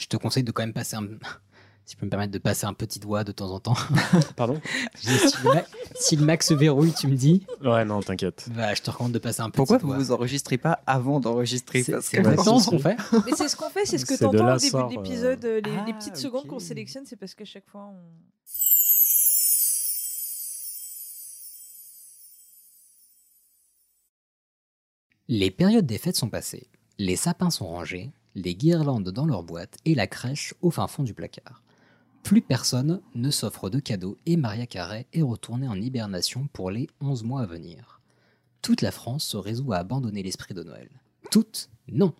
je te conseille de quand même passer un. Si je peux me permettre de passer un petit doigt de temps en temps. Pardon? Si, le Mac, si le Mac se verrouille, tu me dis. Ouais, non, t'inquiète. Bah, je te recommande de passer un petit Pourquoi doigt. vous vous enregistrez pas avant d'enregistrer C'est exactement ce qu'on fait. Mais c'est ce qu'on fait, c'est ce que t'entends au début sort, de euh, l'épisode, euh, les, les Ah, petites secondes qu'on sélectionne, c'est parce qu'à chaque fois on. Les périodes des fêtes sont passées, les sapins sont rangés, les guirlandes dans leur boîte et la crèche au fin fond du placard. Plus personne ne s'offre de cadeaux et Maria Carré est retournée en hibernation pour les 11 mois à venir. Toute la France se résout à abandonner l'esprit de Noël. Toute Non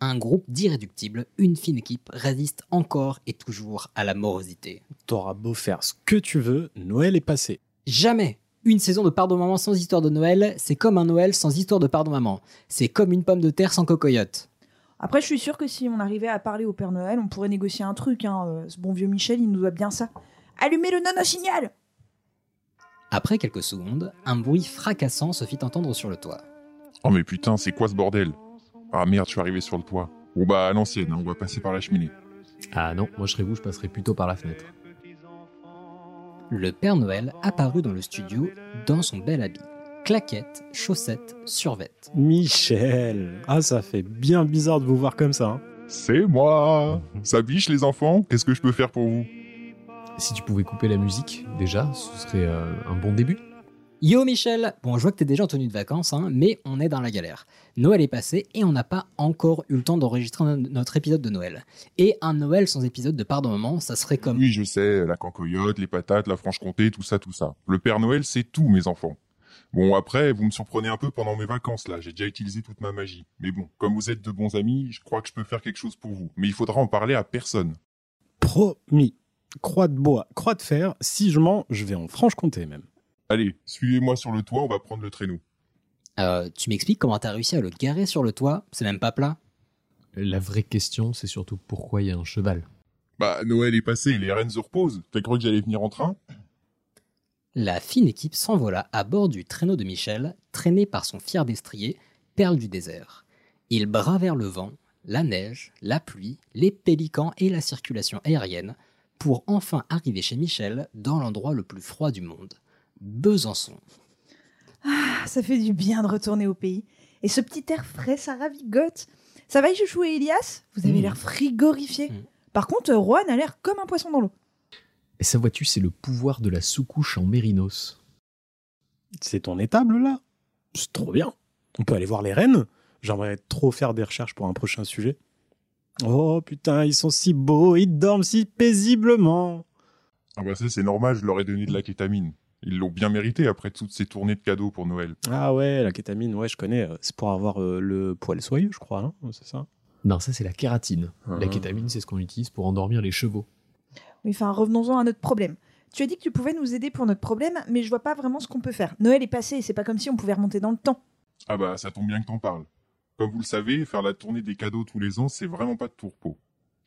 Un groupe d'irréductibles, une fine équipe, résiste encore et toujours à la morosité. T'auras beau faire ce que tu veux, Noël est passé. Jamais une saison de pardon maman sans histoire de Noël, c'est comme un Noël sans histoire de pardon maman. C'est comme une pomme de terre sans cocoyote. Après, je suis sûre que si on arrivait à parler au Père Noël, on pourrait négocier un truc. Hein. euh, Ce bon vieux Michel, il nous doit bien ça. Allumez le nano-signal Après quelques secondes, un bruit fracassant se fit entendre sur le toit. Oh mais putain, c'est quoi ce bordel? Ah merde, je suis arrivé sur le toit. Bon bah à l'ancienne, hein, on va passer par la cheminée. Ah non, moi je serais vous, je passerais plutôt par la fenêtre. Le Père Noël apparut dans le studio dans son bel habit. Claquettes, chaussettes, survêtes. Michel Ah, ça fait bien bizarre de vous voir comme ça. hein. C'est moi Ça biche les enfants Qu'est-ce que je peux faire pour vous? Si tu pouvais couper la musique, déjà, ce serait euh, un bon début. Yo Michel Bon, je vois que t'es déjà en tenue de vacances, hein, mais on est dans la galère. Noël est passé et on n'a pas encore eu le temps d'enregistrer no- notre épisode de Noël. Et un Noël sans épisode de Pardon Maman, ça serait comme... Oui, je sais, la cancoyote, les patates, la Franche-Comté, tout ça, tout ça. Le Père Noël, c'est tout, mes enfants. Bon, après, vous me surprenez un peu pendant mes vacances, là. J'ai déjà utilisé toute ma magie. Mais bon, comme vous êtes de bons amis, je crois que je peux faire quelque chose pour vous. Mais il faudra en parler à personne. Promis. Croix de bois, croix de fer, si je mens, je vais en Franche-Comté même. Allez, suivez-moi sur le toit, on va prendre le traîneau. Euh, tu m'expliques comment t'as réussi à le garer sur le toit? C'est même pas plat La vraie question, c'est surtout pourquoi il y a un cheval. Bah, Noël est passé, les reines se reposent. T'as cru que j'allais venir en train? La fine équipe s'envola à bord du traîneau de Michel, traîné par son fier destrier, perle du désert. Ils bravèrent le vent, la neige, la pluie, les pélicans et la circulation aérienne pour enfin arriver chez Michel dans l'endroit le plus froid du monde, Besançon. Ah, ça fait du bien de retourner au pays. Et ce petit air frais, ça ravigote. Ça va, Chouchou et Elias? Vous avez Mm. l'air frigorifiés. Mm. Par contre, Juan a l'air comme un poisson dans l'eau. Et ça, vois-tu, c'est le pouvoir de la sous-couche en mérinos. C'est ton étable là C'est trop bien. On peut aller voir les rennes J'aimerais trop faire des recherches pour un prochain sujet. Oh putain, ils sont si beaux, ils dorment si paisiblement. Ah bah ça, c'est normal, je leur ai donné de la kétamine. Ils l'ont bien mérité après toutes ces tournées de cadeaux pour Noël. Ah ouais, la kétamine, ouais, je connais. C'est pour avoir euh, le poil soyeux, je crois, hein, c'est ça? Non, ça c'est la kératine. Ah. La kétamine, c'est ce qu'on utilise pour endormir les chevaux. Enfin, revenons-en à notre problème. Tu as dit que tu pouvais nous aider pour notre problème, mais je vois pas vraiment ce qu'on peut faire. Noël est passé, c'est pas comme si on pouvait remonter dans le temps. Ah bah ça tombe bien que t'en parles. Comme vous le savez, faire la tournée des cadeaux tous les ans, c'est vraiment pas de tourpeau.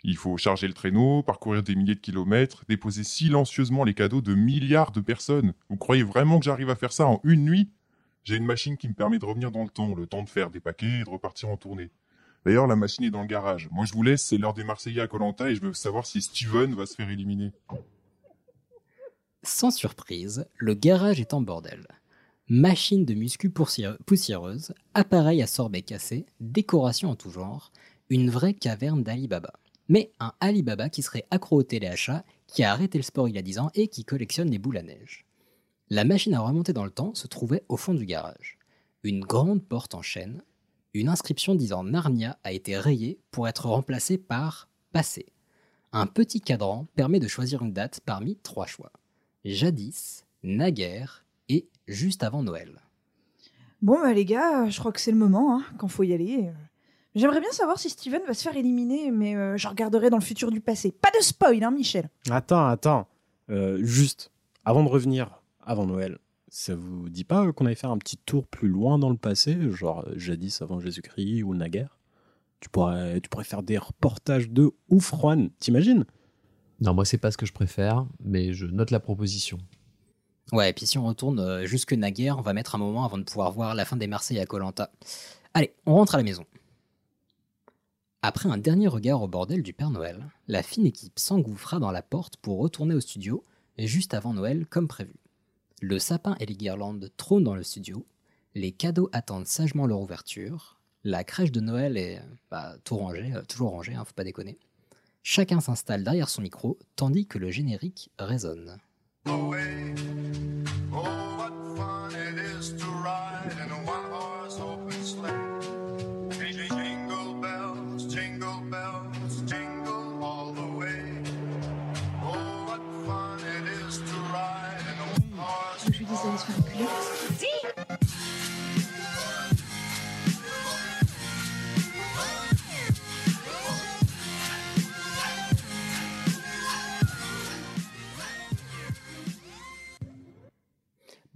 Il faut charger le traîneau, parcourir des milliers de kilomètres, déposer silencieusement les cadeaux de milliards de personnes. Vous croyez vraiment que j'arrive à faire ça en une nuit? J'ai une machine qui me permet de revenir dans le temps, le temps de faire des paquets et de repartir en tournée. D'ailleurs, la machine est dans le garage. Moi, je vous laisse, c'est l'heure des Marseillais à Colanta et je veux savoir si Steven va se faire éliminer. Sans surprise, le garage est en bordel. Machine de muscu poussiéreuse, appareil à sorbet cassé, décoration en tout genre, une vraie caverne d'Alibaba. Mais un Alibaba qui serait accro au téléachat, qui a arrêté le sport il y a 10 ans et qui collectionne les boules à neige. La machine à remonter dans le temps se trouvait au fond du garage. Une grande porte en chêne, une inscription disant Narnia a été rayée pour être remplacée par passé. Un petit cadran permet de choisir une date parmi trois choix jadis, naguère et juste avant Noël. Bon, bah les gars, euh, je crois que c'est le moment, hein, quand faut y aller. euh. J'aimerais bien savoir si Steven va se faire éliminer, mais euh, je regarderai dans le futur du passé. Pas de spoil, hein, Michel Attends, attends. Euh, juste, avant de revenir, avant Noël, ça vous dit pas euh, qu'on allait faire un petit tour plus loin dans le passé, genre euh, jadis avant Jésus-Christ ou naguère tu pourrais, tu pourrais faire des reportages de ouf, Juan, t'imagines? Non, moi c'est pas ce que je préfère, mais je note la proposition. Ouais, et puis si on retourne euh, jusque naguère, on va mettre un moment avant de pouvoir voir la fin des Marseillais à Colanta. Allez, on rentre à la maison. Après un dernier regard au bordel du Père Noël, la fine équipe s'engouffra dans la porte pour retourner au studio, juste avant Noël comme prévu. Le sapin et les guirlandes trônent dans le studio, les cadeaux attendent sagement leur ouverture, la crèche de Noël est bah, tout rangée, euh, toujours rangée, hein, faut pas déconner. Chacun s'installe derrière son micro, tandis que le générique résonne.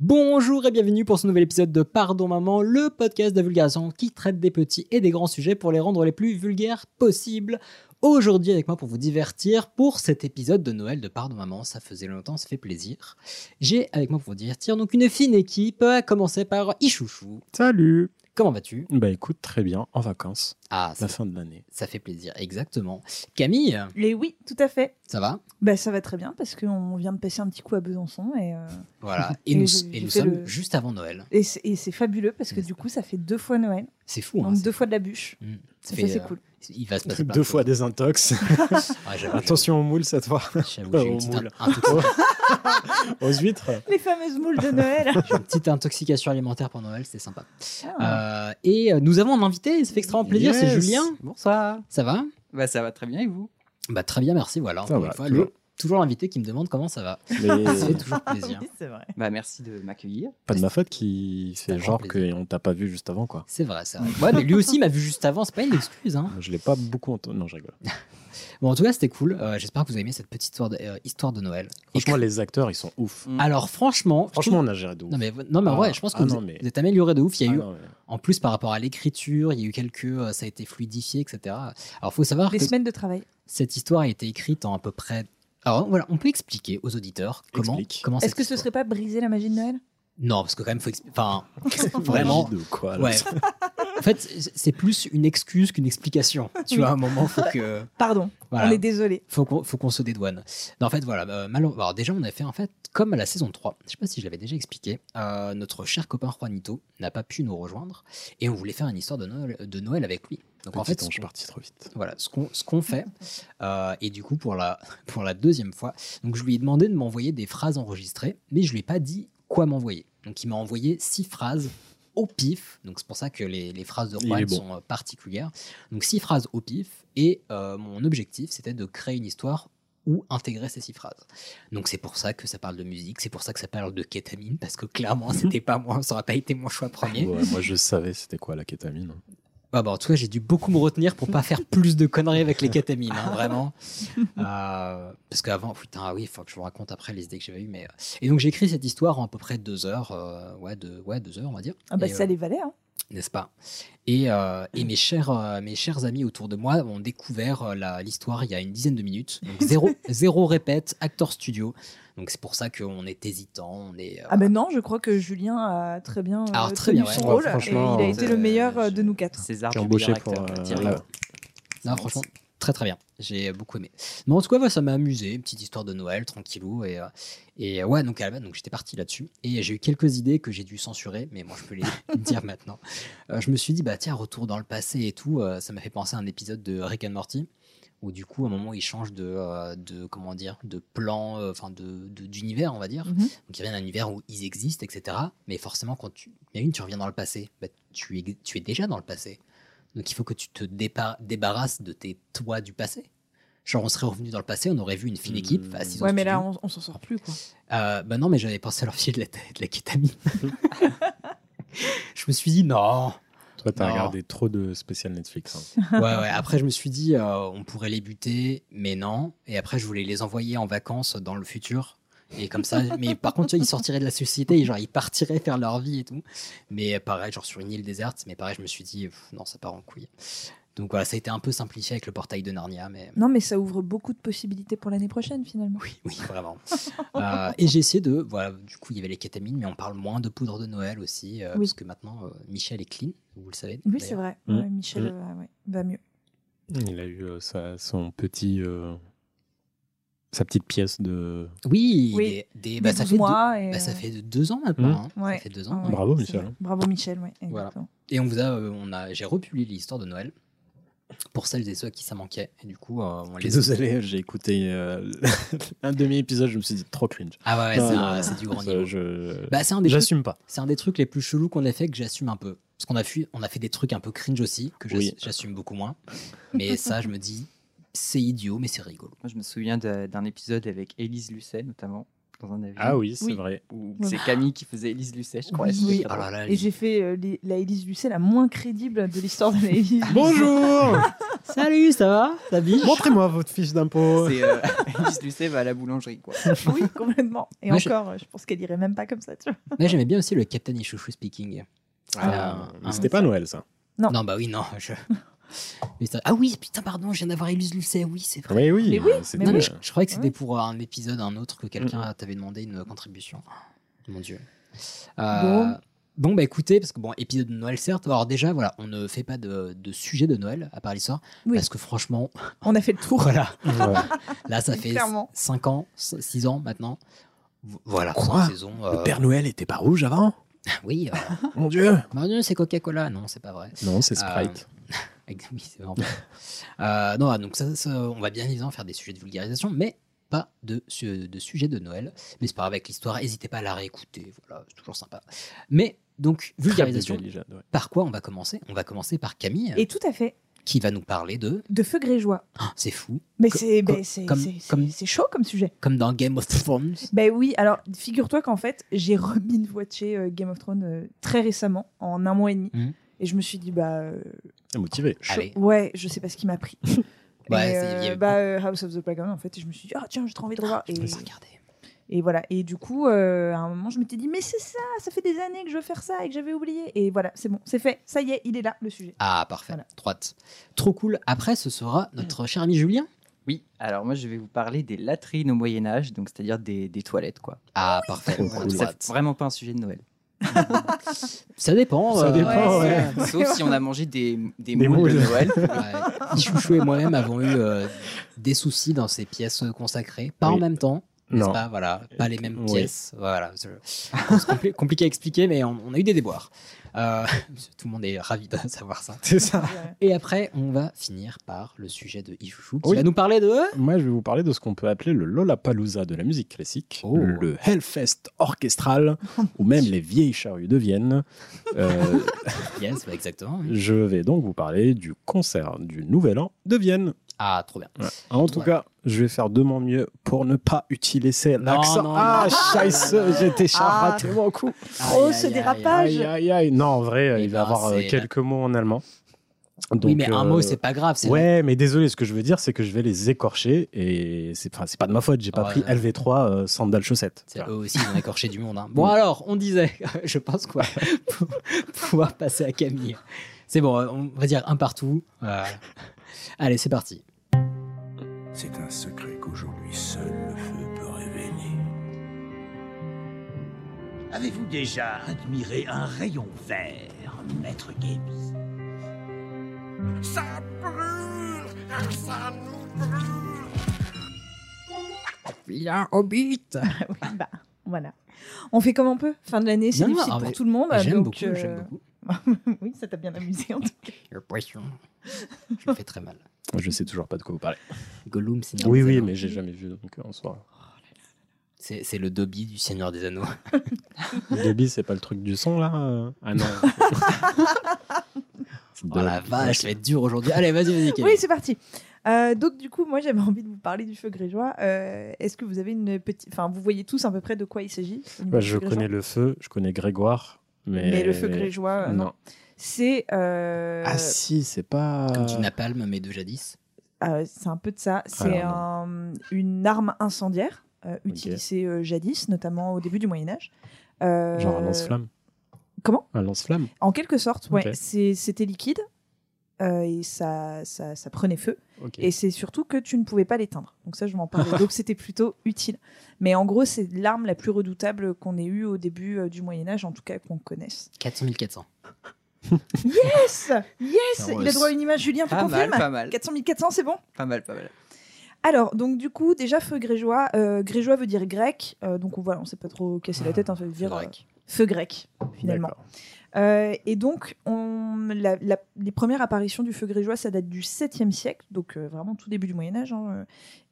Bonjour et bienvenue pour ce nouvel épisode de Pardon Maman, le podcast de vulgarisation qui traite des petits et des grands sujets pour les rendre les plus vulgaires possibles. Aujourd'hui avec moi pour vous divertir pour cet épisode de Noël de Pardon Maman, ça faisait longtemps, ça fait plaisir. J'ai avec moi pour vous divertir donc une fine équipe, à commencer par Ichouchou. Salut Comment vas-tu? Bah écoute, très bien, en vacances, Ah, ça, la fin de l'année. ça fait plaisir, exactement. Camille, Et oui, tout à fait. ça va? Bah, ça va très bien parce qu'on vient de passer un petit coup à Besançon et, euh, Voilà. Et Et nous, et nous fait sommes le- juste avant Noël. et c'est fabuleux parce que du coup, ça fait deux fois Noël. C'est fou, hein donc deux fois de la bûche. Mm. Ça c'est euh, cool. Il va se passer Deux de fois des intox. Ouais, j'avoue, Attention aux moules cette fois. j'avoue, j'ai Au une petite moule. Aux huîtres. Les fameuses moules de Noël. Une petite intoxication alimentaire pour Noël, c'était sympa. Ah. Euh, et euh, nous avons un invité, ça fait extrêmement plaisir, c'est. Julien. Bonsoir. Ça va? Bah ça va très bien et vous? Bah très bien, merci. Voilà, Ça encore va, une fois, toujours. le- toujours l'invité qui me demande comment ça va. Mais Ça fait toujours plaisir. Oui, c'est vrai. Bah merci de m'accueillir. pas de ma faute qui C'est genre qu'on t'a pas vu juste avant quoi. C'est vrai, c'est vrai. Ouais, mais lui aussi m'a vu juste avant, c'est pas une excuse. Hein. Je l'ai pas beaucoup entendu. Non, je rigole. Bon, en tout cas, c'était cool. Euh, J'espère que vous avez aimé cette petite histoire de, euh, histoire de Noël. Et Franchement, que- les acteurs, ils sont ouf. Mm. Alors, franchement, Franchement, trouve- on a géré de ouf. Non mais, non, mais en Ah. je pense que Ah vous, non, mais- vous êtes amélioré de ouf. Il y a Ah eu, non, mais- en plus, par rapport à l'écriture, il y a eu quelques. euh, ça a été fluidifié, etc. Alors, faut savoir Des que semaines de travail. cette histoire a été écrite en à peu près. Alors voilà, on peut expliquer aux auditeurs comment. Explique. comment Est-ce que ce histoire- serait pas briser la magie de Noël? Non, parce que quand même, faut expli- Enfin, vraiment. De quoi là? Ouais. en fait, c'est plus une excuse qu'une explication. Tu vois, à un moment, faut que. Pardon, Voilà. on est désolé. faut qu'on faut qu'on se dédouane. Non, en fait, voilà. euh, alors, déjà, on a fait en fait comme à la saison 3. Je sais pas si je l'avais déjà expliqué. euh, notre cher copain Juanito n'a pas pu nous rejoindre et on voulait faire une histoire de Noël, de Noël avec lui. Donc en fait, ange qu'on- parti trop vite. voilà, ce qu'on ce qu'on fait. euh, et du coup, pour la pour la deuxième fois, donc je lui ai demandé de m'envoyer des phrases enregistrées, mais je lui ai pas dit quoi m'envoyer. Donc il m'a envoyé six phrases au pif. Donc c'est pour ça que les, les phrases de Juan bon. sont euh, particulières. Donc six phrases au pif. Et euh, mon objectif, c'était de créer une histoire où intégrer ces six phrases. Donc c'est pour ça que ça parle de musique, c'est pour ça que ça parle de kétamine, parce que clairement, c'était pas moi, ça aurait pas été mon choix premier. Ouais, moi, je savais c'était quoi la kétamine. Ah bah, en tout cas, j'ai dû beaucoup me retenir pour pas faire plus de conneries avec les kétamines, hein, vraiment. Euh, parce qu'avant, putain, ah oui, il faut que je vous raconte après les idées que j'avais eues. Mais... euh, Et donc, j'ai écrit cette histoire en à peu près deux heures. euh, ouais, de, ouais, deux heures, on va dire. Ah bah Et, ça euh, les valait. Hein. N'est-ce pas? Et, euh, et mes, chers, euh, mes chers amis autour de moi ont découvert euh, l'histoire il y a une dizaine de minutes. Donc, zéro, zéro répète, acteur studio. Donc, c'est pour ça qu'on est hésitant. On est, euh, Ah ben non, je crois que Julien a très bien Alors, très tenu bien, ouais. son Ouais, rôle franchement, et il a été le meilleur je- de nous quatre. César embauché pour. acteur, euh, Thierry. là. Non, franchement, très très bien. J'ai beaucoup aimé. Mais en tout cas, ouais, ça m'a amusé. Une petite histoire de Noël, tranquillou. Et, euh, et euh, ouais, donc, à la base, donc j'étais parti là-dessus. Et j'ai eu quelques idées que j'ai dû censurer, mais moi, je peux les dire maintenant. Euh, je me suis dit, bah tiens, retour dans le passé et tout. euh, ça m'a fait penser à un épisode de Rick and Morty. Où du coup, à un moment, il change de, euh, de comment dire, de plan, euh, enfin de de- d'univers, on va dire. Mhm. Donc il revient d'un univers où ils existent, etc. Mais forcément, quand tu, imagine, tu reviens dans le passé, bah, tu, es, tu es déjà dans le passé. Donc il faut que tu te dépa- débarrasses de tes toits du passé. Genre on serait revenu dans le passé, on aurait vu une fine équipe assise Ouais, mais là, on, on s'en sort plus, quoi. Euh, bah non, mais j'avais pensé à leur filer de la, de la kétamine. je me suis dit non. Toi, t'as regardé trop de spécial Netflix. hein. Ouais, ouais. Après, je me suis dit, euh, on pourrait les buter, mais non. Et après, je voulais les envoyer en vacances dans le futur. Et comme ça, mais par contre, tu vois, ils sortiraient de la société, et genre, ils partiraient faire leur vie et tout. Mais pareil, genre sur une île déserte, mais pareil, je me suis dit, pff, non, ça part en couille. Donc voilà, ça a été un peu simplifié avec le portail de Narnia, mais Non, mais ça ouvre beaucoup de possibilités pour l'année prochaine, finalement. oui, oui, vraiment. Euh, et j'ai essayé de, voilà, du coup, il y avait les kétamines, mais on parle moins de poudre de Noël aussi, euh, Oui. parce que maintenant, euh, Michel est clean, vous le savez. Oui, c'est vrai. Mm. Ouais, Michel Mm. ouais, va mieux. Il a eu euh, sa, son petit, euh, sa petite pièce de. Oui, Oui. des, des- Des bah, ça, 12 fait mois. deux, et, bah, ça euh, fait deux ans maintenant. hein. Ouais. Ça fait deux ans. ouais, ouais. Bravo, Michel. Bravo Michel, ouais. Voilà. exactement. Et on vous a, euh, on a, j'ai republié l'histoire de Noël pour celles et ceux à qui ça manquait. Et du coup, euh, on les. Désolé, j'ai écouté euh, un demi-épisode, je me suis dit trop cringe. Ah ouais, c'est, du grand niveau. je- Bah, c'est un des trucs- J'assume pas. C'est un des trucs les plus chelous qu'on a fait que j'assume un peu. Parce qu'on a, fait, on a fait des trucs un peu cringe aussi, que Oui. j'assume beaucoup moins. Mais ça, je me dis, c'est idiot, mais c'est rigolo. Moi, je me souviens d'un épisode avec Élise Lucet, notamment, dans un avion. Ah oui, c'est Oui. vrai. C'est Camille qui faisait Élise Lucet, je crois. Oui, et c'était oui. très Oh drôle. là là, Et j'ai fait euh, les- la Élise Lucet la moins crédible de l'histoire de la Élise. Bonjour Salut, ça va Ça Montrez-moi votre fiche d'impôt. C'est euh, Élise Lucet va à la boulangerie, quoi. oui, complètement. Et Moi, je- encore, euh, je pense qu'elle irait même pas comme ça, tu vois. Moi, j'aimais bien aussi le Captain Ichouchou speaking. Ah, Euh, mais c'était pas Noël, ça. Non. Non, bah oui, non. je- Mais ça- Ah oui, putain, pardon, je viens d'avoir Élise Lucet, oui, c'est vrai. Oui, oui. Mais oui, mais non, mais oui. je, je croyais que c'était Ouais. pour un épisode, un autre, que quelqu'un t'avait demandé une contribution. Mon Dieu. Euh, Bon. bon. bah écoutez, parce que bon, épisode de Noël, certes. Alors déjà, voilà, on ne fait pas de, de sujet de Noël, à part l'histoire. Oui. Parce que franchement, On a fait le tour. voilà. Ouais. Là, ça fait Clairement. 5 ans, 6 ans maintenant. Voilà, Quoi euh, Le Père Noël était pas rouge avant? Oui, euh, Mon Dieu mon Dieu, c'est Coca-Cola. Non, c'est pas vrai. Non, c'est Sprite. Oui, c'est vraiment. euh, non, donc ça, ça, on va bien évidemment faire des sujets de vulgarisation, mais pas de, su- de sujet de Noël. Mais c'est pas grave avec l'histoire, n'hésitez pas à la réécouter, voilà, c'est toujours sympa. Mais donc, vulgarisation, ouais. par quoi on va commencer? On va commencer par Camille, Et tout à fait. qui va nous parler de. De feu grégeois. Ah, c'est fou, Mais c'est ben, c'est- comme- c'est- chaud comme sujet. comme dans Game of Thrones. Ben oui, alors figure-toi qu'en fait, j'ai remin-watché euh, Game of Thrones euh, très récemment, en un mois et demi. Mhm. Et je me suis dit, bah. euh, motivé. chaud. Allez. Ouais, je sais pas ce qui m'a pris. Ouais, Et, c'est- il y euh, bah, euh, House of the Dragon, en fait, et je me suis dit, ah tiens, j'ai trop envie de revoir. Et, Regardez. et voilà. Et du coup, euh, à un moment, je m'étais dit, mais c'est ça, ça fait des années que je veux faire ça et que j'avais oublié. Et voilà, c'est bon, c'est fait. Ça y est, il est là, le sujet. Ah, parfait, Voilà. droite. Trop cool. Après, ce sera notre cher ami Julien. Oui, alors moi, je vais vous parler des latrines au Moyen-Âge, donc c'est-à-dire des, des toilettes, quoi. Ah, parfait. Trop voilà, cool. Vraiment pas un sujet de Noël. Ça dépend. Ça euh, dépend, ouais. ouais. Sauf si on a mangé des, des, Des moules de. Noël. Ouais. Chouchou et moi-même avons eu euh, des soucis dans ces pièces consacrées, pas en même temps, n'est-ce pas? Voilà, pas les mêmes Oui. pièces. Voilà, c'est c'est compli- compliqué à expliquer, mais on, on a eu des déboires. Euh, tout le monde est ravi de savoir ça. C'est ça. Et après, on va finir par le sujet de Ichouchou, qui Oui. va nous parler de. Moi, je vais vous parler de ce qu'on peut appeler le Lollapalooza de la musique classique, Oh. le Hellfest orchestral, ou même les vieilles charrues de Vienne. Euh, Yes, bah, exactement. oui. je vais donc vous parler du concert du Nouvel An de Vienne. Ah, trop bien. En tout Ouais. cas, je vais faire de mon mieux pour ne pas utiliser l'accent. ah, scheisse, j'ai été Ah. raté mon coup. Trop Aïe, ce dérapage. Aïe, aïe, aïe. Non, en vrai, euh, Eh il va y ben, avoir euh, quelques mots en allemand. oui, mais un euh, mot, c'est pas grave. c'est- Ouais, mais désolé, ce que je veux dire, c'est que je vais les écorcher et c'est enfin, c'est pas de ma faute, j'ai pas Ouais, pris ouais. LV3 euh, sandales chaussettes. C'est eux aussi, ils ont écorché du monde. hein. Bon, alors, on disait, je pense quoi, pour pouvoir passer à Camille. C'est bon, on va dire un partout. Voilà. Allez, c'est parti. C'est un secret qu'aujourd'hui seul le feu peut révéler. Avez-vous déjà admiré un rayon vert, maître Gaby? Ça brûle Ça nous brûle Viens, Hobbit oui, bah, voilà. On fait comme on peut. Fin de l'année, c'est difficile ah, pour tout le monde. J'aime beaucoup, euh, j'aime beaucoup. oui, ça t'a bien amusé en tout cas. Poisson. Je me fais très mal. Je sais toujours pas de quoi vous parlez. Gollum, Seigneur Oui, des oui, Anneaux. mais j'ai jamais vu donc en soi. C'est c'est le Dobby du Seigneur des Anneaux. Dobby, c'est pas le truc du son là euh? Ah non. Oh la vache, ça va être dur aujourd'hui. Allez, vas-y, vas-y. Oui, c'est parti. Euh, donc du coup, moi j'avais envie de vous parler du feu grégeois. Euh, Est-ce que vous avez une petite, enfin vous voyez tous à peu près de quoi il s'agit Bah, je connais le feu, je connais Grégoire, mais. Mais le feu grégeois, euh, non. non. C'est euh, Ah si, c'est pas. Comme du napalm, mais de jadis. euh, c'est un peu de ça. C'est un- une arme incendiaire euh, utilisée euh, jadis, notamment au début du Moyen Âge. Euh, Genre un lance-flamme. Comment? Un lance-flamme En quelque sorte, ouais. C'était liquide euh, et ça, ça, ça prenait feu. Et c'est surtout que tu ne pouvais pas l'éteindre. Donc ça, je m'en parlais. Donc c'était plutôt utile. Mais en gros, c'est l'arme la plus redoutable qu'on ait eue au début euh, du Moyen Âge, en tout cas qu'on connaisse. 400 400. Yes Yes Ah Il a droit à une image, Julien, mal, confirmes? pas mal. 400 400, c'est bon? Pas mal, pas mal. Alors, donc du coup, déjà, feu grégeois. euh, grégeois veut dire grec. euh, donc on voit, on s'est pas trop cassé la tête. hein, ça veut dire Feu euh, grec. feu grec, finalement. Euh, et donc, on, la- la- les premières apparitions du feu grégeois, ça date du 7e siècle, donc euh, vraiment tout début du Moyen-Âge. hein.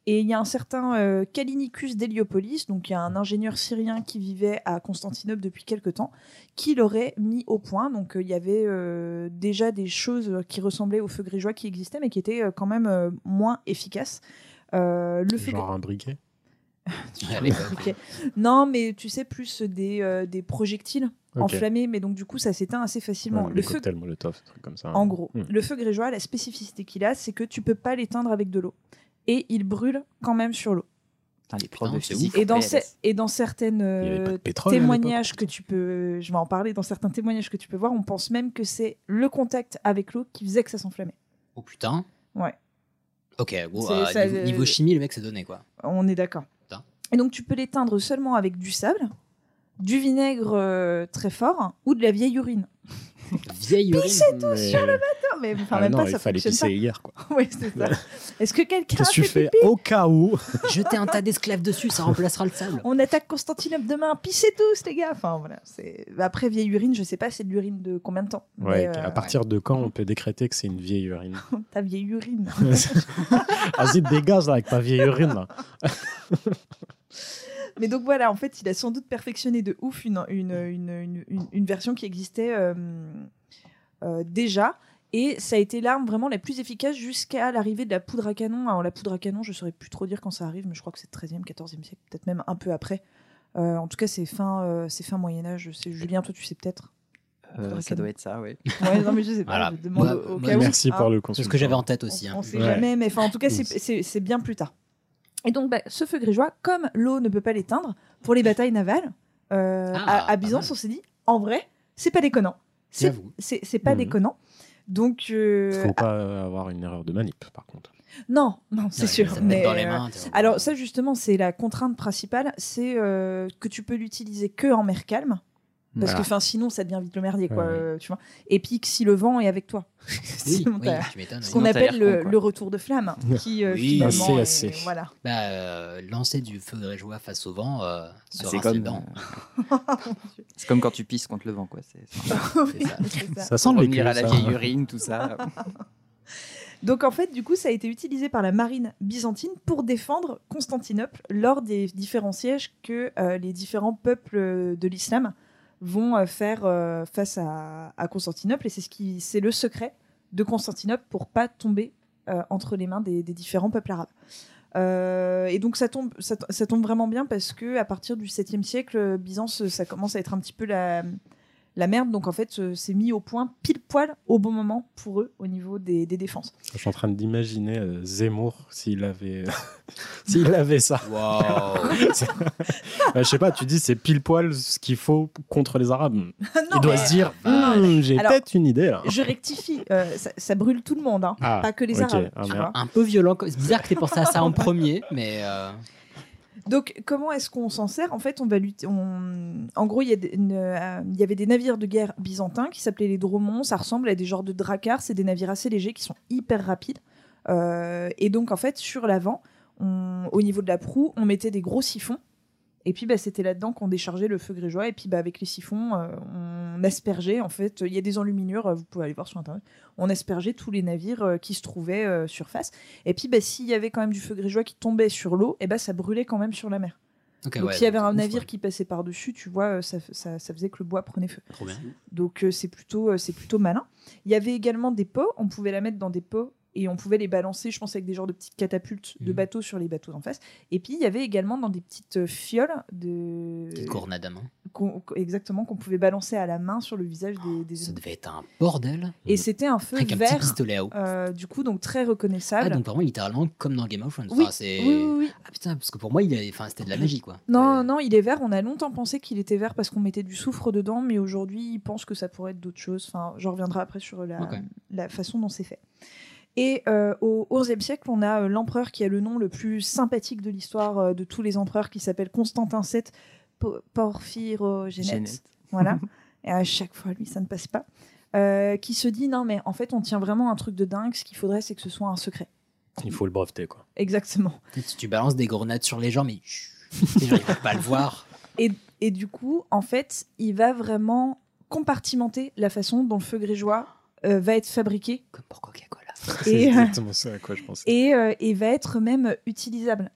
Et il y a un certain euh, Callinicus d'Héliopolis, donc il y a un ingénieur syrien qui vivait à Constantinople depuis quelque temps, qui l'aurait mis au point. Donc euh, il y avait euh, déjà des choses qui ressemblaient au feu grégeois qui existaient, mais qui étaient euh, quand même euh, moins efficaces. Euh, le feu Genre un briquet. Non, mais tu sais, plus des, euh, des projectiles Ok. enflammés, mais donc du coup, ça s'éteint assez facilement. Ouais, le feu, Molotov, des trucs comme ça. en gros, Hmm. le feu grégeois, la spécificité qu'il a, c'est que tu peux pas l'éteindre avec de l'eau. Et il brûle quand même sur l'eau. Les Putain, physique. Et dans, PLS. ce- et dans certaines euh, pétrole témoignages que tu peux, je vais en parler, dans certains témoignages que tu peux voir, on pense même que c'est le contact avec l'eau qui faisait que ça s'enflammait. Oh putain. Ouais. Ok, bon, C'est- euh, ça, niveau, euh, niveau chimie, le mec s'est donné quoi. On est d'accord. Et donc tu peux l'éteindre seulement avec du sable, du vinaigre euh, très fort ou de la vieille urine. Vieille urine. Mais- Non, mais enfin, Ah même non, pas, il ça fallait pisser hier, quoi. Ouais, c'est ça. Est-ce que quelqu'un a Qu'est-ce que tu fait fais au cas où Jeter un tas d'esclaves dessus, ça remplacera le sable. On attaque Constantinople demain, pissez tous les gars. Enfin voilà, c'est après vieille urine, je sais pas c'est de l'urine de combien de temps. Ouais, euh, à partir de quand on peut décréter que c'est une vieille urine ta vieille urine. Vas-y, dégage là, avec ta vieille urine. là. Mais donc voilà, en fait, il a sans doute perfectionné de ouf une, une, une, une, une- une version qui existait euh, euh, déjà. Et ça a été l'arme vraiment la plus efficace jusqu'à l'arrivée de la poudre à canon. Alors la poudre à canon, je saurais plus trop dire quand ça arrive, mais je crois que c'est 13e, 14e siècle, peut-être même un peu après. Euh, en tout cas, c'est fin, euh, c'est fin Moyen-Âge. Julien, toi tu sais peut-être. Euh, ça doit être ça, oui. Ouais, non, mais je sais pas. Voilà. Je demande Moi- au, au moi, cas où. Merci hein. pour le C'est conseil. ce que j'avais en tête aussi. On, hein. sait Ouais. jamais, mais en tout cas, c'est bien plus tard. Et donc, bah, ce feu grégeois, comme l'eau ne peut pas l'éteindre, pour les batailles navales, euh, Ah, à, Byzance, on s'est dit, en vrai, c'est pas déconnant. C'est c'est- c'est pas Mhm. déconnant. Donc, euh, Faut pas avoir une erreur de manip, par contre. non, non, c'est Ouais, sûr. Mais, dans les euh, mains. alors ça justement, c'est la contrainte principale, c'est euh, que tu peux l'utiliser que en mer calme. Parce Ah. que enfin, sinon, ça devient vite le merdier, quoi, Ouais, euh, tu vois. Et puis que si le vent est avec toi. Oui, oui, tu ce qu'on appelle le, con, quoi. le retour de flamme, qui euh, Oui, finalement, assez, est- assez. voilà. Bah, euh, lancer du feu grégeois face au vent, euh, se C'est comme, c'est comme quand tu pisses contre le vent, quoi. C'est c'est- Oui, ça. c'est ça. Ça sent le revenir à la vieille urine, tout ça. Donc en fait, du coup, ça a été utilisé par la marine byzantine pour défendre Constantinople lors des différents sièges que euh, les différents peuples de l'islam vont euh, faire euh, face à, Constantinople. Et c'est ce qui, c'est le secret de Constantinople pour pas tomber euh, entre les mains des, différents peuples arabes. Et donc ça tombe, ça, tombe vraiment bien parce que à partir du 7e siècle, Byzance, ça commence à être un petit peu la, la merde. Donc en fait, euh, c'est mis au point pile poil au bon moment pour eux au niveau des, des défenses. Je suis en train d'imaginer euh, Zemmour s'il avait, s'il avait ça. Waouh Bah, je sais pas, tu dis c'est pile poil ce qu'il faut contre les Arabes. Non, Il doit mais- se dire, Hmm, j'ai peut-être une idée là. Je rectifie, euh, ça, ça brûle tout le monde, hein, Ah, pas que les. Arabes. Ah. Un peu violent. C'est bizarre que tu pensé à ça en premier, mais euh, Donc, comment est-ce qu'on s'en sert? En fait, on va on- En gros, euh, il y avait des navires de guerre byzantins qui s'appelaient les dromons. Ça ressemble à des genres de dracars. C'est des navires assez légers qui sont hyper rapides. Euh, et donc, en fait, sur l'avant, au niveau de la proue, on mettait des gros siphons. Et puis, bah, c'était là-dedans qu'on déchargeait le feu grégeois. Et puis, bah, avec les siphons, euh, on aspergeait. En fait, il y a des enluminures, euh, vous pouvez aller voir sur Internet. On aspergeait tous les navires euh, qui se trouvaient euh, sur face. Et puis, bah, s'il y avait quand même du feu grégeois qui tombait sur l'eau, et bah, ça brûlait quand même sur la mer. ok, Donc, ouais, s'il y avait un ouf, navire ouais. qui passait par-dessus, tu vois, ça, ça, ça faisait que le bois prenait feu. Trop bien. Donc, c'est plutôt, c'est plutôt malin. Il y avait également des pots. On pouvait la mettre dans des pots et on pouvait les balancer, je pense, avec des genres de petites catapultes de Mhm. bateaux sur les bateaux en face. Et puis, il y avait également dans des petites euh, fioles de. Petite cornade à main. exactement, qu'on pouvait balancer à la main sur le visage des, des Ça devait être un bordel. Et c'était un feu Avec un petit vert, pistolet à eau. euh, du coup, donc très Ah, reconnaissable. donc vraiment littéralement comme dans Game of Thrones. Oui, Enfin, oui, oui, oui. Ah putain, parce que pour moi, il est... enfin, c'était de la magie, quoi. Non, non, il est vert. On a longtemps pensé qu'il était vert parce qu'on mettait du soufre dedans, mais aujourd'hui, ils pensent que ça pourrait être d'autres choses. Enfin, j'en reviendrai après sur la, la façon dont c'est fait. Et euh, au XIe siècle, on a euh, l'empereur qui a le nom le plus sympathique de l'histoire euh, de tous les empereurs, qui s'appelle Constantin VII Po- Porphyrogénète. Génète. Voilà. Et à chaque fois, lui, ça ne passe pas. euh, qui se dit non mais en fait on tient vraiment un truc de dingue, ce qu'il faudrait c'est que ce soit un secret. Il faut le breveter, quoi. Exactement. Si tu balances des grenades sur les gens, mais chut, les gens ils peuvent pas le voir. Et, et du coup, en fait, il va vraiment compartimenter la façon dont le feu grégeois euh, va être fabriqué Comme pour Coca-Cola. C'est Et, euh, exactement ça à quoi je pensais. et, euh, et va être même utilisable.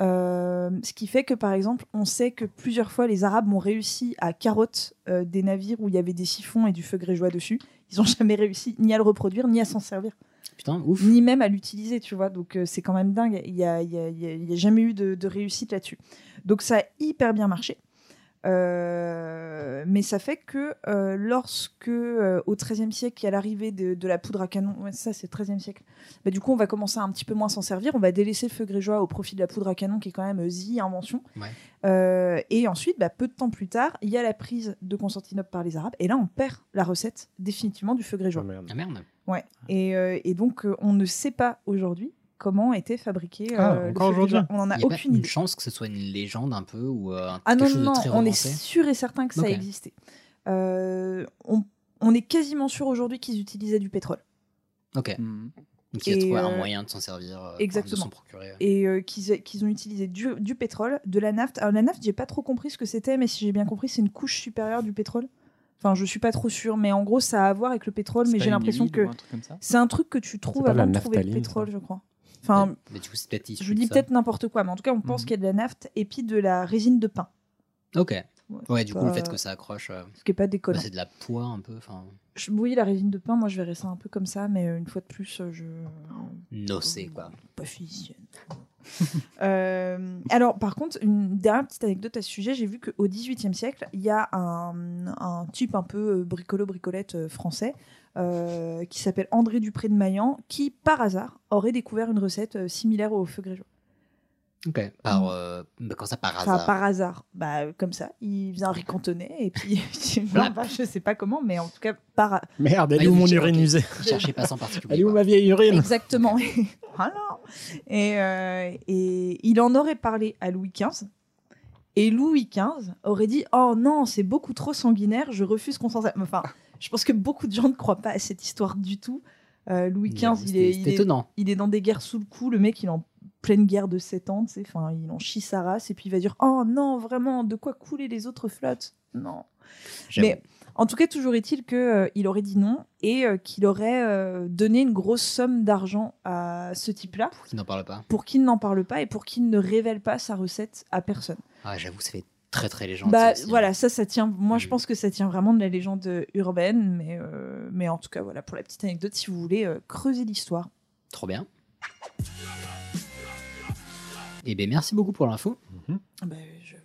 Euh, ce qui fait que, par exemple, on sait que plusieurs fois, les Arabes ont réussi à carotte euh, des navires où il y avait des siphons et du feu grégeois dessus. Ils n'ont jamais réussi ni à le reproduire, ni à s'en servir, Putain, ouf. ni même à l'utiliser, tu vois. Donc, euh, c'est quand même dingue. Il n'y a, a- il y a- il y a jamais eu de, de réussite là-dessus. Donc, ça a hyper bien marché. Euh, mais ça fait que euh, lorsque, euh, au XIIIe siècle, il y a l'arrivée de, de la poudre à canon, ouais, ça c'est XIIIe siècle, bah, du coup on va commencer à un petit peu moins s'en servir, on va délaisser le feu grégeois au profit de la poudre à canon qui est quand même euh, the invention. Ouais. Euh, et ensuite, bah, peu de temps plus tard, il y a la prise de Constantinople par les Arabes, et là on perd la recette définitivement du feu grégeois. merde. Ah merde. Ouais. Et, euh, et donc on ne sait pas aujourd'hui comment était fabriqué Ah, euh, encore aujourd'hui. On n'en a Il y a pas aucune une idée. chance que ce soit une légende un peu ou euh, un- Ah quelque non, chose non, de non, très on est sûr et certain que ça existait. Euh, on, on est quasiment sûr aujourd'hui qu'ils utilisaient du pétrole. Ok. Mhm. Donc il a Et, trouvé un euh, moyen de s'en servir, euh, exactement. de s'en procurer. Et euh, qu'ils qu'ils ont utilisé du, du pétrole, de la nafte. Alors la nafte, j'ai pas trop compris ce que c'était, mais si j'ai bien compris, c'est une couche supérieure du pétrole. Enfin, je suis pas trop sûre, mais en gros, ça a à voir avec le pétrole, C'est mais j'ai l'impression que c'est un truc que tu trouves pas la avant de trouver le pétrole, ça je crois. Enfin, Mais- mais du coup, c'est peut-être issu je dis peut-être n'importe quoi, mais en tout cas, on pense Mhm. qu'il y a de la nafte et puis de la résine de pain. Ok. Ouais, du coup, le fait que ça accroche, euh, Ce qui est pas bah, déconnant. c'est de la poix un peu. Je- oui, la résine de pain, moi je verrais ça un peu comme ça, mais euh, une fois de plus, euh, je. nocé, quoi. Pas physicienne. Euh, alors, par contre, une dernière petite anecdote à ce sujet, j'ai vu qu'au XVIIIe siècle, il y a un, un type un peu bricolo-bricolette français euh, qui s'appelle André Dupré de Maillan, qui, par hasard, aurait découvert une recette euh, similaire au feu grégeois. Ok. Par, euh, bah, quand ça par Enfin, hasard. par hasard. Bah, euh, comme ça. Il riz cantonné, et puis. non, bah, je sais pas comment, mais en tout cas, par, Merde, elle est Ah, où mon urine usée Cherchez pas sans particulier. Elle est où ma vieille urine? Exactement. voilà. Et, euh, et il en aurait parlé à Louis XV. Et Louis XV aurait dit Oh non, c'est beaucoup trop sanguinaire, je refuse qu'on s'en. Enfin, je pense que beaucoup de gens ne croient pas à cette histoire du tout. Euh, Louis XV, il est, il, est, étonnant. il est dans des guerres sous le coup. Le mec, il est en pleine guerre de 7 ans. Enfin, il en chie sa race. Et puis il va dire Oh non, vraiment, de quoi couler les autres flottes? Non. Mais en tout cas, toujours est-il qu'il aurait dit non et euh, qu'il aurait euh, donné une grosse somme d'argent à ce type-là Qui n'en parle pas. pour qu'il n'en parle pas et pour qu'il ne révèle pas sa recette à personne. Ah, j'avoue, ça fait très très légende. bah ça aussi. hein. voilà, ça, ça tient. Moi, je Mm. pense que ça tient vraiment de la légende urbaine, mais euh, mais en tout cas, voilà pour la petite anecdote, si vous voulez euh, creuser l'histoire. Trop bien. Eh bien, merci beaucoup pour l'info. Bah, je vous en prie.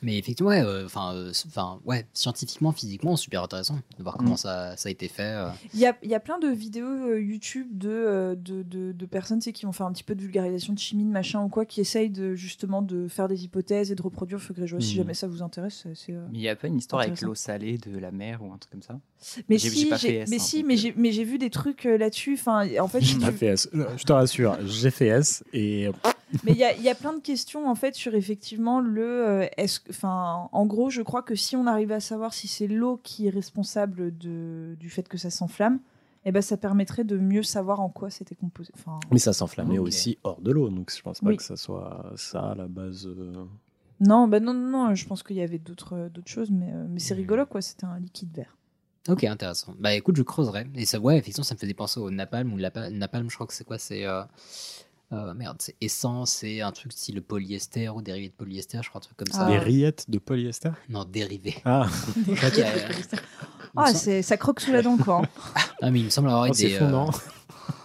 Mais effectivement, ouais, euh, enfin, euh, enfin, ouais, scientifiquement, physiquement, super intéressant de voir comment Mm. ça, ça a été fait. euh. Il y a, il y a plein de vidéos euh, YouTube de, euh, de, de, de personnes qui vont faire un petit peu de vulgarisation de chimie, de machin ou quoi, qui essayent de, justement de faire des hypothèses et de reproduire le feu grégeois. Si Mhm. jamais ça vous intéresse, c'est- c'est. euh, Mais il n'y a pas une histoire avec l'eau salée de la mer ou un truc comme ça? Mais J'ai- si, j'ai pas j'ai- fait S, mais hein, si, mais euh. j'ai mais j'ai vu des trucs euh, là-dessus. Enfin, en fait, tu- fait S. Euh, Je te rassure, j'ai fait S et mais il y a, il y a plein de questions en fait sur effectivement le. euh, enfin, en gros, je crois que si on arrive à savoir si c'est l'eau qui est responsable de, du fait que ça s'enflamme, eh ben ça permettrait de mieux savoir en quoi c'était composé. Enfin, mais ça s'enflammait Ok. aussi hors de l'eau, donc je pense pas Oui. que ça soit ça à la base. euh. non, bah non, non, non, je pense qu'il y avait d'autres, euh, choses, mais, euh, mais c'est rigolo quoi. C'était un liquide vert. Ok, intéressant. Bah écoute, je creuserai. Et ça, ouais, effectivement, ça me faisait penser au napalm ou la napalm. Je crois que c'est quoi C'est euh, euh, merde, c'est essence, c'est un truc style polyester ou dérivé de polyester, je crois un truc comme ça. Ah. Des rillettes de polyester? Non, dérivé. Ah, Ah, semble- ça croque sous la dent quoi. Ah, mais il me semble avoir oh, c'est des, euh, fondant.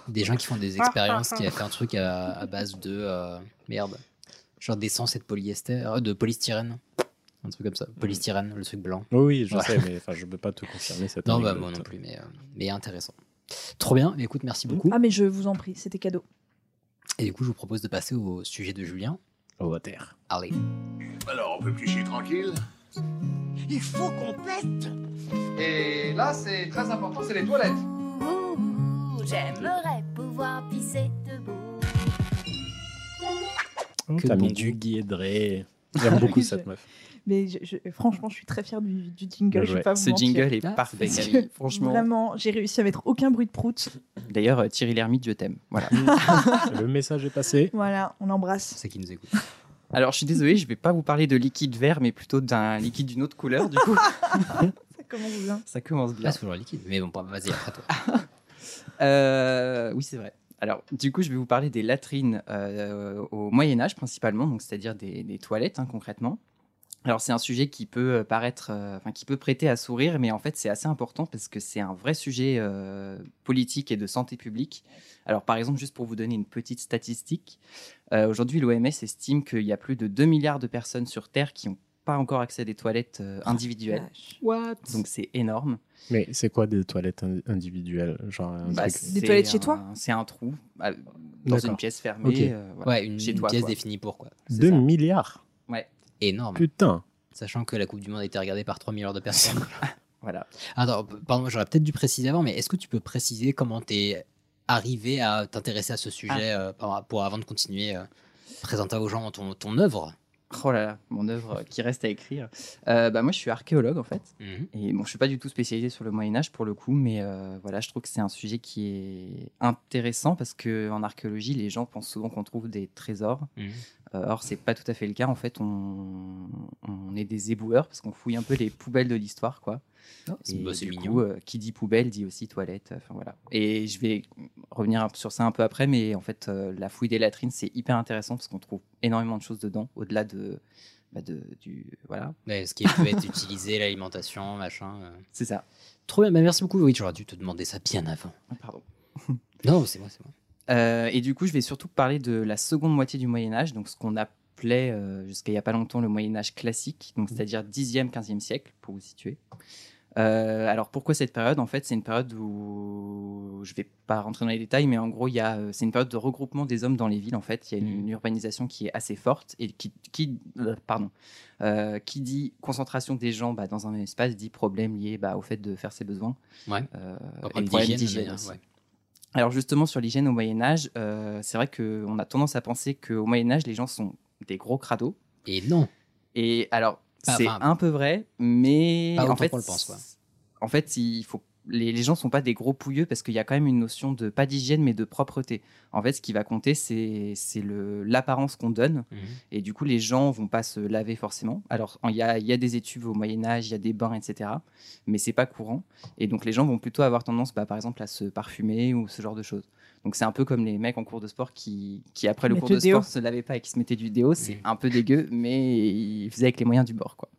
des gens qui font des expériences qui a fait un truc à, à base de euh, merde, genre d'essence et de polyester, euh, de polystyrène, un truc comme ça, polystyrène, le truc blanc. Oui, oui, je Ouais. sais, mais enfin, je peux pas te confirmer cette Non, bah moi non plus, mais, euh, mais intéressant. Trop bien, mais écoute, merci beaucoup. Ah, mais je vous en prie, c'était cadeau. Et du coup, je vous propose de passer au sujet de Julien. Au water. Allez. Alors, on peut plus chier tranquille Il faut qu'on pète Et là, c'est très important, c'est les toilettes. Ouh, J'aimerais pouvoir pisser debout. Oh, Que T'as mis du guédré. J'aime beaucoup cette meuf. Mais je- je- franchement, je suis très fière du, du jingle. Je pas vous Ce mentir. jingle est Ah, parfait, Camille. Franchement. Vraiment, j'ai réussi à mettre aucun bruit de prout. D'ailleurs, euh, Thierry Lhermitte, je t'aime. Voilà. Le message est passé. Voilà, on embrasse. C'est qui nous écoute. Alors, je suis désolé, je vais pas vous parler de liquide vert, mais plutôt d'un liquide d'une autre couleur, du coup. Ça commence bien. Ça commence bien. Là, c'est toujours liquide. Mais bon, bah, vas-y, après toi. Euh, oui, c'est vrai. Alors, du coup, je vais vous parler des latrines euh, au Moyen Âge principalement, donc c'est-à-dire des, des toilettes hein, concrètement. Alors, c'est un sujet qui peut euh, paraître, euh, enfin, qui peut prêter à sourire, mais en fait, c'est assez important parce que c'est un vrai sujet euh, politique et de santé publique. Alors, par exemple, juste pour vous donner une petite statistique, euh, aujourd'hui, l'OMS estime qu'il y a plus de 2 milliards de personnes sur Terre qui n'ont pas encore accès à des toilettes euh, individuelles. What? Donc, c'est énorme. Mais c'est quoi des toilettes in- individuelles Genre un Bah, truc- Des toilettes chez toi? C'est un trou dans une pièce fermée. Ok. euh, voilà. Ouais, une, Chez une toi, pièce quoi. définie pour quoi. c'est 2 ça. milliards? Énorme. Putain Sachant que la Coupe du Monde a été regardée par 3 milliards de personnes. voilà. Attends, pardon, j'aurais peut-être dû préciser avant, mais est-ce que tu peux préciser comment t'es arrivé à t'intéresser à ce sujet euh, par- pour avant de continuer euh, présenter aux gens ton, ton œuvre? Oh là là, mon œuvre qui reste à écrire. Euh, bah, moi, je suis archéologue en fait. Mhm. Et bon, je suis pas du tout spécialisé sur le Moyen Âge pour le coup, mais euh, voilà, je trouve que c'est un sujet qui est intéressant parce que en archéologie, les gens pensent souvent qu'on trouve des trésors. Mhm. Euh, or, c'est pas tout à fait le cas. En fait, on, on est des éboueurs parce qu'on fouille un peu les poubelles de l'histoire, quoi. C'est- Et bah, mignon. coup, euh, qui dit poubelle dit aussi toilette. Enfin voilà. Et je vais revenir sur ça un peu après, mais en fait, euh, la fouille des latrines, c'est hyper intéressant parce qu'on trouve énormément de choses dedans, au-delà de, bah, de du voilà. Ouais, ce qui peut être utilisé, l'alimentation, machin. euh. C'est ça. Trop bien, bah, merci beaucoup. Oui, j'aurais dû te demander ça bien avant. Ah, Pardon. Non, c'est moi, c'est moi. Et du coup, je vais surtout parler de la seconde moitié du Moyen Âge, donc ce qu'on appelait euh, jusqu'à il n'y a pas longtemps le Moyen Âge classique, donc c'est-à-dire 10e, 15e siècle, pour vous situer. Euh, alors pourquoi cette période? En fait, c'est une période où je vais pas rentrer dans les détails, mais en gros, il y a, euh, c'est une période de regroupement des hommes dans les villes. En fait, il y a une, une urbanisation qui est assez forte et qui, qui euh, pardon, euh, qui dit concentration des gens bah, dans un même espace dit problème lié bah, au fait de faire ses besoins. Ouais. Euh, et problème d'hygiène. Alors justement sur l'hygiène au Moyen Âge, euh, c'est vrai qu'on a tendance à penser qu'au Moyen Âge, les gens sont des gros crados. Et non. Et alors, c'est enfin, un peu vrai, mais en fait, qu'on le pense, quoi. en fait, il faut les, les gens sont pas des gros pouilleux parce qu'il y a quand même une notion de pas d'hygiène mais de propreté. En fait, ce qui va compter, c'est c'est le l'apparence qu'on donne. Mhm. Et du coup, les gens vont pas se laver forcément. Alors, il y a, il y a des études au Moyen Âge, il y a des bains, etc. Mais c'est pas courant. Et donc, les gens vont plutôt avoir tendance, bah, par exemple, à se parfumer ou ce genre de choses. Donc, c'est un peu comme les mecs en cours de sport qui, qui après le cours de déo. sport, se lavaient pas et qui se mettaient du déo. C'est un peu dégueu, mais ils faisaient avec les moyens du bord, quoi.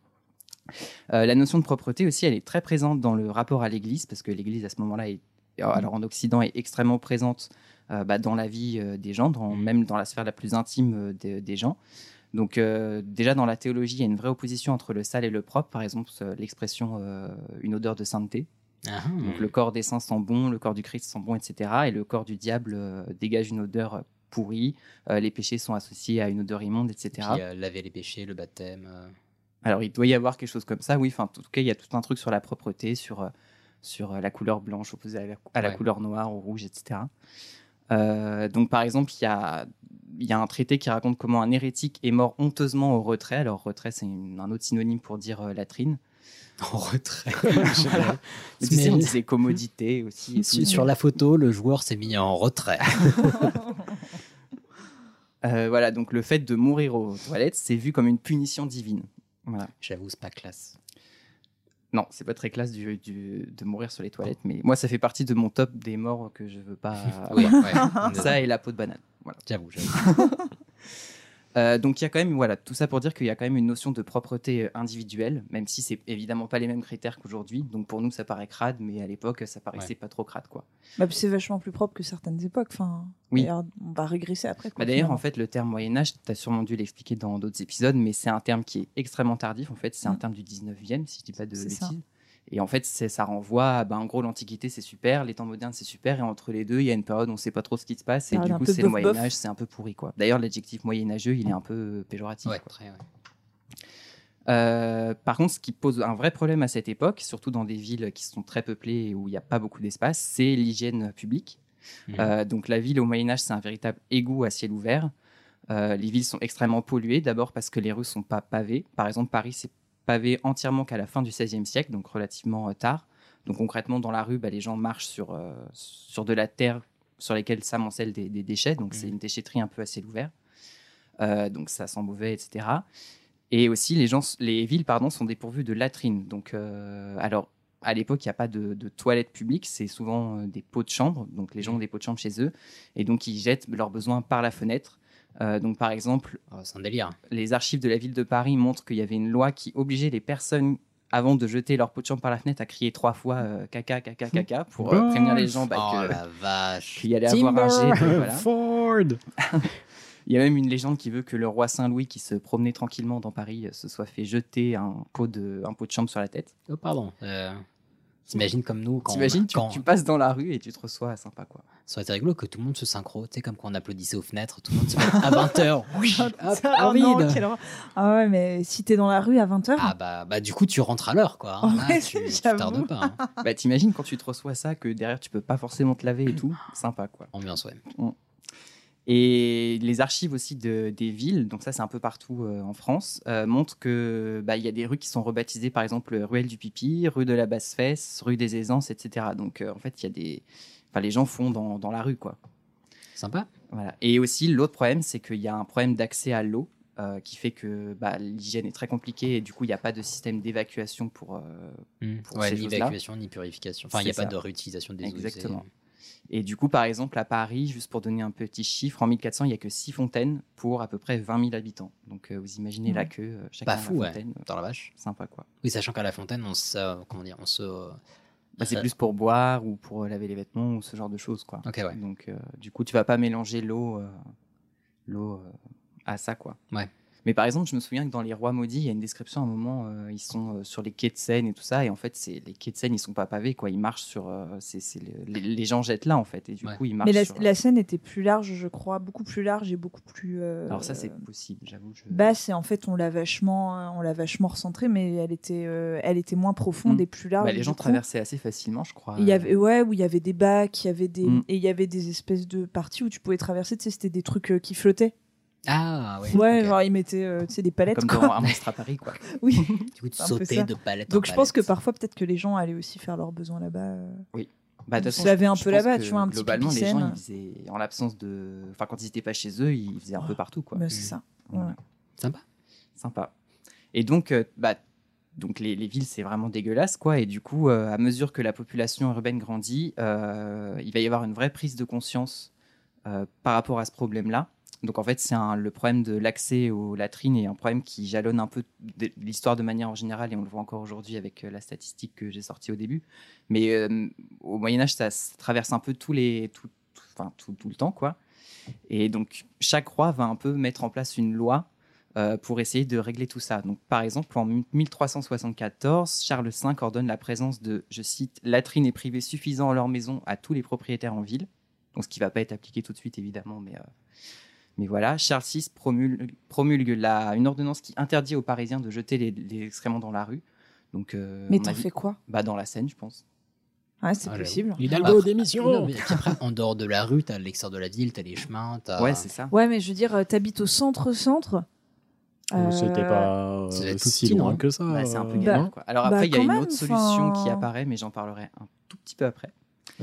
Euh, la notion de propreté aussi, elle est très présente dans le rapport à l'Église, parce que l'Église à ce moment-là, est, alors en Occident, est extrêmement présente euh, bah, dans la vie euh, des gens, dans, même dans la sphère la plus intime euh, des, des gens. Donc euh, déjà dans la théologie, il y a une vraie opposition entre le sale et le propre. Par exemple, euh, l'expression euh, une odeur de sainteté. Ah, Donc le corps des saints sent bon, le corps du Christ sent bon, etc. Et le corps du diable euh, dégage une odeur pourrie. Euh, les péchés sont associés à une odeur immonde, etc. Puis, euh, laver les péchés, le baptême. euh. Alors, il doit y avoir quelque chose comme ça, oui. Enfin, en tout cas, il y a tout un truc sur la propreté, sur, euh, sur euh, la couleur blanche opposée à la, à la Ouais. couleur noire, au rouge, etc. Euh, donc, par exemple, il y a, y a un traité qui raconte comment un hérétique est mort honteusement au retrait. Alors, retrait, c'est un autre synonyme pour dire euh, latrine. En retrait. Voilà. Mais tu sais, on disait commodité aussi. et Sur, tout. sur la photo, le joueur s'est mis en retrait. Euh, voilà, donc le fait de mourir aux toilettes, c'est vu comme une punition divine. Voilà. J'avoue, c'est pas classe. Non, c'est pas très classe du, du- de mourir sur les toilettes, mais moi, ça fait partie de mon top des morts que je veux pas. Oui, avoir. ouais. ça et la peau de banane. Voilà. J'avoue, j'avoue. Euh, donc il y a quand même, voilà, tout ça pour dire qu'il y a quand même une notion de propreté euh, individuelle, même si c'est évidemment pas les mêmes critères qu'aujourd'hui. Donc pour nous, ça paraît crade, mais à l'époque, ça paraissait pas trop crade, quoi. Bah, c'est vachement plus propre que certaines époques. Enfin, Oui. d'ailleurs, on va régresser après. quoi, Bah D'ailleurs, en fait, le terme Moyen Âge, tu as sûrement dû l'expliquer dans d'autres épisodes, mais c'est un terme qui est extrêmement tardif. En fait, c'est un Mm. terme du 19e, si je dis pas de bêtises. Et en fait, ça renvoie, à, bah, en gros, l'Antiquité, c'est super, les temps modernes, c'est super, et entre les deux, il y a une période où on ne sait pas trop ce qui se passe, et Période du coup, c'est le bof-bof. Moyen Âge, c'est un peu pourri, quoi. D'ailleurs, l'adjectif moyenâgeux, il est un peu péjoratif. Ouais, quoi. très, ouais. Euh, par contre, ce qui pose un vrai problème à cette époque, surtout dans des villes qui sont très peuplées et où il n'y a pas beaucoup d'espace, c'est l'hygiène publique. Mhm. Euh, donc la ville au Moyen Âge, c'est un véritable égout à ciel ouvert. Euh, les villes sont extrêmement polluées, d'abord parce que les rues sont pas pavées. Par exemple, Paris, c'est pavé entièrement qu'à la fin du XVIe siècle, donc relativement euh, tard. Donc concrètement, dans la rue, bah, les gens marchent sur, euh, sur de la terre sur lesquelles s'amoncellent des, des déchets. Donc c'est une déchetterie un peu à ciel ouvert. Euh, donc ça sent mauvais, etc. Et aussi, les, gens, les villes pardon, sont dépourvues de latrines. Donc, euh, alors, à l'époque, il n'y a pas de, de toilettes publiques, c'est souvent euh, des pots de chambre. Donc, les gens ont des pots de chambre chez eux. Et donc, ils jettent leurs besoins par la fenêtre. Euh, donc, par exemple, un délire. les archives de la ville de Paris montrent qu'il y avait une loi qui obligeait les personnes, avant de jeter leur pot de chambre par la fenêtre, à crier trois fois euh, caca, caca, caca, pour euh, prévenir les gens bah, Oh que- la vache. qu'il allait avoir un jet. de- voilà. Ford Il y a même une légende qui veut que le roi Saint-Louis, qui se promenait tranquillement dans Paris, se soit fait jeter un pot de, un pot de chambre sur la tête. Oh, pardon. T'imagines comme nous quand. T'imagines, tu, quand- tu passes dans la rue et tu te reçois sympa, quoi. Ça aurait été rigolo que tout le monde se synchro, tu sais, comme quand on applaudissait aux fenêtres, tout le monde se met à 20h. Oui, hop, Ah non, horreur. Ah ouais, mais si t'es dans la rue à 20h. Ah bah, bah du coup tu rentres à l'heure quoi. hein. Là, Ouais, tu, tu tardes pas. hein. Bah, t'imagines quand tu te reçois ça, que derrière tu peux pas forcément te laver et tout. Sympa, quoi. Ambiance ouais. Et les archives aussi de- des villes, donc ça c'est un peu partout euh, en France, euh, montrent que bah, il y a des rues qui sont rebaptisées, par exemple ruelle du Pipi, rue de la Basse-Fesse, rue des Aisances, etc. Donc euh, en fait il y a des, enfin les gens font dans, dans la rue quoi. Sympa. Voilà. Et aussi l'autre problème c'est qu'il y a un problème d'accès à l'eau. euh, qui fait que bah, l'hygiène est très compliquée et du coup il n'y a pas de système d'évacuation pour, euh, Mm. pour Ouais, ces ni évacuation ni purification. Enfin, il n'y a pas de réutilisation des eaux usées. Exactement. Et du coup, par exemple, à Paris, juste pour donner un petit chiffre, en 1400, il n'y a que 6 fontaines pour à peu près 20 000 habitants. Donc, euh, vous imaginez Ouais. la queue, euh, chacun Pas la fou, ouais. fontaine. Dans la vache. Sympa, quoi. Oui, sachant qu'à la fontaine, on se, comment dire, on se. Bah, c'est plus pour boire ou pour laver les vêtements ou ce genre de choses, quoi. Ok, ouais. Donc, euh, du coup, tu vas pas mélanger l'eau euh, l'eau euh, à ça, quoi. Ouais. Mais par exemple, je me souviens que dans Les Rois Maudits, il y a une description à un moment, euh, ils sont euh, sur les quais de Seine et tout ça, et en fait, c'est les quais de Seine, ils sont pas pavés, quoi. Ils marchent sur. euh, le- les, les gens jettent là, en fait, et du coup, ils marchent Mais la, sur. la scène était plus large, je crois, beaucoup plus large et beaucoup plus. euh, Alors, ça, c'est possible, j'avoue. je- basse et en fait on l'a vachement, on l'a vachement recentrée, mais elle était, euh, elle était moins profonde Mm. et plus large. Bah, et les gens coup, traversaient assez facilement, je crois. Il y avait, ouais, où il y avait des bacs, il y avait des, Mm. et il y avait des espèces de parties où tu pouvais traverser. Tu sais, c'était des trucs euh, qui flottaient. Ah, ouais. Ouais, genre ils mettaient, euh, tu sais, des palettes. Comme quoi. dans Un monstre à Paris, quoi. oui. Du coup, tu sautais de palette en Donc je pense que parfois peut-être que les gens allaient aussi faire leurs besoins là-bas. euh. Oui. Bah, de toute Ils façon, se lavaient un peu là-bas, tu vois, un petit Globalement, les gens, ils faisaient, en l'absence de. Enfin, quand ils étaient pas chez eux, ils faisaient un peu partout, quoi. C'est ça. Ouais. Sympa. Sympa. Et donc, euh, bah, donc les, les villes, c'est vraiment dégueulasse, quoi. Et du coup, euh, à mesure que la population urbaine grandit, euh, il va y avoir une vraie prise de conscience euh, par rapport à ce problème-là. Donc, en fait, c'est le problème de l'accès aux latrines est un problème qui jalonne un peu l'histoire de manière en général, et on le voit encore aujourd'hui avec euh, la statistique que j'ai sortie au début. Mais euh, au Moyen Âge, ça, traverse un peu tout, le temps, quoi. Et donc, chaque roi va un peu mettre en place une loi euh, pour essayer de régler tout ça. Donc, par exemple, en 1374, Charles V ordonne la présence de, je cite, latrines et privés suffisants en leur maison à tous les propriétaires en ville. Donc, ce qui ne va pas être appliqué tout de suite, évidemment, mais, mais voilà. Charles VI promulgue, promulgue la, une ordonnance qui interdit aux Parisiens de jeter les, les excréments dans la rue. Donc, euh, Mais t'en fais quoi? bah, Dans la Seine, je pense. Ouais, c'est Ah, possible. Hidalgo, démission en dehors de la rue, t'as l'extérieur de la ville, t'as les chemins, t'as. Ouais, c'est ça. Ouais, mais je veux dire, euh, t'habites au centre-centre. Oh, C'était Euh, pas euh, si loin non que ça. Bah, c'est un peu euh, galère, quoi. Alors Bah, après, il y a une même, autre solution qui apparaît, mais j'en parlerai un tout petit peu après.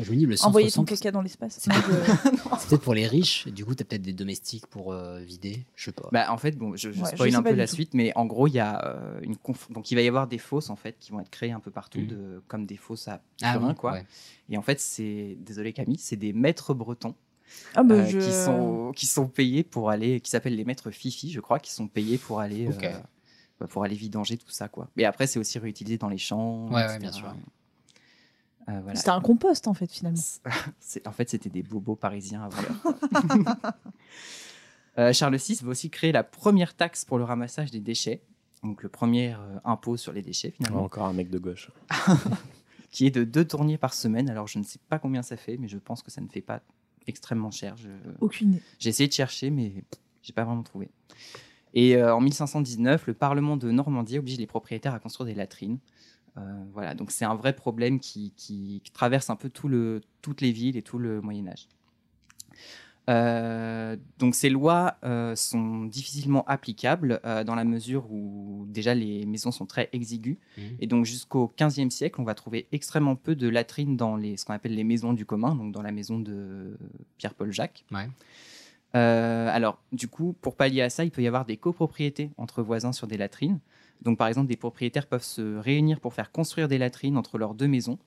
Je me dis, le centre Envoyer ton centre, caca dans l'espace. c'est Non, peut-être je- c'est peut-être pour les riches, du coup, t'as peut-être des domestiques pour euh, vider, je sais pas. Bah, en fait, bon, je, je Ouais, spoil un peu la tout. suite, mais en gros, il y a euh, une conf- donc il va y avoir des fosses en fait qui vont être créées un peu partout, de, comme des fosses à Ah oui, quoi. ouais. Et en fait, c'est désolé Camille, c'est des maîtres bretons Ah, bah, euh, je- qui sont qui sont payés pour aller, qui s'appellent les maîtres Fifi, je crois, qui sont payés pour aller euh, bah, pour aller vidanger tout ça, quoi. Mais après, c'est aussi réutilisé dans les champs. Ouais, ouais, etc. bien sûr. Euh, voilà. C'était un compost en fait finalement. C'est- en fait, c'était des bobos parisiens avant l'heure. Euh, Charles VI va aussi créer la première taxe pour le ramassage des déchets, donc le premier euh, impôt sur les déchets finalement, Encore un mec de gauche. qui est de deux tourniers par semaine. Alors je ne sais pas combien ça fait, mais je pense que ça ne fait pas extrêmement cher. Je- Aucune idée. J'ai essayé de chercher, mais j'ai pas vraiment trouvé. Et euh, en 1519, le Parlement de Normandie oblige les propriétaires à construire des latrines. Euh, voilà, donc c'est un vrai problème qui, qui- qui traverse un peu tout le, toutes les villes et tout le Moyen Âge. Euh, donc ces lois euh, sont difficilement applicables euh, dans la mesure où déjà les maisons sont très exiguës. Mhm. Et donc jusqu'au XVe siècle, on va trouver extrêmement peu de latrines dans les, ce qu'on appelle les maisons du commun, donc dans la maison de Pierre-Paul Jacques. Ouais. Euh, alors, du coup, pour pallier à ça, il peut y avoir des copropriétés entre voisins sur des latrines. Donc, par exemple, des propriétaires peuvent se réunir pour faire construire des latrines entre leurs deux maisons.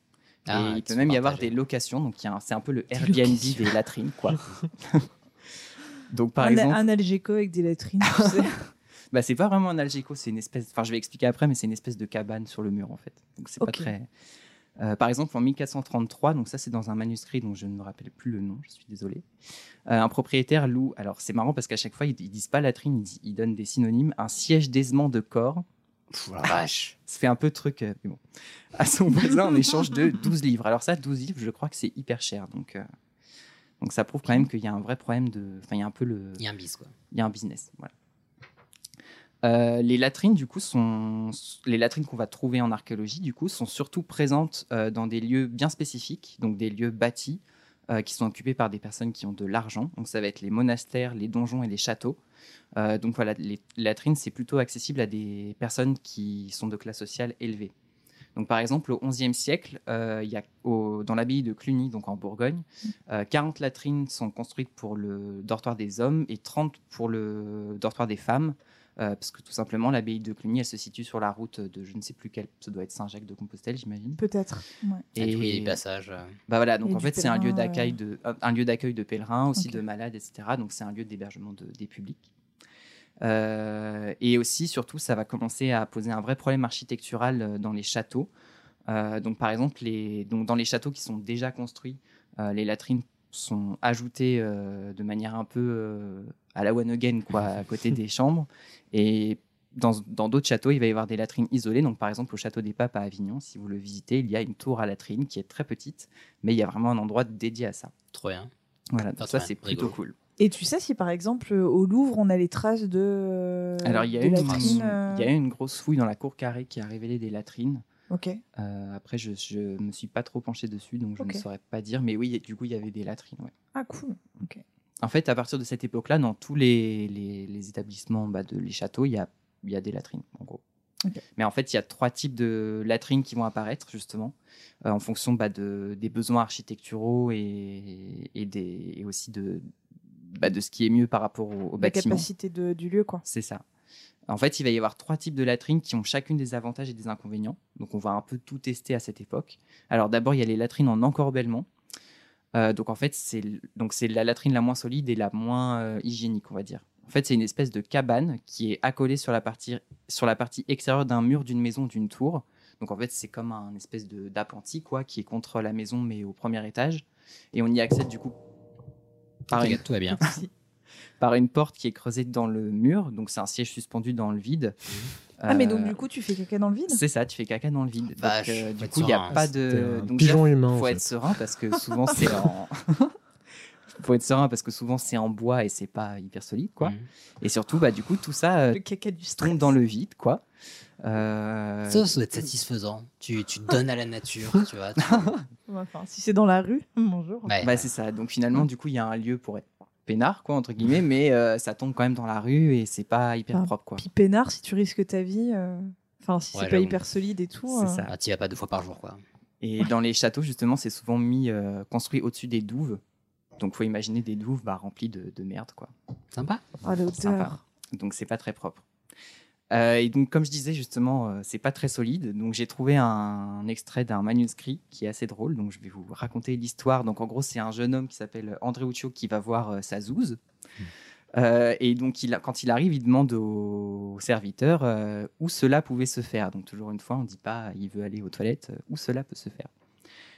Ah, et il tu peut même y avoir des locations. Donc, il c'est un peu le Airbnb locations. des latrines, quoi. donc, par un, exemple, un Algeco avec des latrines. tu sais. bah, c'est pas vraiment un algéco, c'est une espèce. Enfin, je vais expliquer après, mais c'est une espèce de cabane sur le mur, en fait. Donc, c'est pas très. Euh, par exemple, en 1433, donc ça c'est dans un manuscrit dont je ne me rappelle plus le nom, je suis désolé. Euh, un propriétaire loue, alors c'est marrant parce qu'à chaque fois ils, ils disent pas latrine, ils, donnent des synonymes, un siège d'aisement de corps. Pff, la vache. Ça fait un peu truc, euh, mais bon. À son voisin en échange de 12 livres. Alors ça, 12 livres, je crois que c'est hyper cher. Donc, donc ça prouve quand même qu'il y a un vrai problème de. Enfin, il y a un peu le. Il y a un bis, quoi. Il y a un business. Voilà. Euh, les latrines, du coup, sont les latrines qu'on va trouver en archéologie, du coup, sont surtout présentes euh, dans des lieux bien spécifiques, donc des lieux bâtis euh, qui sont occupés par des personnes qui ont de l'argent. Donc ça va être les monastères, les donjons et les châteaux. Donc voilà, les latrines, c'est plutôt accessible à des personnes qui sont de classe sociale élevée. Donc par exemple, au XIe siècle, il y a au- dans l'abbaye de Cluny, donc en Bourgogne, euh, 40 latrines sont construites pour le dortoir des hommes et 30 pour le dortoir des femmes. Euh, parce que tout simplement, l'abbaye de Cluny, elle se situe sur la route de je ne sais plus quelle, ça doit être Saint-Jacques de Compostelle, j'imagine. Peut-être. ouais. Et a des passages. euh, Bah voilà, donc Et en fait, c'est un lieu d'accueil euh, de, un lieu d'accueil de pèlerins, aussi de malades, etc. Donc c'est un lieu d'hébergement de- des publics. Euh, et aussi, surtout, ça va commencer à poser un vrai problème architectural dans les châteaux. Euh, donc par exemple, les, donc dans les châteaux qui sont déjà construits, euh, les latrines sont ajoutées euh, de manière un peu euh, à la one again, quoi, à côté des chambres. Et dans dans d'autres châteaux, il va y avoir des latrines isolées. Donc, par exemple, au château des Papes à Avignon, si vous le visitez, il y a une tour à latrine qui est très petite, mais il y a vraiment un endroit dédié à ça. Trop bien. Voilà, donc ça, c'est plutôt cool. Et tu sais si par exemple au Louvre on a les traces de. Alors, il y, a une, latrines, euh, il y a eu une grosse fouille dans la cour carrée qui a révélé des latrines. Euh, après, je ne me suis pas trop penché dessus, donc je ne saurais pas dire. Mais oui, du coup, il y avait des latrines. ouais. Ah cool. Ok. En fait, à partir de cette époque-là, dans tous les, les- les établissements, bah, de, les châteaux, il y a, il y a des latrines, en gros. Ok. Mais en fait, il y a trois types de latrines qui vont apparaître, justement, euh, en fonction bah, de, des besoins architecturaux et, et, des, et aussi de, bah, de ce qui est mieux par rapport au, au La bâtiment. capacité de- du lieu quoi. C'est ça. En fait, il va y avoir trois types de latrines qui ont chacune des avantages et des inconvénients. Donc, on va un peu tout tester à cette époque. Alors, d'abord, il y a les latrines en encorbellement. Euh, donc, en fait, c'est la latrine la moins solide et la moins euh, hygiénique, on va dire. En fait, c'est une espèce de cabane qui est accolée sur la partie, sur la partie extérieure d'un mur d'une maison, d'une tour. Donc, en fait, c'est comme un espèce de d'appentis, quoi, qui est contre la maison, mais au premier étage. Et on y accède, du coup, par une, T'inquiète, tout va bien. par une porte qui est creusée dans le mur. Donc, c'est un siège suspendu dans le vide. Ah mais donc Euh, du coup tu fais caca dans le vide? c'est ça, tu fais caca dans le vide. Donc, euh, du coup, il n'y a pas C'était de. Donc, pigeon déjà, humain, en faut fait. être serein parce que souvent c'est en. faut être serein parce que souvent c'est en bois et c'est pas hyper solide, quoi. Mhm. Et surtout, bah, du coup, tout ça euh, Le caca du tombe dans le vide, quoi. Euh, Ça, ça doit être satisfaisant. Tu, tu donnes à la nature, tu vois. tu- Enfin, si c'est dans la rue, bonjour. Ouais, bah, ouais. c'est ça. Donc finalement, du coup, il y a un lieu pour être peinard, quoi, entre guillemets, mais euh, ça tombe quand même dans la rue et c'est pas hyper propre, quoi. Puis peinard si tu risques ta vie. euh, Enfin si Ouais, c'est pas hyper solide et tout. C'est euh, ça. Ah, tu y vas pas deux fois par jour, quoi. Et dans les châteaux, justement, c'est souvent mis, euh, construit au-dessus des douves. Donc, faut imaginer des douves bah, remplies de, de merde, quoi. Sympa. Ah l'odeur. Donc, c'est pas très propre. Euh, et donc, comme je disais, justement, euh, c'est pas très solide. Donc, j'ai trouvé un, extrait d'un manuscrit qui est assez drôle. Donc, je vais vous raconter l'histoire. Donc, en gros, c'est un jeune homme qui s'appelle André Uccio qui va voir euh, sa zouze. Euh, et donc, il a- quand il arrive, il demande au, au serviteur où cela pouvait se faire. Donc, toujours une fois, on ne dit pas il veut aller aux toilettes, où cela peut se faire.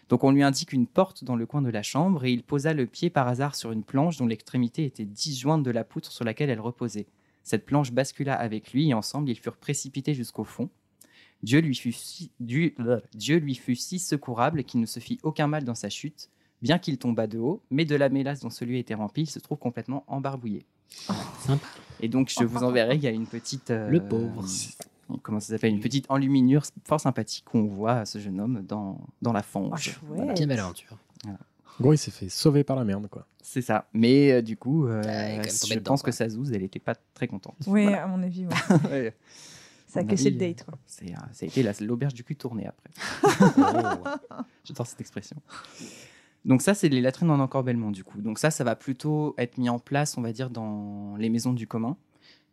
Donc, on lui indique une porte dans le coin de la chambre et il posa le pied par hasard sur une planche dont l'extrémité était disjointe de la poutre sur laquelle elle reposait. Cette planche bascula avec lui et ensemble, ils furent précipités jusqu'au fond. Dieu lui, fut si, Dieu, Dieu lui fut si secourable qu'il ne se fit aucun mal dans sa chute, bien qu'il tombât de haut, mais de la mélasse dont celui était rempli, il se trouve complètement embarbouillé. Sympa. Et donc, je vous enverrai, il y a une petite. euh, Le pauvre. Comment ça s'appelle? Une petite enluminure fort sympathique où on voit ce jeune homme dans, dans la Ah, fange. Voilà. Bien belle aventure. En gros, il s'est fait sauver par la merde, quoi. C'est ça. Mais euh, du coup, euh, tombé je dedans, pense quoi. que Sazouz, elle était pas très contente. Oui, Voilà. à mon avis, ouais. Ouais. ça a cassé le date. Quoi. C'est, euh, ça a été la- l'auberge du cul tournée après. J'adore cette expression. Donc ça, c'est les latrines en encorbellement du coup. Donc ça, ça va plutôt être mis en place, on va dire, dans les maisons du commun.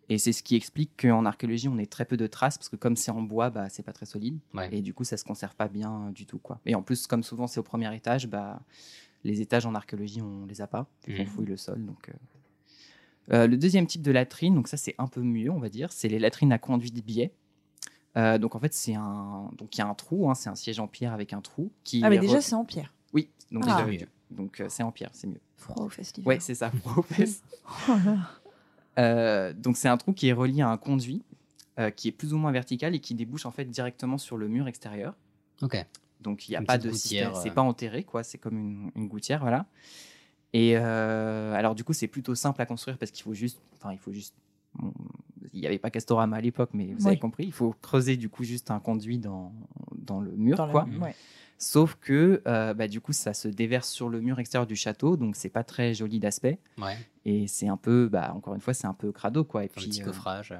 Et c'est ce qui explique qu'en archéologie, on ait très peu de traces, parce que comme c'est en bois, bah, c'est pas très solide. Ouais. Et du coup, ça se conserve pas bien euh, du tout. Quoi. Et en plus, comme souvent c'est au premier étage, bah, les étages en archéologie, on les a pas. Mhm. On fouille le sol. Donc, euh. Euh, le deuxième type de latrine, donc ça c'est un peu mieux, on va dire, c'est les latrines à conduit de biais. Euh, donc en fait, c'est un, donc il y a un trou, hein, c'est un siège en pierre avec un trou qui. Ah, mais déjà, re- c'est en pierre. Oui, donc Ah. déjà, oui. donc euh, c'est en pierre, c'est mieux. Froid au festival. Ouais, c'est ça. froid aux fesses. Oh. Euh, donc c'est un trou qui est relié à un conduit euh, qui est plus ou moins vertical et qui débouche en fait directement sur le mur extérieur. Ok. Donc il n'y a Une pas de système, gouttière, c'est euh. pas enterré quoi, c'est comme une, une gouttière voilà. Et euh, alors du coup c'est plutôt simple à construire parce qu'il faut juste, enfin il faut juste, bon, il n'y avait pas Castorama à l'époque mais vous avez compris, il faut creuser du coup juste un conduit dans dans le mur Dans quoi. ouais. Sauf que euh, bah, du coup ça se déverse sur le mur extérieur du château donc c'est pas très joli d'aspect Ouais. et c'est un peu, bah encore une fois c'est un peu crado quoi. Et puis petit euh, coffrage.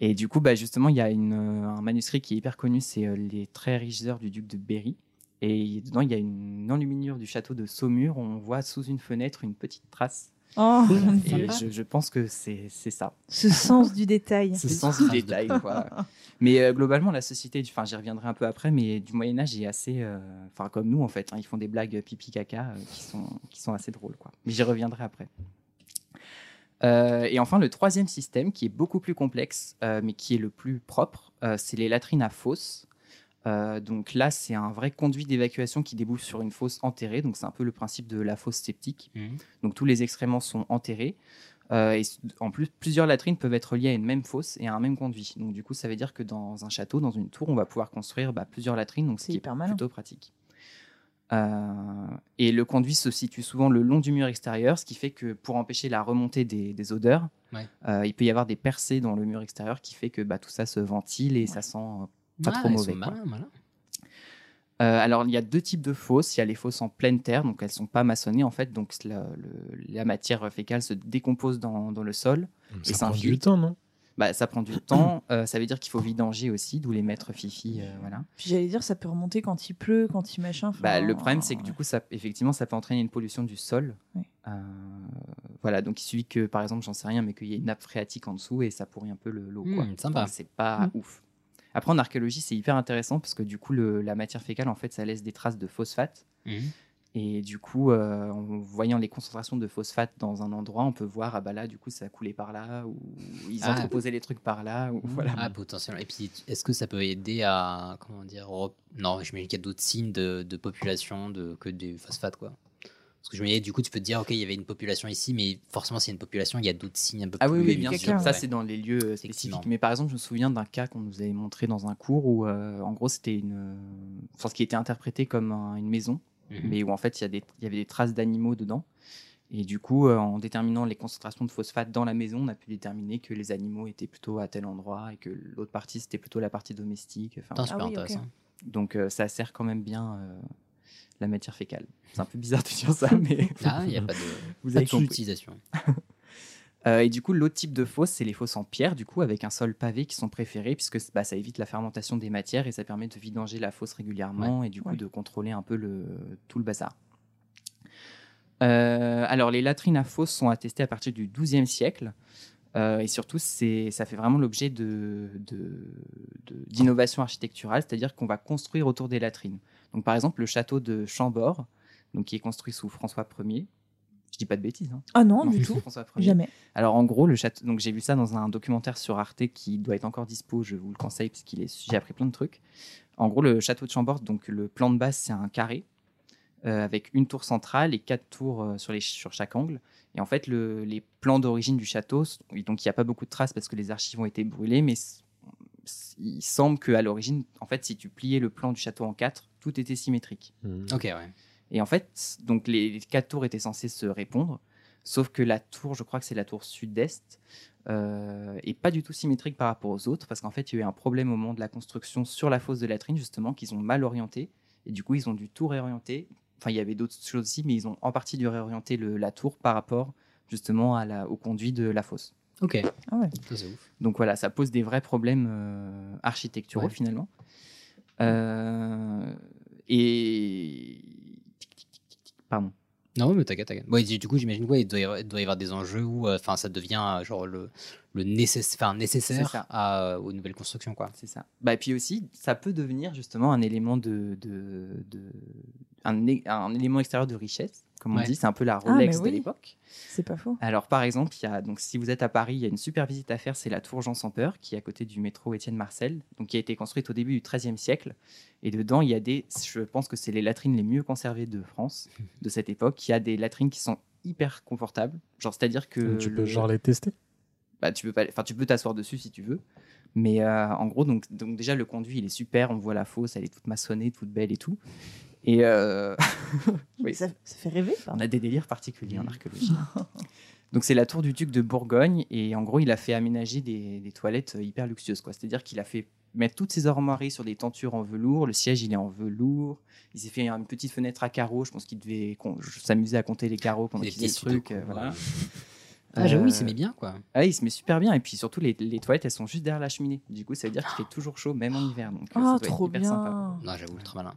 Et du coup, bah, justement, il y a une, euh, un manuscrit qui est hyper connu, c'est euh, Les très riches heures du duc de Berry. Et dedans, il y a une enluminure du château de Saumur. On voit sous une fenêtre une petite trace. Oh, Et je, je pense que c'est c'est ça. Ce sens du détail. Ce sens du détail. quoi. Mais euh, globalement, la société, enfin, j'y reviendrai un peu après, mais du Moyen Âge est assez, euh, enfin, comme nous en fait, hein, ils font des blagues pipi caca euh, qui sont qui sont assez drôles, quoi. Mais j'y reviendrai après. Euh, et enfin, le troisième système, qui est beaucoup plus complexe, euh, mais qui est le plus propre, euh, c'est les latrines à fosse. Euh, donc là, c'est un vrai conduit d'évacuation qui débouche sur une fosse enterrée. Donc c'est un peu le principe de la fosse septique. Mhm. Donc tous les excréments sont enterrés. Euh, et en plus, plusieurs latrines peuvent être liées à une même fosse et à un même conduit. Donc du coup, ça veut dire que dans un château, dans une tour, on va pouvoir construire bah, plusieurs latrines. Donc ce C'est qui est hyper malin. plutôt pratique. Euh, et le conduit se situe souvent le long du mur extérieur, ce qui fait que pour empêcher la remontée des, des odeurs, Ouais. euh, il peut y avoir des percées dans le mur extérieur qui fait que bah, tout ça se ventile et ça sent euh, pas Ah, trop mauvais. sont quoi. malins, malins. Euh, alors, il y a deux types de fosses. Il y a les fosses en pleine terre, donc elles sont pas maçonnées en fait, donc la, le- la matière fécale se décompose dans, dans le sol. et Ça prend du temps, non? Bah, ça prend du temps. euh, ça veut dire qu'il faut vidanger aussi, d'où les maîtres fifi, euh, voilà. Puis j'allais dire, ça peut remonter quand il pleut, quand il machin. Bah, le problème, c'est que du coup, ça, effectivement, ça peut entraîner une pollution du sol. Oui. Euh, voilà, donc il suffit que, par exemple, j'en sais rien, mais qu'il y ait une nappe phréatique en dessous et ça pourrit un peu le- l'eau. quoi. Hmm, sympa. Donc, C'est pas Mm. ouf. Après, en archéologie, c'est hyper intéressant parce que du coup, le- la matière fécale, en fait, ça laisse des traces de phosphate. Mhm. Et du coup, euh, en voyant les concentrations de phosphate dans un endroit, on peut voir, ah bah là, du coup, ça a coulé par là, ou ils Ah. entreposaient les trucs par là, ou voilà. Ah, potentiellement. Et puis, est-ce que ça peut aider à. Comment dire rep- Non, je qu'il y a d'autres signes de, de population de, que des phosphates, quoi. Parce que je me disais, du coup, tu peux te dire, ok, il y avait une population ici, mais forcément, s'il y a une population, il y a d'autres signes un peu Ah plus. oui, oui, bien sûr. Ça, ouais. c'est dans les lieux euh, spécifiques. Mais par exemple, je me souviens d'un cas qu'on nous avait montré dans un cours où, euh, en gros, c'était une. Enfin, ce qui était interprété comme un- une maison, Mhm. mais où en fait, il y, avait des traces d'animaux dedans. Et du coup, euh, en déterminant les concentrations de phosphate dans la maison, on a pu déterminer que les animaux étaient plutôt à tel endroit et que l'autre partie, c'était plutôt la partie domestique. Enfin, super Ah oui, intéressant. donc, euh, ça sert quand même bien euh, la matière fécale. C'est un peu bizarre de dire ça, mais. Ah, il n'y a pas de. Vous pas avez de compris. sous-utilisation. Euh, et du coup, l'autre type de fosse, c'est les fosses en pierre, du coup, avec un sol pavé qui sont préférés, puisque bah, ça évite la fermentation des matières et ça permet de vidanger la fosse régulièrement et du coup Ouais. de contrôler un peu le, tout le bazar. Euh, alors, les latrines à fosse sont attestées à partir du XIIe siècle. euh, et surtout, c'est, ça fait vraiment l'objet de, de- de- d'innovation architecturale, c'est-à-dire qu'on va construire autour des latrines. Donc, par exemple, le château de Chambord, donc, qui est construit sous François Ier. Je dis pas de bêtises. Hein. Ah non, du tout. Jamais. Alors en gros, le château, donc j'ai vu ça dans un documentaire sur Arte qui doit être encore dispo, je vous le conseille parce qu'il est, j'ai appris plein de trucs. En gros, le château de Chambord, donc le plan de base c'est un carré euh, avec une tour centrale et quatre tours euh, sur, les, sur chaque angle. Et en fait, le- les plans d'origine du château, donc il n'y a pas beaucoup de traces parce que les archives ont été brûlées, mais il semble qu'à l'origine, en fait, si tu pliais le plan du château en quatre, tout était symétrique. Ok, ouais. Et en fait, donc les, les quatre tours étaient censées se répondre, sauf que la tour, je crois que c'est la tour sud-est, euh, est pas du tout symétrique par rapport aux autres, parce qu'en fait, il y a eu un problème au moment de la construction sur la fosse de latrine, justement, qu'ils ont mal orienté, Et du coup, ils ont dû tout réorienter. Enfin, il y avait d'autres choses aussi, mais ils ont en partie dû réorienter le- la tour par rapport justement à la, au conduit de la fosse. Ok. Ah ouais. Ça, c'est ouf. Donc voilà, ça pose des vrais problèmes euh, architecturaux Ouais. finalement. Euh, et. Pardon. Non, mais t'inquiète, t'inquiète. Ouais, du coup, j'imagine ouais, il doit y avoir, des enjeux où enfin, ça devient euh, genre le, le nécess- nécessaire à, euh, aux nouvelles constructions. Quoi. C'est ça. Bah, et puis aussi, ça peut devenir justement un élément de. de, de- un, un élément extérieur de richesse, comme on dit. C'est un peu la Ah, Rolex de l'époque. C'est pas faux. Alors, par exemple, il y a, donc, si vous êtes à Paris, il y a une super visite à faire, c'est la tour Jean sans peur, qui est à côté du métro Étienne Marcel, donc, qui a été construite au début du XIIIe siècle. Et dedans, il y a des, je pense que c'est les latrines les mieux conservées de France, de cette époque. Il y a des latrines qui sont hyper confortables. Genre, c'est-à-dire que. tu peux le- genre les tester? Bah, tu peux pas, enfin, tu peux t'asseoir dessus si tu veux. Mais euh, en gros, donc, donc déjà, le conduit, il est super. On voit la fosse, elle est toute maçonnée, toute belle et tout. Et euh, oui. Ça, ça fait rêver. On a des délires particuliers en archéologie. Donc c'est la tour du duc de Bourgogne et en gros il a fait aménager des, des toilettes euh, hyper luxueuses. quoi. C'est-à-dire qu'il a fait mettre toutes ses armoiries sur des tentures en velours, le siège il est en velours, il s'est fait une petite fenêtre à carreaux, je pense qu'il devait s'amuser à compter les carreaux pendant qu'il faisait le truc. euh, trucs, voilà. Ah, j'avoue, il Euh, se met bien, quoi. Ah, il se met super bien et puis surtout les, les toilettes elles sont juste derrière la cheminée. Du coup ça veut dire qu'il fait toujours chaud même en hiver. Donc ça être trop hyper bien. sympa. Non, j'avoue, très malin.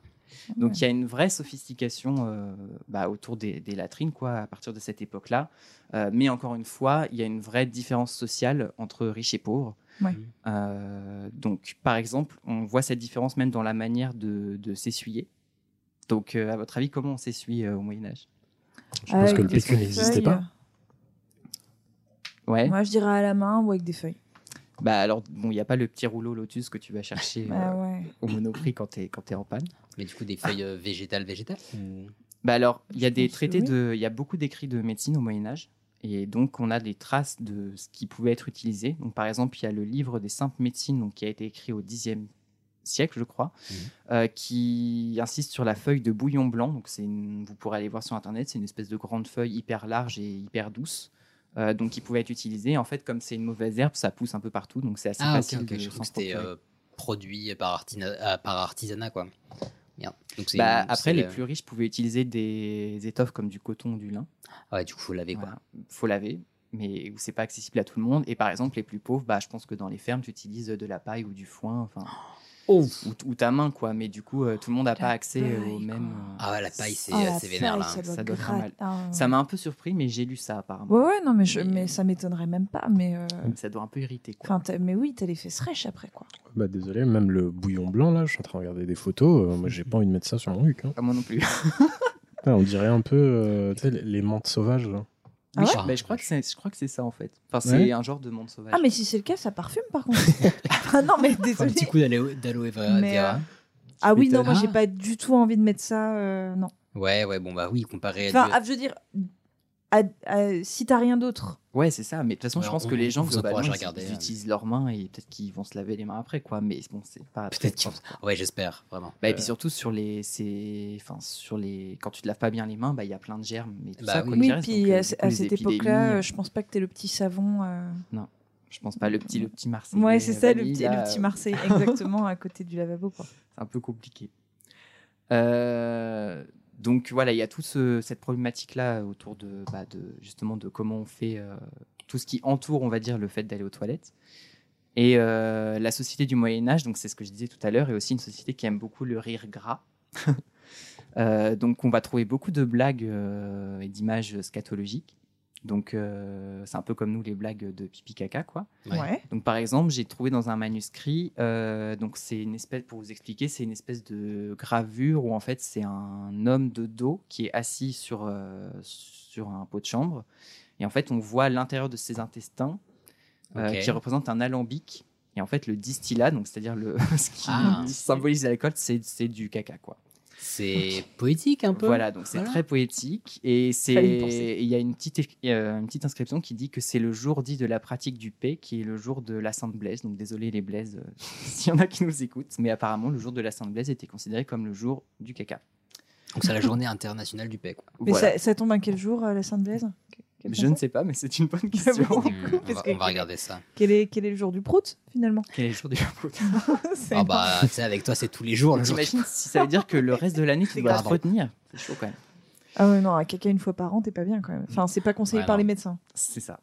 Donc il y a une vraie sophistication euh, bah, autour des, des latrines quoi, à partir de cette époque-là. Euh, mais encore une fois, il y a une vraie différence sociale entre riches et pauvres. Ouais. Euh, donc par exemple, on voit cette différence même dans la manière de, de s'essuyer. Donc euh, à votre avis, comment on s'essuie euh, au Moyen Âge? Je pense que le PQ n'existait pas. Ouais. Moi, je dirais à la main ou avec des feuilles. Bah alors bon, il n'y a pas le petit rouleau Lotus que tu vas chercher Ah euh, ouais. au Monoprix quand t'es quand t'es en panne. Mais du coup, des feuilles euh, végétales, végétales ou- Bah alors, il y a des pense que traités oui. de, il y a beaucoup d'écrits de médecine au Moyen Âge, et donc on a des traces de ce qui pouvait être utilisé. Donc par exemple, il y a le livre des simples médecines, donc qui a été écrit au Xe siècle, je crois, Mhm. euh, qui insiste sur la feuille de bouillon blanc. Donc c'est, une- vous pourrez aller voir sur internet, c'est une espèce de grande feuille hyper large et hyper douce. Euh, donc qui pouvait être utilisée. En fait, comme c'est une mauvaise herbe, ça pousse un peu partout, donc c'est assez Ah, facile ok. de Je que c'était euh, produit par, artina- euh, par artisanat, quoi. Merde. Donc, c'est- Bah, après, les le- plus riches pouvaient utiliser des étoffes comme du coton ou du lin. Ah ouais, du coup, faut laver, quoi. Voilà. faut laver, mais c'est pas accessible à tout le monde. Et par exemple, les plus pauvres, bah, je pense que dans les fermes, tu utilises de la paille ou du foin, enfin, ou, ou ta main, quoi. Mais du coup, euh, tout le monde n'a pas accès euh, au même. euh, Ah ouais, la paille, c'est Ah, c'est vénère, là. ça doit, Ça doit faire mal. Ça m'a un peu surpris, mais j'ai lu ça apparemment. Ouais, ouais, non, mais, je- Mais- mais ça m'étonnerait même pas. Mais, euh, Ça doit un peu irriter, quoi. enfin, mais oui, t'as les fesses rêches après, quoi. Bah désolé, même le bouillon blanc là, je suis en train de regarder des photos. euh, moi, j'ai pas envie de mettre ça sur mon huc. hein. Pas moi non plus. Putain, on dirait un peu, euh, tu sais, les- les menthes sauvages. là. Ah ouais je, bah, je crois que c'est, je crois que c'est ça en fait. Enfin, c'est Ouais. un genre de monde sauvage. Ah, mais si c'est le cas, ça parfume par contre. ah non, mais Faut un désolé. petit coup d'aloe d'aloe vera. Euh, Ah oui, non, moi j'ai pas du tout envie de mettre ça. euh, non. Ouais, ouais, bon, bah oui, comparé à. Enfin, du- ah, je veux dire, à- à- si t'as rien d'autre. Ouais, c'est ça. Mais de toute façon, je pense on- que les gens globalement, à ils- regarder, ils hein. utilisent leurs mains et peut-être qu'ils vont se laver les mains après, quoi. Mais bon, c'est pas Peut-être qu'ils quoi. Ouais, j'espère, vraiment. Bah, et Euh, puis surtout sur les, c'est, enfin sur les, quand tu te laves pas bien les mains, bah il y a plein de germes et tout Bah ça. oui. Oui, reste. puis Donc, euh, à, coup, cette époque-là, euh, euh, je pense pas que t'aies le petit savon. euh, je pense pas le petit, le petit Marseillais. Ouais, c'est ça, le petit, là, le petit euh, Marseille, exactement, à côté du lavabo. Quoi. C'est un peu compliqué. Euh, donc voilà, il y a toute cette problématique-là autour de, bah, de justement de comment on fait euh, tout ce qui entoure, on va dire, le fait d'aller aux toilettes. Et euh, la société du Moyen Âge, c'est ce que je disais tout à l'heure, est aussi une société qui aime beaucoup le rire gras. Euh, donc on va trouver beaucoup de blagues et d'images scatologiques. Donc euh, c'est un peu comme nous les blagues de pipi caca quoi. Ouais. Donc par exemple, j'ai trouvé dans un manuscrit, euh, donc c'est une espèce, pour vous expliquer, c'est une espèce de gravure où en fait c'est un homme de dos qui est assis sur, euh, sur un pot de chambre. Et en fait, on voit l'intérieur de ses intestins euh, qui représente un alambic. Et en fait, le distillat, donc c'est-à-dire le ce qui Ah. symbolise l'alcool, c'est c'est du caca quoi. C'est poétique un peu. Voilà, donc c'est Voilà. très poétique et c'est il y a une petite euh, une petite inscription qui dit que c'est le jour dit de la pratique du paix qui est le jour de la Sainte Blaise. Donc désolé les Blaises euh, s'il y en a qui nous écoutent, mais apparemment le jour de la Sainte Blaise était considéré comme le jour du caca. Donc c'est la journée internationale du paix, quoi. Mais Voilà. ça, ça tombe à quel jour, euh, la Sainte-Blaise Quelle Je ne sais pas, mais c'est une bonne Oui. question. Hmm, on, va, que- on va regarder ça. Quel est, quel est le jour du prout, finalement? Quel est le jour du prout? C'est Ah bah, avec toi, c'est tous les jours. T'imagines si ça veut dire que le reste de l'année, tu C'est dois retenir C'est chaud quand même. Ah ouais, non, un caca une fois par an, t'es pas bien quand même. Enfin, c'est pas conseillé Ouais, par non. les médecins. C'est ça.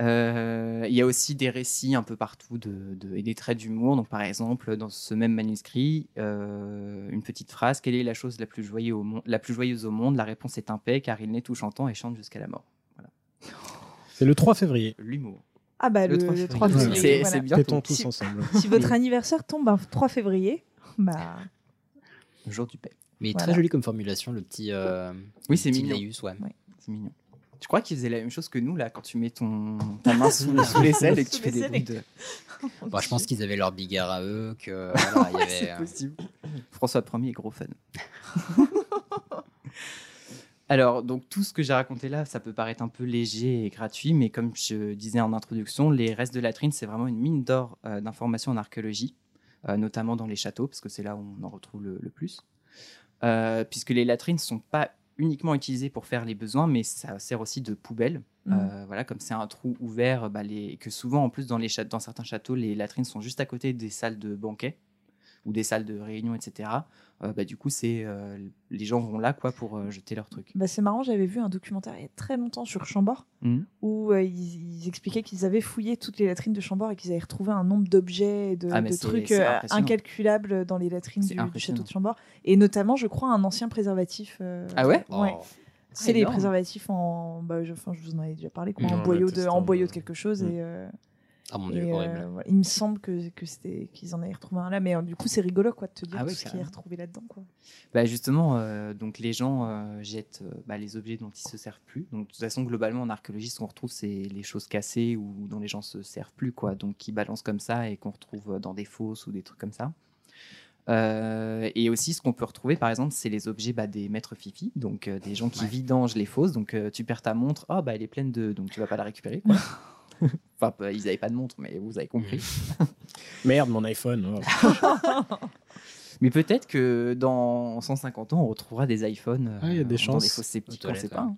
Euh, Il y a aussi des récits un peu partout de, de- et des traits d'humour. Donc, par exemple, dans ce même manuscrit, euh, une petite phrase Quelle est la chose la plus, joyeuse au monde, la plus joyeuse au monde? La réponse est un paix, car il naît tout chantant et chante jusqu'à la mort. Voilà. C'est le 3 février. L'humour. Ah bah, le, Le 3 le 3 février. février. C'est- voilà. Fêtons tous Si- ensemble. Si votre anniversaire tombe un 3 février, bah. Le jour du paix. Mais Voilà. très joli comme formulation, le petit. euh, Oui, c'est mignon. laïus, ouais. C'est mignon. Tu crois qu'ils faisaient la même chose que nous, là, quand tu mets ton, ta main sous, sous les selles et que tu fais des bruits de. Bah, je pense qu'ils avaient leur bigard à eux, que voilà, il y avait. C'est euh, possible. François Ier est gros fan. Alors, donc tout ce que j'ai raconté là, ça peut paraître un peu léger et gratuit, mais comme je disais en introduction, les restes de latrines, c'est vraiment une mine d'or euh, d'informations en archéologie, euh, notamment dans les châteaux, parce que c'est là où on en retrouve le, le plus. Euh, puisque les latrines ne sont pas uniquement utilisées pour faire les besoins, mais ça sert aussi de poubelle. Mhm. Euh, voilà, comme c'est un trou ouvert, bah, les... que souvent en plus dans, les châ- dans certains châteaux, les latrines sont juste à côté des salles de banquet ou des salles de réunion, etc. Euh, bah, du coup, c'est euh, les gens vont là quoi pour euh, jeter leurs trucs. Bah, c'est marrant, j'avais vu un documentaire il y a très longtemps sur Chambord Mhm. où euh, ils, ils expliquaient qu'ils avaient fouillé toutes les latrines de Chambord et qu'ils avaient retrouvé un nombre d'objets et de, Ah, de trucs euh, incalculables dans les latrines du, château de Chambord. Et notamment, je crois, un ancien préservatif. euh, Ah ouais Ouais. Oh. C'est Ah, les énorme. préservatifs en. Bah, je, enfin, je vous en avais déjà parlé, quoi, en, boyau de, en testin, boyau de quelque chose. mm. Et, euh, Ah mon et, dieu, euh, horrible. voilà. Il me semble que, que c'était qu'ils en avaient retrouvé un là, mais euh, du coup, c'est rigolo quoi, de te dire Ah tout ce qui est carrément. retrouvé là-dedans. Quoi. Bah justement, euh, donc les gens euh, jettent euh, bah, les objets dont ils se servent plus. Donc de toute façon, globalement, en archéologie, ce qu'on retrouve, c'est les choses cassées ou dont les gens se servent plus, quoi. Donc qui balancent comme ça et qu'on retrouve dans des fosses ou des trucs comme ça. Euh, et aussi, ce qu'on peut retrouver, par exemple, c'est les objets bah, des maîtres fifi, donc euh, des gens qui Ouais. vidangent les fosses. Donc euh, tu perds ta montre, oh bah elle est pleine de, donc tu vas pas la récupérer. Quoi. enfin, bah, ils avaient pas de montre, mais vous avez compris. Merde, mon iPhone. oh. Mais peut-être que dans 150 ans, on retrouvera des iPhones euh, Ah, il y a des dans chances. des fosses sceptiques, on sait toilettes, pas. hein.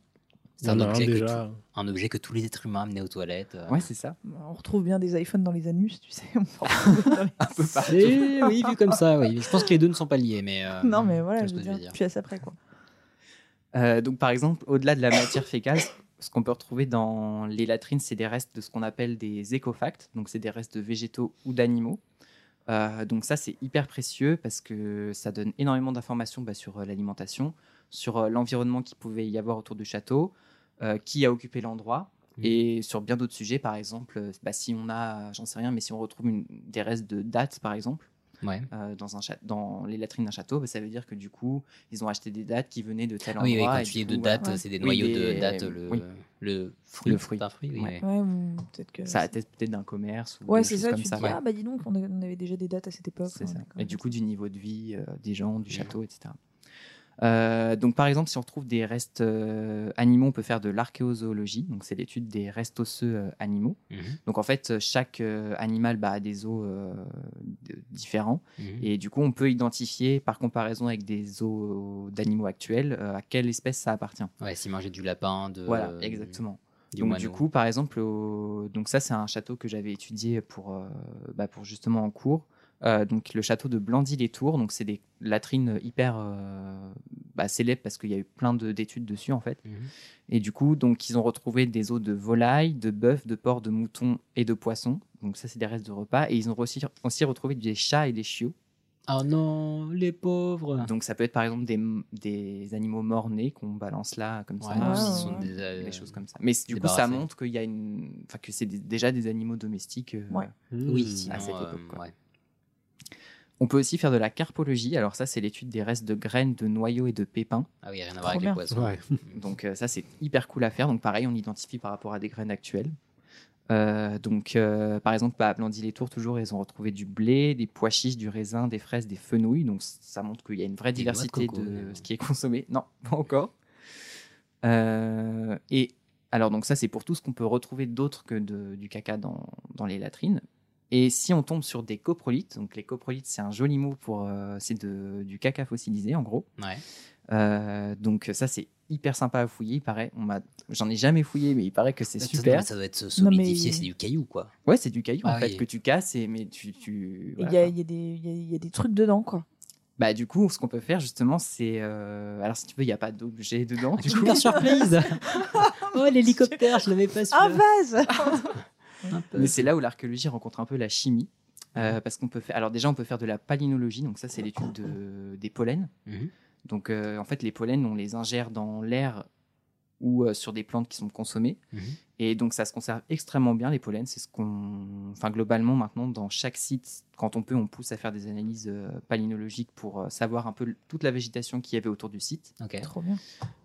C'est un objet, que déjà. tout- un objet que tous les êtres humains amenaient aux toilettes. euh. Ouais, c'est ça. On retrouve bien des iPhones dans les anus, tu sais. on dans Un peu partout. Oui, vu comme ça, oui. Je pense que les deux ne sont pas liés, mais. euh, non, mais voilà, je veux que je veux dire, dire. puis à ça après quoi. Euh, donc, par exemple, au-delà de la matière fécale, ce qu'on peut retrouver dans les latrines, c'est des restes de ce qu'on appelle des écofacts. Donc, c'est des restes de végétaux ou d'animaux. Euh, donc, ça, c'est hyper précieux parce que ça donne énormément d'informations bah, sur euh, l'alimentation, sur euh, l'environnement qu'il pouvait y avoir autour du château, qui a occupé l'endroit. Mhm. Et sur bien d'autres sujets, par exemple, bah, si on a, j'en sais rien, mais si on retrouve une- des restes de dattes, par exemple, Ouais. euh, dans, un cha- dans les latrines d'un château, bah, ça veut dire que du coup, ils ont acheté des dattes qui venaient de tel Ah Oui, endroit. oui, quand et tu du dis de coup, date, voilà. c'est des Oui, noyaux des- de date, le, oui. le fruit. Le fruit. Un fruit, oui. Ouais. mais- Ouais, ou peut-être que. Ça a peut-être peut-être d'un commerce. Ou Ouais, c'est ça, comme tu te ça. dis, ouais. ah bah dis donc, on avait déjà des dates à cette époque. C'est hein, ça. Et du coup, du niveau de vie euh, des gens, du château, etc. Euh, donc, par exemple, si on retrouve des restes euh, animaux, on peut faire de l'archéozoologie. Donc, c'est l'étude des restes osseux euh, animaux. Mhm, Donc, en fait, chaque animal bah, a des os différents. mhm. Et du coup, on peut identifier, par comparaison avec des os d'animaux actuels, à quelle espèce ça appartient. Ouais, s'ils mangeaient du lapin, de. Voilà, exactement. Du donc du coup, par exemple, au- donc ça c'est un château que j'avais étudié pour, bah, pour justement en cours. Euh, donc le château de Blandy-les-Tours, donc c'est des latrines hyper euh, bah, célèbres parce qu'il y a eu plein de- d'études dessus en fait. Mhm. Et du coup, donc ils ont retrouvé des os de volaille, de bœuf, de porc, de mouton et de poisson. Donc ça c'est des restes de repas. Et ils ont aussi, aussi retrouvé des chats et des chiots. Oh non, les pauvres. Donc ça peut être par exemple des, des animaux morts-nés qu'on balance là comme ça. Ouais, Ah, ce ouais, sont ouais. des, euh, des choses comme ça. Mais du coup, ça montre qu'il y a une, enfin que c'est déjà des animaux domestiques. euh, Ouais. Oui, sinon. à cette époque, quoi. On peut aussi faire de la carpologie. Alors ça, c'est l'étude des restes de graines, de noyaux et de pépins. Ah oui, rien à voir avec bien. les poissons. Ouais. Donc euh, ça, c'est hyper cool à faire. Donc pareil, on identifie par rapport à des graines actuelles. Euh, donc, euh, par exemple, bah, à Blandy-les-Tours, toujours, ils ont retrouvé du blé, des pois chiches, du raisin, des fraises, des fenouilles. Donc, ça montre qu'il y a une vraie Des diversité de, coco, ce qui est consommé. Non, pas encore. Euh, et alors, donc ça, c'est pour tout ce qu'on peut retrouver d'autre que de- du caca dans, dans les latrines. Et si on tombe sur des coprolites, donc les coprolites, c'est un joli mot pour, euh, c'est du caca fossilisé, en gros. Ouais. Euh, donc ça c'est hyper sympa à fouiller. Il paraît, on m'a, j'en ai jamais fouillé, mais il paraît que c'est Ça- super. Ça doit être Non, mais- solidifié, c'est du caillou, quoi. Ouais, c'est du caillou Ah en fait oui. que tu casses et mais tu, tu Il voilà, y, a, y des- il y a- il y a des trucs dedans, quoi. Bah du coup, ce qu'on peut faire justement, c'est euh, alors si tu veux, il y a pas d'objet dedans. Du coup, Super surprise Oh, l'hélicoptère, je l'avais pas Un celui-là. vase. Mais c'est là où l'archéologie rencontre un peu la chimie. euh, parce qu'on peut faire. Alors déjà, on peut faire de la palynologie. Donc ça, c'est l'étude de- des pollens. Mhm. Donc euh, en fait, les pollens, on les ingère dans l'air ou euh, sur des plantes qui sont consommées. Mhm. Et donc ça se conserve extrêmement bien les pollens. C'est ce qu'on. Enfin globalement maintenant, dans chaque site, quand on peut, on pousse à faire des analyses euh, palynologiques pour euh, savoir un peu toute la végétation qu'il y avait autour du site. Ok. Trop bien.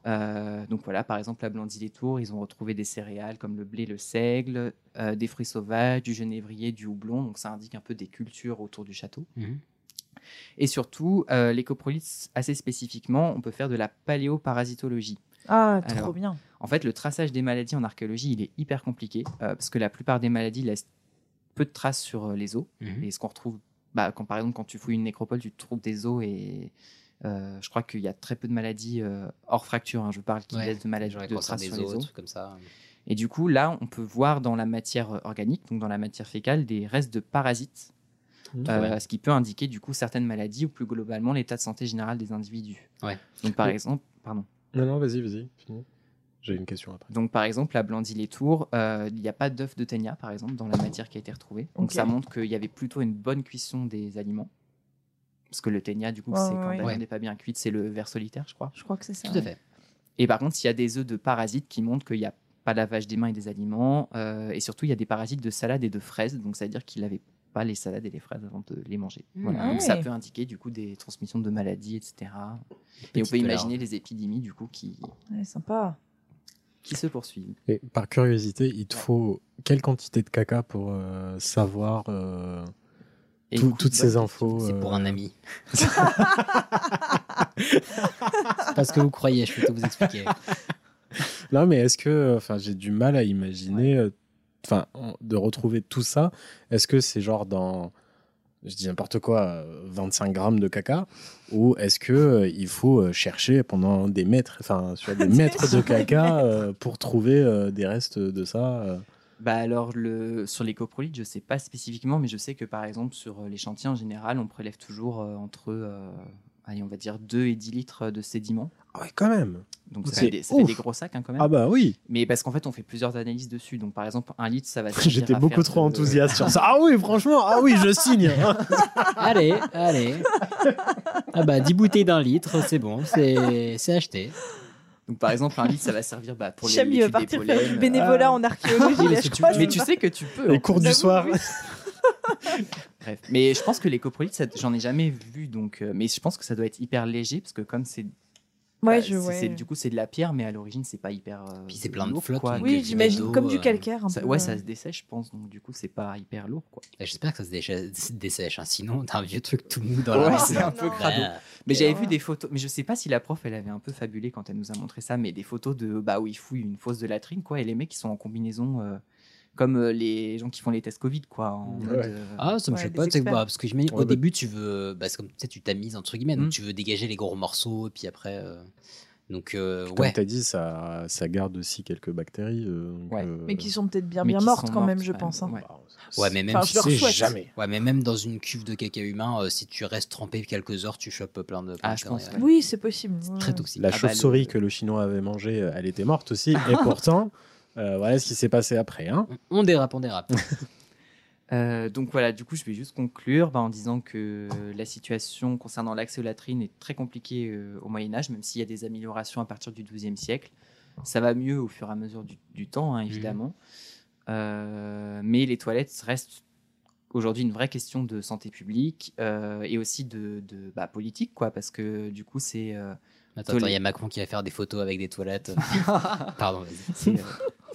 Euh, donc voilà, par exemple, à Blandy-les-Tours, ils ont retrouvé des céréales comme le blé, le seigle, euh, des fruits sauvages, du genévrier, du houblon. Donc ça indique un peu des cultures autour du château. Mhm. Et surtout, euh, les coprolites, assez spécifiquement, on peut faire de la paléoparasitologie. Ah, trop Alors, bien. En fait, le traçage des maladies en archéologie, il est hyper compliqué euh, parce que la plupart des maladies laissent peu de traces sur euh, les os. Mhm. Et ce qu'on retrouve, bah, quand, par exemple, quand tu fouilles une nécropole, tu trouves des os et euh, je crois qu'il y a très peu de maladies euh, hors fracture. hein, je parle qui Ouais, laissent de maladies de traces des sur les os, comme ça. Et du coup, là, on peut voir dans la matière organique, donc dans la matière fécale, des restes de parasites, euh, Ouais. ce qui peut indiquer du coup certaines maladies ou plus globalement l'état de santé général des individus. Ouais. Donc par Oui. exemple, pardon. Non, non, vas-y, vas-y. finis. J'ai une question après. Donc par exemple, à Blandy-les-Tours, euh, il n'y a pas d'œuf de ténia, par exemple, dans la matière qui a été retrouvée. Donc ça montre qu'il y avait plutôt une bonne cuisson des aliments. Parce que le ténia, du coup, c'est ouais, quand ouais. la viande n'est pas bien cuite, c'est le ver solitaire, je crois. Je crois que c'est ça. Tout à ouais. fait. Et par contre, il y a des œufs de parasites qui montrent qu'il n'y a pas lavage des mains et des aliments. euh, et surtout, il y a des parasites de salade et de fraises. Donc, ça veut dire qu'il n'avait pas les salades et les fraises avant de les manger. Mmh. Voilà. Ah donc, ça peut indiquer du coup des transmissions de maladies, etc. Et on peut larve. imaginer les épidémies du coup qui, Ouais, sympa. qui se poursuivent. Et par curiosité, il te faut quelle quantité de caca pour euh, savoir euh, Et tout- écoute, toutes ces infos C'est pour euh, un ami. C'est pas ce que vous croyez, je vais tout vous expliquer. Non, mais est-ce que, enfin, j'ai du mal à imaginer, euh, enfin, en- de retrouver tout ça. Est-ce que c'est genre dans, je dis n'importe quoi, euh, 25 grammes de caca, ou est-ce que euh, il faut euh, chercher pendant des mètres, enfin, sur des mètres de caca euh, pour trouver euh, des restes de ça euh? Bah alors, le, sur les coprolites, je sais pas spécifiquement, mais je sais que par exemple, sur euh, les chantiers en général, on prélève toujours euh, entre, euh, allez, on va dire 2 et 10 litres de sédiments. Ah ouais, quand même. Donc ça, C'est fait des, ça fait des gros sacs hein, quand même. Ah bah oui. Mais parce qu'en fait, on fait plusieurs analyses dessus. Donc par exemple, un litre, ça va servir J'étais beaucoup trop de- enthousiaste sur ça. Ah oui, franchement, ah oui, je signe. Allez, allez. Ah bah, 10 bouteilles d'un litre, c'est bon, c'est c'est acheté. Donc par exemple, un litre, ça va servir bah, pour les Cham, il va partir faire du bénévolat en archéologie. Oui, mais là, je tu- crois, Mais je tu sais que tu peux. Les hein. cours du soir. Bref. Mais je pense que les coprolites, j'en ai jamais vu. Donc, euh, mais je pense que ça doit être hyper léger parce que comme c'est Ouais, bah, je ouais. du coup c'est de la pierre, mais à l'origine c'est pas hyper. euh, Puis c'est plein de flotte, quoi. Oui, j'imagine comme du euh, calcaire un Ça- peu. ouais, euh. ça se dessèche, je pense. Donc du coup c'est pas hyper lourd, quoi. Bah, J'espère que ça se dessèche, hein, sinon t'as un vieux truc tout mou dans Ouais, la c'est un peu non. crado. Bah, Mais j'avais ouais. vu des photos, mais je sais pas si la prof elle avait un peu fabulé quand elle nous a montré ça, mais des photos de bah où ils fouillent une fosse de latrine quoi, et les mecs qui sont en combinaison euh, comme euh, les gens qui font les tests Covid quoi. En Ouais. mode, euh, Ah, ça me Ouais, choque pas, bah, parce que Ouais, au bah- début, tu veux. Bah, c'est comme tu sais, tu tamises, entre guillemets, donc Mm. tu veux dégager les gros morceaux, et puis après. euh, Donc, euh, Comme ouais. tu as dit, ça, ça garde aussi quelques bactéries. euh, donc, Ouais. euh, Mais qui sont peut-être bien bien mortes quand même, je ouais. pense. hein. Ouais. Ouais, mais même, Enfin, si je jamais. ouais, mais même dans une cuve de caca humain, euh, si tu restes trempé quelques heures, tu chopes plein de. Ah, je pense, ouais. Oui, c'est possible. Très toxique. La Ah bah, chauve-souris le- que le chinois avait mangée, elle était morte aussi. et pourtant, euh, voilà ce qui s'est passé après. Hein. On dérape, on dérape. Euh, donc voilà, du coup, je vais juste conclure bah, en disant que la situation concernant l'accès aux latrines est très compliquée euh, au Moyen Âge, même s'il y a des améliorations à partir du XIIe siècle. Ça va mieux au fur et à mesure du, du temps, hein, évidemment. Euh, mais les toilettes restent aujourd'hui une vraie question de santé publique euh, et aussi de, de, bah, politique, quoi, parce que du coup, c'est euh, Attends, attends, il y a Macron qui va faire des photos avec des toilettes. Pardon, vas-y.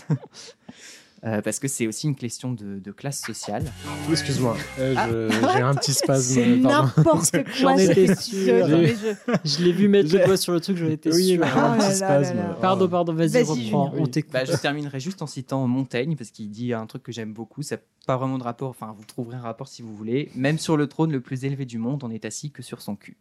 euh, parce que c'est aussi une question de, de classe sociale. Excuse-moi, euh, Ah. je- j'ai un petit spasme. C'est pardon. n'importe J'en quoi. étais sûr. mais je- Je l'ai vu mettre le doigt sur le truc, j'en étais Oui, sûr. Oh un là petit là là spasme. là. Pardon, pardon, vas-y, Vas-y, reprends. Julien. On t'écoute. Bah, je terminerai juste en citant Montaigne parce qu'il dit un truc que j'aime beaucoup. Ça n'a pas vraiment de rapport. Enfin, vous trouverez un rapport si vous voulez. Même sur le trône le plus élevé du monde, on est assis que sur son cul.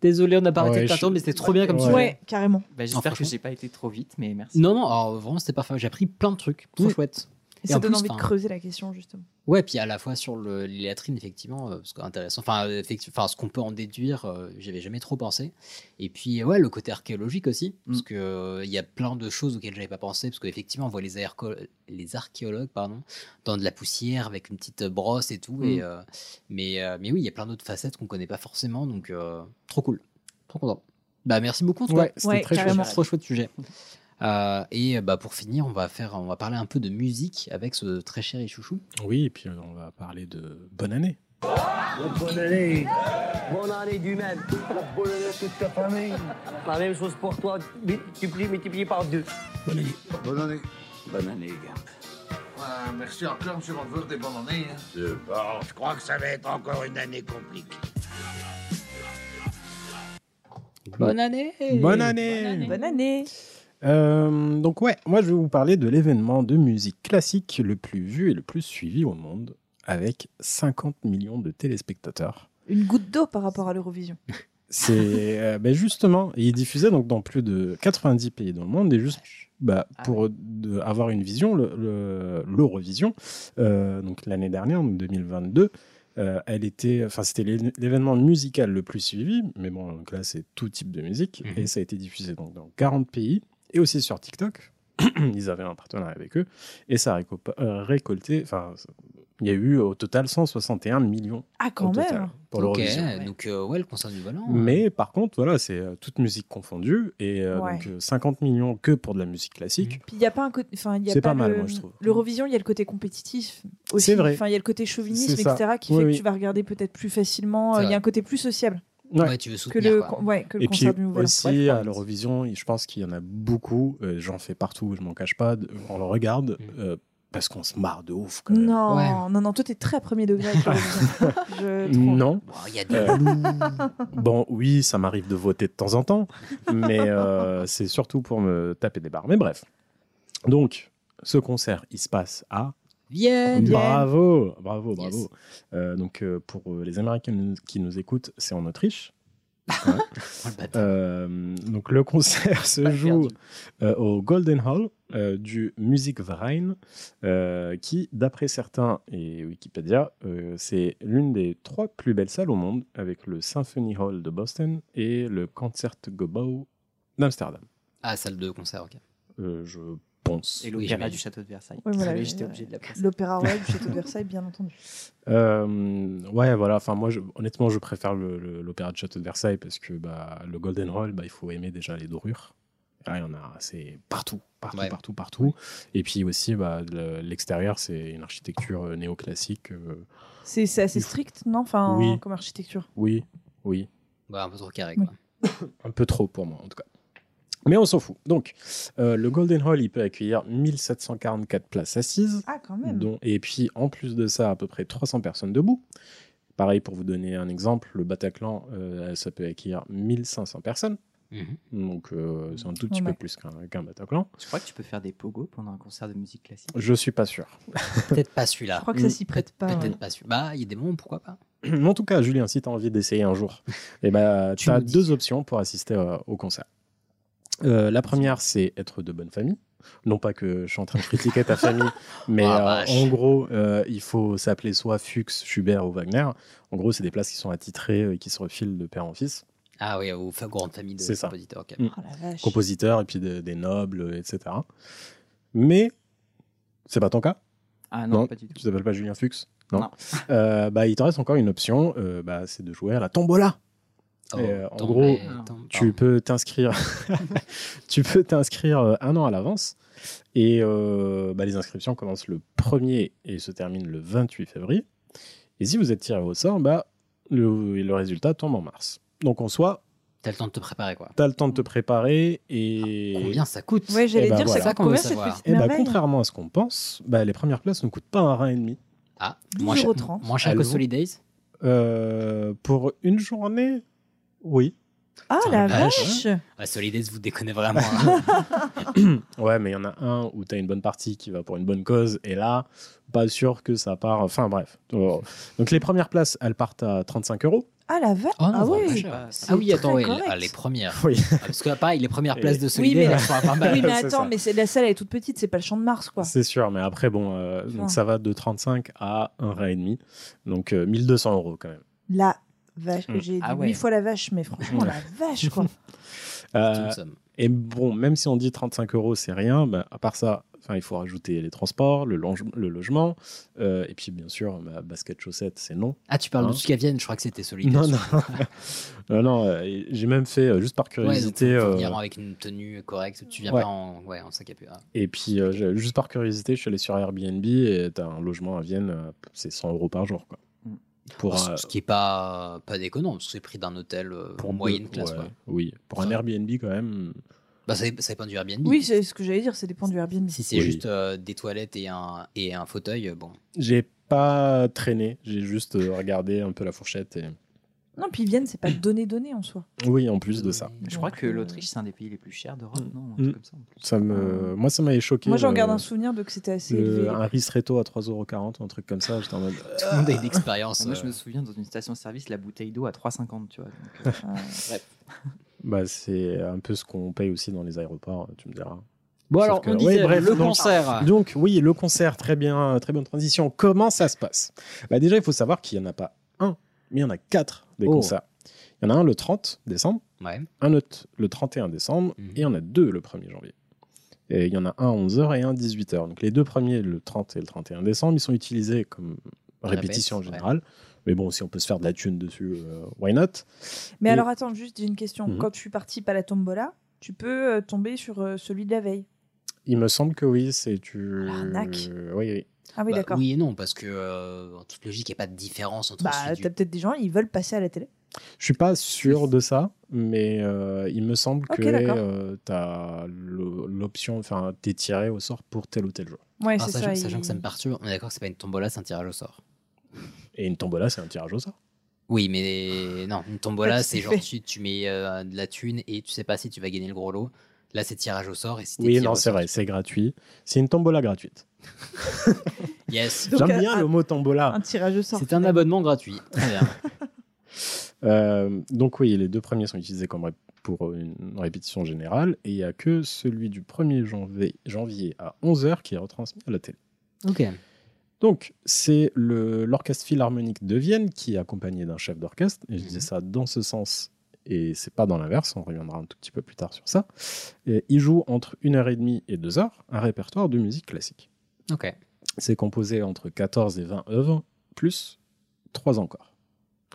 Désolé, on n'a pas arrêté de t'attendre, je- mais c'était trop bien comme Ouais. sujet. Ouais, carrément. Bah, J'espère que franchement. j'ai pas été trop vite, mais merci. Non, non, alors, vraiment, c'était parfait. J'ai appris plein de trucs. Trop chouette. Et, ça en donne plus, envie de creuser la question, justement. Ouais, puis à la fois sur le, les latrines, effectivement, euh, parce que intéressant. Enfin, euh, ce qu'on peut en déduire, euh, j'y avais jamais trop pensé. Et puis, ouais, le côté archéologique aussi, parce Mm. que euh, il y a plein de choses auxquelles j'avais pas pensé, parce qu'effectivement, on voit les, archéologues, pardon, dans de la poussière avec une petite brosse et tout. Et, Mm. euh, mais, euh, mais oui, il y a plein d'autres facettes qu'on connaît pas forcément, donc euh, trop cool, trop content. Bah, merci beaucoup. En tout Ouais, cas. c'était Ouais, très carrément. chouette. Trop chouette sujet. Euh, et bah pour finir, on va faire, on va parler un peu de musique avec ce très cher Chouchou. Oui, et puis euh, on va parler de bonne année. Bonne année. Bonne année du même. Bonne année à toute ta famille. La même chose pour toi, multiplié, multiplié par deux. Bonne année. Bonne année. Bonne année, gars. merci encore, monsieur Van des bonnes années. Hein. Bon, je crois que ça va être encore une année compliquée. Bonne année. Bonne année. Bonne année. Euh, donc ouais, moi je vais vous parler de l'événement de musique classique le plus vu et le plus suivi au monde, avec 50 millions de téléspectateurs. Une goutte d'eau par rapport à l'Eurovision. C'est euh, ben justement, il est diffusé donc dans plus de 90 pays dans le monde et juste bah, Ah pour de- avoir une vision, le- le- l'Eurovision, euh, donc l'année dernière, en 2022, euh, elle était, enfin c'était l'é- l'événement musical le plus suivi, mais bon donc là c'est tout type de musique Mhm. et ça a été diffusé donc dans 40 pays et aussi sur TikTok. Ils avaient un partenariat avec eux et ça a euh, récolté, enfin il y a eu au total 161 millions Ah, quand total même. pour Ok, l'Eurovision. donc euh, ouais, le concert du volant. Mais par contre, voilà, c'est euh, toute musique confondue et euh, Ouais. donc euh, 50 millions que pour de la musique classique. Puis il n'y a pas un côté. Enfin, C'est pas, pas mal, le- moi, je trouve. L'Eurovision, il y a le côté compétitif aussi. C'est vrai. Enfin, il y a le côté chauvinisme, etc., qui Oui, fait oui. que tu vas regarder peut-être plus facilement. Euh, Il y a un côté plus sociable Ouais. Ouais, tu veux que soutenir. le, quoi. ouais, que le Et puis du aussi à l'Eurovision, je pense qu'il y en a beaucoup. euh, J'en fais partout, je m'en cache pas. On le regarde Mm. euh, parce qu'on se marre de ouf. Quand même. Non, Ouais. non, non, toi t'es très premier degré. Je. Non. Bon, Il y a des Euh. Bon, oui, ça m'arrive de voter de temps en temps, mais euh, c'est surtout pour me taper des barres. Mais bref. Donc, ce concert, il se passe à Vienne. Bravo, bravo, bravo. Yes. Euh, donc, euh, pour euh, les Américains qui nous écoutent, c'est en Autriche. Oh. Euh, donc, le concert se Pas joue au Golden Hall du Musikverein, qui, d'après certains et Wikipédia, c'est l'une des trois plus belles salles au monde, avec le Symphony Hall de Boston et le Concertgebouw d'Amsterdam. Ah, salle de concert, ok. Je pense. Et Oui, l'opéra du château de Versailles. Voilà, Désolé, je- j'étais obligé de la. L'Opéra Royal du Château de Versailles, bien entendu. Euh, ouais, voilà. Enfin, moi, je- honnêtement, je préfère l'opéra de Château de Versailles parce que bah, le Golden Hall, bah, il faut aimer déjà les dorures. Là, il y en a, c'est partout, partout, Ouais. partout, partout. Et puis aussi, bah, le- l'extérieur, c'est une architecture euh, néoclassique. euh, C'est assez strict, non Enfin, Oui. comme architecture. oui, oui, Bah, un peu trop carré, Oui. quoi. un peu trop pour moi en tout cas. Mais on s'en fout. Donc, euh, le Golden Hall, il peut accueillir 1744 places assises. Ah, quand même. dont- et puis, en plus de ça, à peu près 300 personnes debout. Pareil, pour vous donner un exemple, le Bataclan, euh, ça peut accueillir 1500 personnes. Mhm. Donc, euh, c'est un tout petit Ouais. peu plus qu'un Bataclan. Je crois que tu peux faire des pogos pendant un concert de musique classique? Je suis pas sûr. Peut-être pas celui-là. Je crois que ça s'y prête pas. Peut-être ouais. pas celui Bah, il y a des moments, pourquoi pas? en tout cas, Julien, si tu as envie d'essayer un jour, eh ben, Tu as deux options pour assister euh, au concert. Euh, la première, c'est être de bonne famille. Non pas que je suis en train de critiquer ta famille, mais Ah, euh, en gros, euh, il faut s'appeler soit Fuchs, Schubert ou Wagner. En gros, c'est des places qui sont attitrées et qui se refilent de père en fils. Ah oui, aux fa- grandes familles de compositeurs. Mm. Oh. Compositeurs et puis de- des nobles, etc. Mais c'est pas ton cas? Ah non, Non, pas du tout. Tu t'appelles pas Julien Fuchs? Non. Non. Euh, bah, il te reste encore une option, euh, bah, c'est de jouer à la tombola. Oh, Et, euh, en gros, tombe- Tu peux t'inscrire, tu peux t'inscrire euh, un an à l'avance. Et euh, bah, les inscriptions commencent le 1er et se terminent le 28 février. Et si vous êtes tiré au sort, bah, le, le résultat tombe en mars. Donc en soi, T'as le temps de te préparer, quoi. tu as le temps de te préparer et. Combien ça coûte Ouais, j'allais Eh ben dire, voilà. ça Ça qu'on coûte veut combien cette savoir. petite Et bah, merveille contrairement à ce qu'on pense, bah, les premières places ne coûtent pas un rein et demi. Ah, 12,30 moins cher, moins que Euh, pour une journée, oui. Ah la vache. vache ah, Solidays, vous déconnez vraiment. hein. Ouais, mais il y en a un où tu as une bonne partie qui va pour une bonne cause, et là, pas sûr que ça part. Enfin bref. Oh. Donc les premières places, elles partent à 35 euros. Ah la vache Oh Ah oui. Ah oui, attends, ouais, ah, les premières. Oui. Ah, parce que pareil, les premières places de Oui, solidaire, mais, elles sont à 20 balles. oui, mais attends, ça. mais c'est la salle elle est toute petite, c'est pas le champ de Mars quoi. C'est sûr, mais après, bon, euh, donc ça va de 35 à 1 rat et demi. Donc euh, 1200 euros quand même. La vache, Mm. j'ai dit Ah huit ouais. fois la vache, mais franchement la vache quoi. Euh, C'est une somme. et bon, même si on dit 35 euros, c'est rien, bah, à part ça, enfin, il faut rajouter les transports, le, longe- le logement, euh, et puis bien sûr, ma basket chaussette, c'est non. Ah, tu parles Hein de trucs à Vienne, je crois que c'était solidaire. Non, non. non, non, euh, j'ai même fait, euh, juste par Ouais, donc curiosité, euh, venir avec une tenue correcte. Tu viens ouais. pas en, ouais, en sac à peur. et puis euh, juste par curiosité, je suis allé sur Airbnb et t'as un logement à Vienne, c'est 100 euros par jour. Quoi. Pour, ce, euh, ce qui est pas, pas déconnant, parce que c'est le prix d'un hôtel euh, pour moyenne deux- classe. ouais. Oui, pour un Airbnb quand même. Bah, ça, ça dépend du Airbnb. Oui, c'est ce que j'allais dire, ça dépend du Airbnb. Si c'est Oui. juste euh, des toilettes et un, et un fauteuil, bon. J'ai pas traîné, j'ai juste regardé un peu la fourchette. Et... Non, puis ils viennent, c'est pas donné donné en soi. Oui, en plus de ça. Je crois que euh, l'Autriche, c'est un des pays les plus chers d'Europe, non Un Mm. comme ça. en plus. ça me... Moi, ça m'avait choqué. Moi j'en garde un souvenir de que c'était assez le- élevé. un ristretto à 3,40€, un truc comme ça. J'étais en mode. Tout le monde a une expérience. Ah, Moi, je euh, me souviens dans une station-service, la bouteille d'eau à 3,50, tu vois. donc, euh, Ah. bref. Bah, c'est un peu ce qu'on paye aussi dans les aéroports, tu me diras. Bon, Sauf alors, que- on disait bref, le donc- concert. Donc oui, le concert, très bien, très bonne transition. Comment ça se passe? Bah, Déjà, il faut savoir qu'il n'y en a pas un, mais il y en a quatre des Oh. concerts. Il y en a un le 30 décembre, Ouais. un autre le 31 décembre, Mhm. et il y en a deux le 1er janvier. Et il y en a un à 11h et un à 18h. Donc les deux premiers, le 30 et le 31 décembre, ils sont utilisés comme répétition ouais. générale. Mais bon, si on peut se faire de la thune dessus, euh, why not? Mais Et- alors attends, juste j'ai une question. Mhm. Quand tu participes à la tombola, tu peux euh, tomber sur euh, celui de la veille. Il me semble que oui, c'est tu. L'arnaque. Oui, oui. Ah oui, Bah, d'accord. Oui et non, parce que euh, en toute logique, il n'y a pas de différence entre Bah, celui du- t'as peut-être des gens, ils veulent passer à la télé. Je suis pas sûr de ça, mais euh, il me semble que d'accord. tu as l'option, enfin, t'es tiré au sort pour tel ou tel jour. Ouais, Ah, c'est sachant, ça. sachant que ça me perturbe, on est d'accord que c'est pas une tombola, c'est un tirage au sort. Et une tombola, c'est un tirage au sort. Oui, mais non, une tombola, c'est genre tu, tu mets euh, de la thune et tu sais pas si tu vas gagner le gros lot. Là, c'est tirage au sort et si Oui, non, c'est vrai, c'est gratuit. C'est une tombola gratuite. tu- Yes. J'aime un- bien le mot tombola. Un tirage au sort. C'est un abonnement gratuit. Très bien. Euh, donc oui, les deux premiers sont utilisés comme ré- pour une répétition générale, et il n'y a que celui du 1er janvier, janvier à 11h qui est retransmis à la télé. ok. Donc, c'est le- l'Orchestre Philharmonique de Vienne qui est accompagné d'un chef d'orchestre. Et je Mhm. disais ça dans ce sens, et c'est pas dans l'inverse, on reviendra un tout petit peu plus tard sur ça. Et il joue entre 1h30 et 2h un répertoire de musique classique. Ok. C'est composé entre 14 et 20 œuvres, plus 3 encore.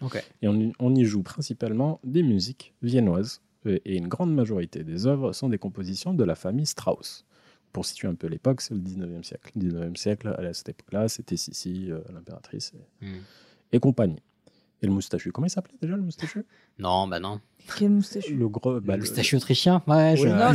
Ok. Et on, y- on y joue principalement des musiques viennoises, et et une grande majorité des œuvres sont des compositions de la famille Strauss. Pour situer un peu l'époque, c'est le 19e siècle. Le 19e siècle, à cette époque-là, c'était Sissi, euh, l'impératrice et, Hmm. et compagnie. Et le moustachu, comment il s'appelait déjà le moustachu? Non, bah non. Quel moustachu Le gros. Bah, le moustachu autrichien? Ouais, je... Oui, non,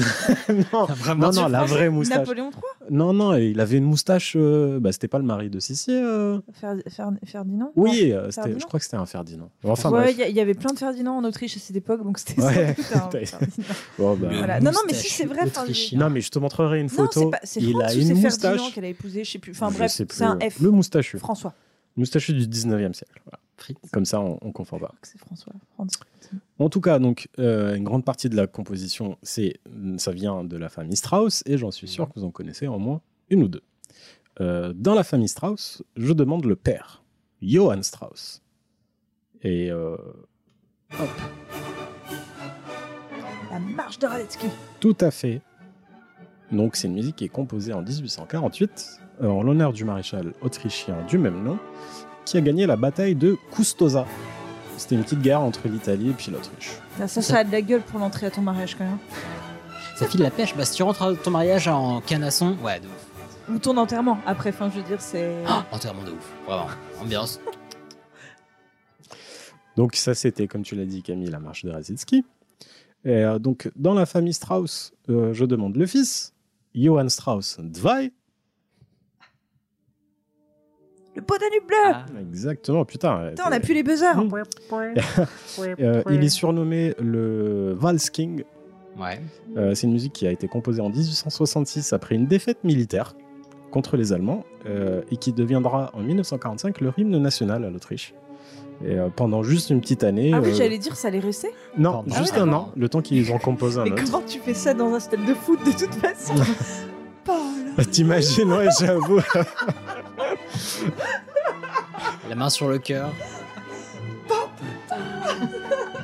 non, Vraiment, non, non, la vraie moustache. Napoléon III Non, non, il avait une moustache. euh, bah, c'était pas le mari de Sissi. euh. Fer- Fer- Ferdinand? Oui, euh, Ferdinand? je crois que c'était un Ferdinand. Enfin, ouais, bref. il y, avait plein de Ferdinand en Autriche à cette époque, donc c'était Ouais. Bon, bah, Voilà. Non, non, mais si Moustachu c'est vrai. Non, mais je te montrerai une photo. c'est il France a une c'est Ferdinand moustache. qu'elle a épousé, je sais plus. Enfin bref, c'est un. F. Le moustachu. François. Moustachu du 19e siècle. voilà. Comme ça, on, on confond pas. C'est François. En tout cas, donc, euh, une grande partie de la composition, c'est, ça vient de la famille Strauss, et j'en suis sûr que vous en connaissez au moins une ou deux. Euh, dans la famille Strauss, je demande le père, Johann Strauss. Et euh, hop, La marche de Radetzky. tout à fait. Donc, c'est une musique qui est composée en 1848 euh, en l'honneur du maréchal autrichien du même nom, qui a gagné la bataille de Custoza. C'était une petite guerre entre l'Italie et puis l'Autriche. Ça, ça a de la gueule pour l'entrée à ton mariage quand même. Ça file la pêche. Bah, si tu rentres à ton mariage en canasson, ouais, de ouf. Ou ton enterrement. Après, enfin, je veux dire, c'est. Ah, enterrement de ouf. Vraiment. Ambiance. Donc ça, c'était, comme tu l'as dit, Camille, la marche de Radziecki. Et euh, donc, dans la famille Strauss, euh, je demande le fils, Johann Strauss II. Le pot Danube bleu Ah, Exactement, putain. Putain, on a plus les buzzers Mmh. Euh, il est surnommé le Vals King. Ouais. Euh, c'est une musique qui a été composée en 1866 après une défaite militaire contre les Allemands euh, et qui deviendra en 1945 leur hymne national à l'Autriche. Et euh, pendant juste une petite année. Ah oui, euh, j'allais dire, ça allait rester. Non, Ah juste un an, le temps qu'ils en composent un Mais autre. comment tu fais ça dans un stade de foot de toute façon? Paul T'imagines, ouais, j'avoue. La main sur le cœur.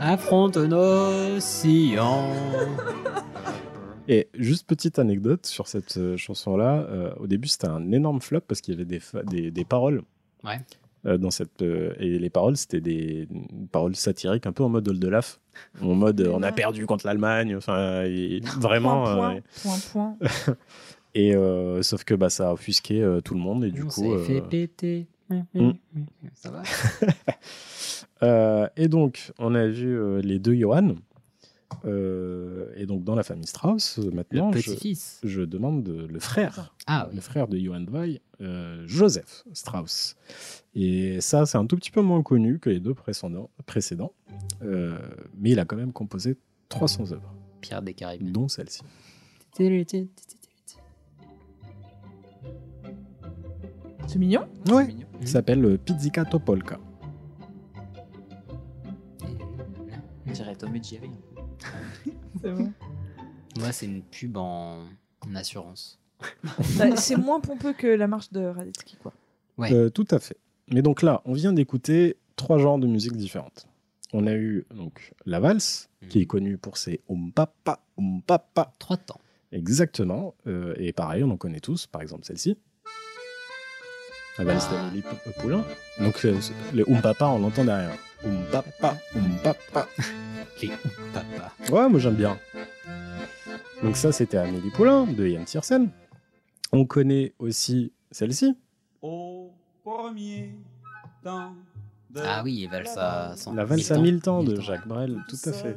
Affronte nos sillons. Et juste petite anecdote sur cette euh, chanson-là. euh, au début, c'était un énorme flop parce qu'il y avait des, des, des paroles. Ouais. euh, dans cette, euh, et les paroles, c'était des paroles satiriques, un peu en mode Oldelaf. En mode euh, on a perdu contre l'Allemagne. Enfin, et vraiment. Point, euh, point, point, point. et euh, sauf que bah, ça a offusqué euh, tout le monde. Et du On coup. euh, fait péter. Mm. Ça va et donc, on a vu les deux Johan. Euh, et donc, dans la famille Strauss, maintenant, je, demande le frère. Ah oui. Le frère de Johann euh, Joseph Strauss. Et ça, c'est un tout petit peu moins connu que les deux précédents. précédents. Euh, mais il a quand même composé 300 œuvres, Pierre des Caraïbes. dont celle-ci. C'est mignon. Ouais. mignon. Qui s'appelle euh, Pizzicato Polka. On dirait Tom et Jerry. C'est bon. Moi, c'est une pub en, en assurance. Bah, c'est moins pompeux que la marche de Radetzky, quoi. Ouais. Euh, tout à fait. Mais donc là, on vient d'écouter trois genres de musique différentes. On a eu donc la valse, qui est connue pour ses um papa, um papa. Trois temps. Exactement. Euh, et pareil, on en connaît tous. Par exemple, celle-ci. La valse d'Amélie Pou- euh, Poulain. Donc euh, les um papa, on l'entend derrière. Um papa, um papa. Les papa. Ouais, moi j'aime bien. Donc ça, c'était Amélie Poulain de Yann Tiersen. On connaît aussi celle-ci. Au premier temps de Ah oui, valse à cent- La valse à mille mille temps de Jacques Brel, tout à fait.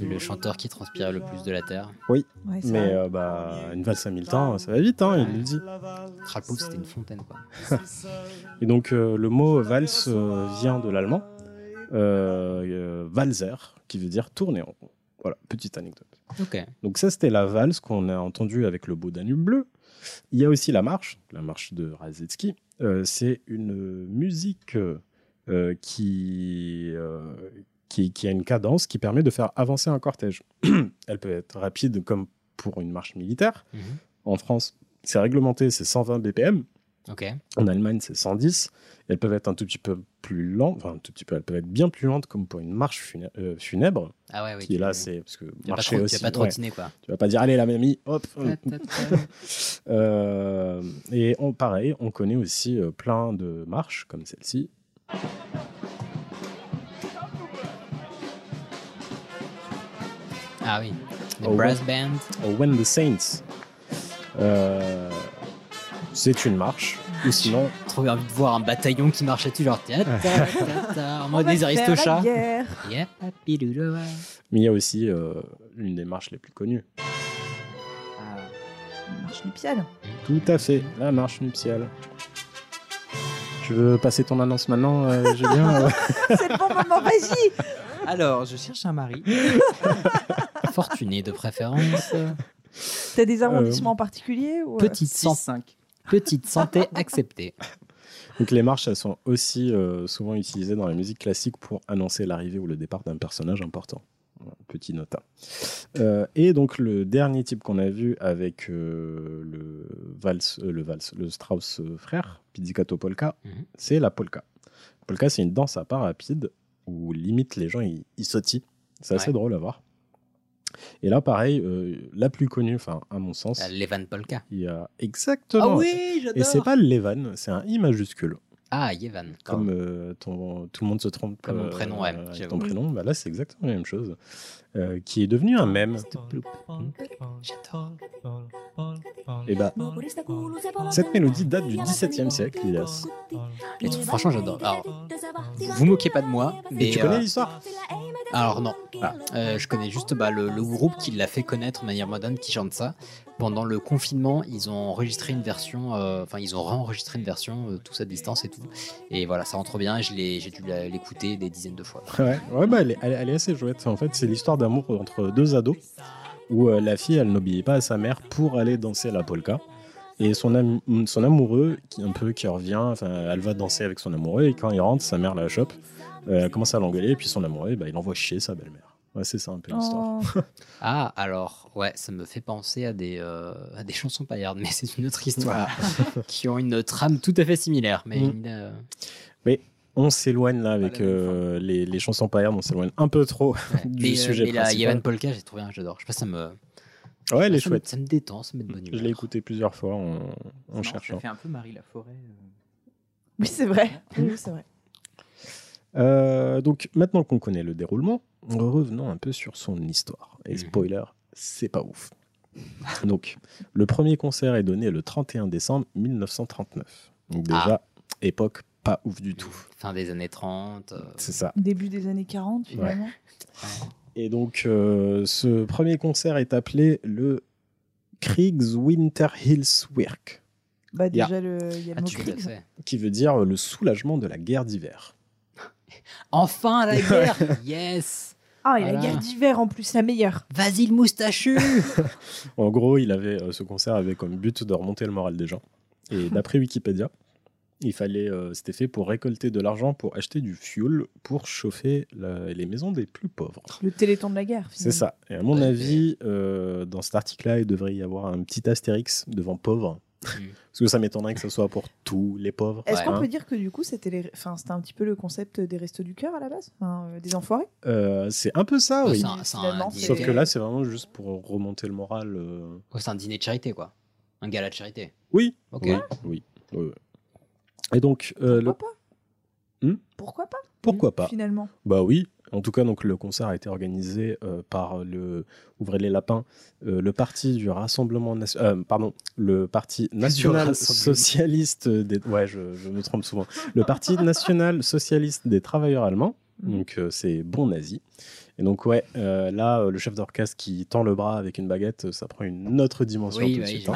Le chanteur qui transpirait le plus de la terre. Oui, Ouais, c'est mais vrai. euh, bah, une valse à mille temps, ça va vite, hein, il le dit. Crapaud, c'était une fontaine, quoi. Et donc euh, le mot valse euh, vient de l'allemand, euh, euh, Walzer, qui veut dire tourner en rond. Voilà, petite anecdote. Ok. Donc ça, c'était la valse qu'on a entendue avec le beau Danube bleu. Il y a aussi la marche, la marche de Radetzky. Euh, c'est une musique euh, qui, euh, qui, qui a une cadence qui permet de faire avancer un cortège. Elle peut être rapide comme pour une marche militaire. Mhm. En France, c'est réglementé, c'est 120 BPM. En Allemagne, c'est 110. Elles peuvent être un tout petit peu plus lentes, enfin un tout petit peu, elles peuvent être bien plus lentes comme pour une marche euh, funèbre. Ah ouais, oui, Qui tu- là, c'est parce que tu vas pas marcher trop- tu aussi. vas pas ouais. quoi. Tu vas pas dire allez la mamie, hop. Euh, et on, pareil, on connaît aussi euh, plein de marches comme celle-ci. Ah oui. The Oh, Brass. Band. Oh, When the Saints. Euh, c'est une marche. Ou sinon, Trop envie de voir un bataillon qui marche là-dessus, genre ta, ta, ta, ta, en mode des aristochats. Yeah, mais il y a aussi euh, l'une des marches les plus connues. Marche nuptiale. Tout à fait, la marche nuptiale. Tu veux passer ton annonce maintenant, euh, Julien c'est le bon moment, vas-y Alors, je cherche un mari. Fortuné de préférence. T'as des arrondissements particuliers ou... euh, Petite, san- 6-5. petite santé acceptée. Donc les marches, elles sont aussi euh, souvent utilisées dans la musique classique pour annoncer l'arrivée ou le départ d'un personnage important. Petit nota. Euh, et donc le dernier type qu'on a vu avec euh, le valse, euh, le valse, le Strauss euh, frère, Pizzicato Polka, Mhm. c'est la polka. Polka, c'est une danse à pas rapide où limite les gens ils, ils sautillent. C'est assez Ouais. drôle à voir. Et là, pareil, euh, la plus connue, enfin à mon sens, La Levan Polka. il y a exactement. Ah oui, j'adore. Et c'est pas le Levan, c'est un I majuscule. Ah, Yevan. Comme euh, ton, tout le monde se trompe Comme mon euh, prénom, ouais, ton prénom, bah là c'est exactement la même chose. Euh, qui est devenu un mème. Et bah, cette mélodie date du XVIIe siècle, Elias. Les trucs, franchement, j'adore. Alors, vous moquez pas de moi, mais. Et tu connais euh, l'histoire Alors non. Ah. Euh, je connais juste bah, le, le groupe qui l'a fait connaître de manière moderne, qui chante ça. Pendant le confinement, ils ont enregistré une version, euh, enfin ils ont réenregistré une version, euh, tous à distance et tout. Et voilà, ça rentre bien. et je l'ai- J'ai dû l'écouter des dizaines de fois. Ouais, ouais bah, elle, est, elle est- elle est assez chouette. En fait, c'est l'histoire d'amour entre deux ados où euh, la fille, elle n'obéit pas à sa mère pour aller danser la polka. Et son, am- son amoureux, qui, un peu qui revient, enfin, elle va danser avec son amoureux, et quand il rentre, sa mère la chope, euh, elle commence à l'engueuler, et puis son amoureux, bah, il envoie chier sa belle-mère. Ouais, c'est ça un peu l'histoire. Oh. Ah, alors, ouais, ça me fait penser à des, euh, à des chansons paillardes, mais c'est une autre histoire. qui ont une trame tout à fait similaire. Mais Mm. euh, Mais on s'éloigne là avec euh, les, les chansons paillardes, on s'éloigne un peu trop du mais, euh, sujet mais la principal. Yevan Polka, j'ai trouvé un, j'adore. Je sais pas, ça me. Ouais, elle est ça me- chouette. Ça me détend, ça me met de bonne Je humeur. l'ai écouté plusieurs fois en, en Non, cherchant. Ça fait un peu Marie Laforêt. euh. Oui, c'est vrai. Oui, c'est vrai. Euh, donc maintenant qu'on connaît le déroulement, revenons un peu sur son histoire. Mhm. Et spoiler, c'est pas ouf. Donc, le premier concert est donné le 31 décembre 1939. Donc déjà, époque pas ouf du tout. Fin des années 30. euh, C'est ça. Début des années 40, finalement. Et donc, euh, ce premier concert est appelé le Kriegswinterhilfswerk, Bah, Il y a- déjà, le- il y a le Ah, mot qui veut dire le soulagement de la guerre d'hiver. Enfin, la guerre Yes Ah, et la guerre d'hiver en plus, la meilleure. Vas-y, le moustachu En gros, il avait, euh, ce concert avait comme but de remonter le moral des gens. Et d'après Wikipédia, il fallait, euh, c'était fait pour récolter de l'argent pour acheter du fuel pour chauffer la- les maisons des plus pauvres. Le téléthon de la guerre, C'est finalement. ça. Et à mon avis, euh, dans cet article-là, il devrait y avoir un petit astérix devant pauvre. Parce que ça m'étonnerait que ce soit pour tous les pauvres. Est-ce qu'on hein. peut dire que du coup, c'était les... enfin, c'était un petit peu le concept des restos du cœur à la base? Enfin, euh, Des enfoirés? Euh, C'est un peu ça, Ouais, oui. c'est un- c'est un Finalement, dîner- Sauf que là, c'est vraiment juste pour remonter le moral. euh. Ouais, c'est un dîner de charité, quoi. Un gala de charité. Oui. Ok. Oui, oui, oui, oui. Et donc, euh, le... Hmm Pourquoi pas Pourquoi pas Finalement. Bah oui. En tout cas, donc le concert a été organisé euh, par le ouvrez les lapins, euh, le parti du Rassemblement national, pardon, le parti national socialiste des, ouais, je, je me trompe souvent, le parti national socialiste des travailleurs allemands. Mhm. Donc euh, c'est bon nazi. Et donc ouais, euh, là euh, le chef d'orchestre qui tend le bras avec une baguette, ça prend une autre dimension Oui, tout de oui, suite. hein.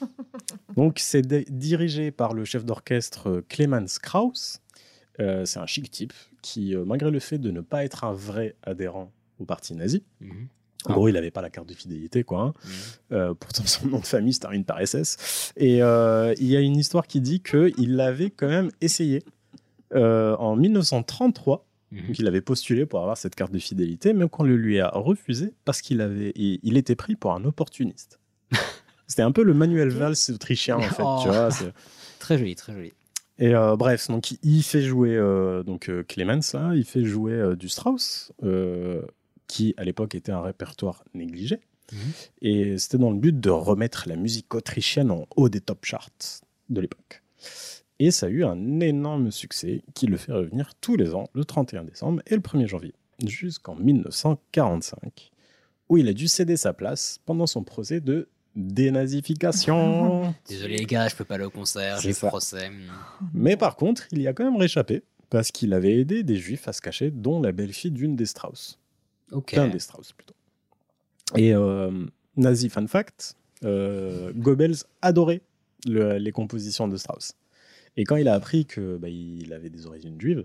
Donc, c'est di- dirigé par le chef d'orchestre euh, Clemens Krauss. Euh, c'est un chic type qui, euh, malgré le fait de ne pas être un vrai adhérent au parti nazi, Mhm. en gros, il n'avait pas la carte de fidélité, quoi. hein. Euh, pourtant, son nom de famille se termine par SS. Et euh, il y a une histoire qui dit qu'il l'avait quand même essayé euh, en 1933. Donc, il avait postulé pour avoir cette carte de fidélité, mais qu'on le lui a refusé parce qu'il avait, il, il était pris pour un opportuniste. C'était un peu le Manuel Valls autrichien, en fait. Oh. Tu vois, c'est- Très joli, très joli. et euh, bref, donc il- fait jouer euh, donc euh, Clemens là, il fait jouer euh, du Strauss, euh, qui à l'époque était un répertoire négligé, Mhm. et c'était dans le but de remettre la musique autrichienne en haut des top charts de l'époque. Et ça a eu un énorme succès qui le fait revenir tous les ans, le 31 décembre et le 1er janvier, jusqu'en 1945, où il a dû céder sa place pendant son procès de dénazification. Désolé les gars, je peux pas aller au concert, j'ai procès. Mais par contre, il y a quand même réchappé parce qu'il avait aidé des juifs à se cacher, dont la belle-fille d'une des Strauss. Ok. D'un des Strauss, plutôt. Et euh, Nazi fun fact, euh, Goebbels adorait le- les compositions de Strauss. Et quand il a appris que bah, il avait des origines juives,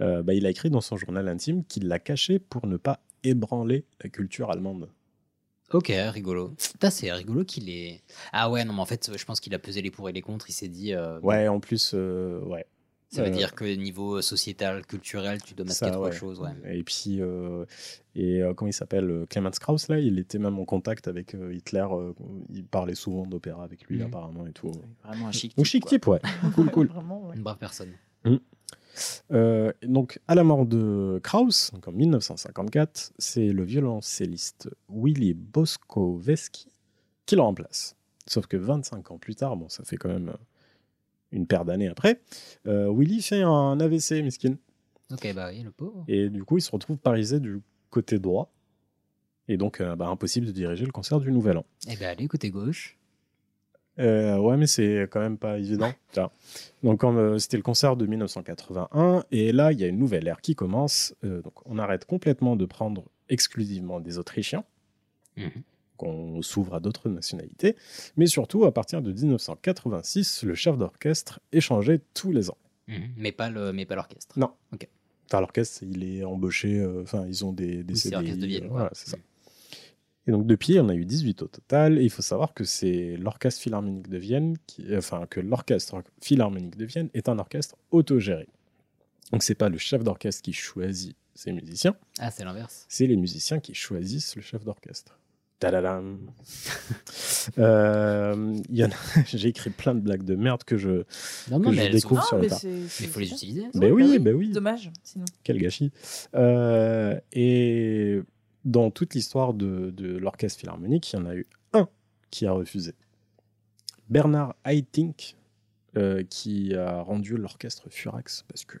euh, bah, il a écrit dans son journal intime qu'il l'a caché pour ne pas ébranler la culture allemande. Ok, rigolo. C'est rigolo qu'il est. Ah ouais, non, mais en fait, je pense qu'il a pesé les pour et les contre. Il s'est dit. euh, Ouais, en plus, euh, ouais. Ça veut Euh, dire que niveau sociétal, culturel, tu dois masquer Ça, trois ouais. choses. Ouais. Et puis, euh, et euh, comment il s'appelle Clemens Krauss, là, il était même en contact avec euh, Hitler. euh, il parlait souvent d'opéra avec lui, Mhm. apparemment, et tout. Vraiment un chic type, chic quoi. type, ouais. cool, cool. Vraiment, ouais. Une brave personne. Mhm. Euh, donc, à la mort de Krauss, donc en 1954, c'est le violoncelliste Willy Boskowski qui le remplace. Sauf que 25 ans plus tard, bon, ça fait quand même euh, une paire d'années après, euh, Willy fait un AVC, miskin. Ok, bah oui, le pauvre. Et du coup, il se retrouve parisé du côté droit. Et donc, euh, bah, impossible de diriger le concert du Nouvel An. Eh ben, allez, côté gauche. Euh, ouais, mais c'est quand même pas évident. Donc, euh, c'était le concert de 1981, et là, il y a une nouvelle ère qui commence. Euh, donc, on arrête complètement de prendre exclusivement des Autrichiens. Mhm. qu'on s'ouvre à d'autres nationalités. Mais surtout, à partir de 1986, le chef d'orchestre est changé tous les ans. Mhm. Mais pas le, mais pas l'orchestre. Non. Ok. Enfin, l'orchestre, il est embauché. Enfin, ils ont des, des Oui, c'est CDI, l'orchestre de Vienne, voilà, c'est ça. Et donc depuis, on a eu 18 au total. Et il faut savoir que c'est l'Orchestre Philharmonique de Vienne, qui, enfin que l'Orchestre Philharmonique de Vienne est un orchestre autogéré. Donc c'est pas le chef d'orchestre qui choisit ses musiciens, Ah, c'est l'inverse. c'est les musiciens qui choisissent le chef d'orchestre. Tadadam. Euh, y en a- J'ai écrit plein de blagues de merde que je, Non, non, mais découvre sont- sur Non, le mais tas. Mais il faut les utiliser. Ben oui, ben oui. Dommage, sinon. Quel gâchis. Euh, et dans toute l'histoire de, de l'orchestre philharmonique, il y en a eu un qui a refusé. Bernard Haitink, euh, qui a rendu l'orchestre Furax parce que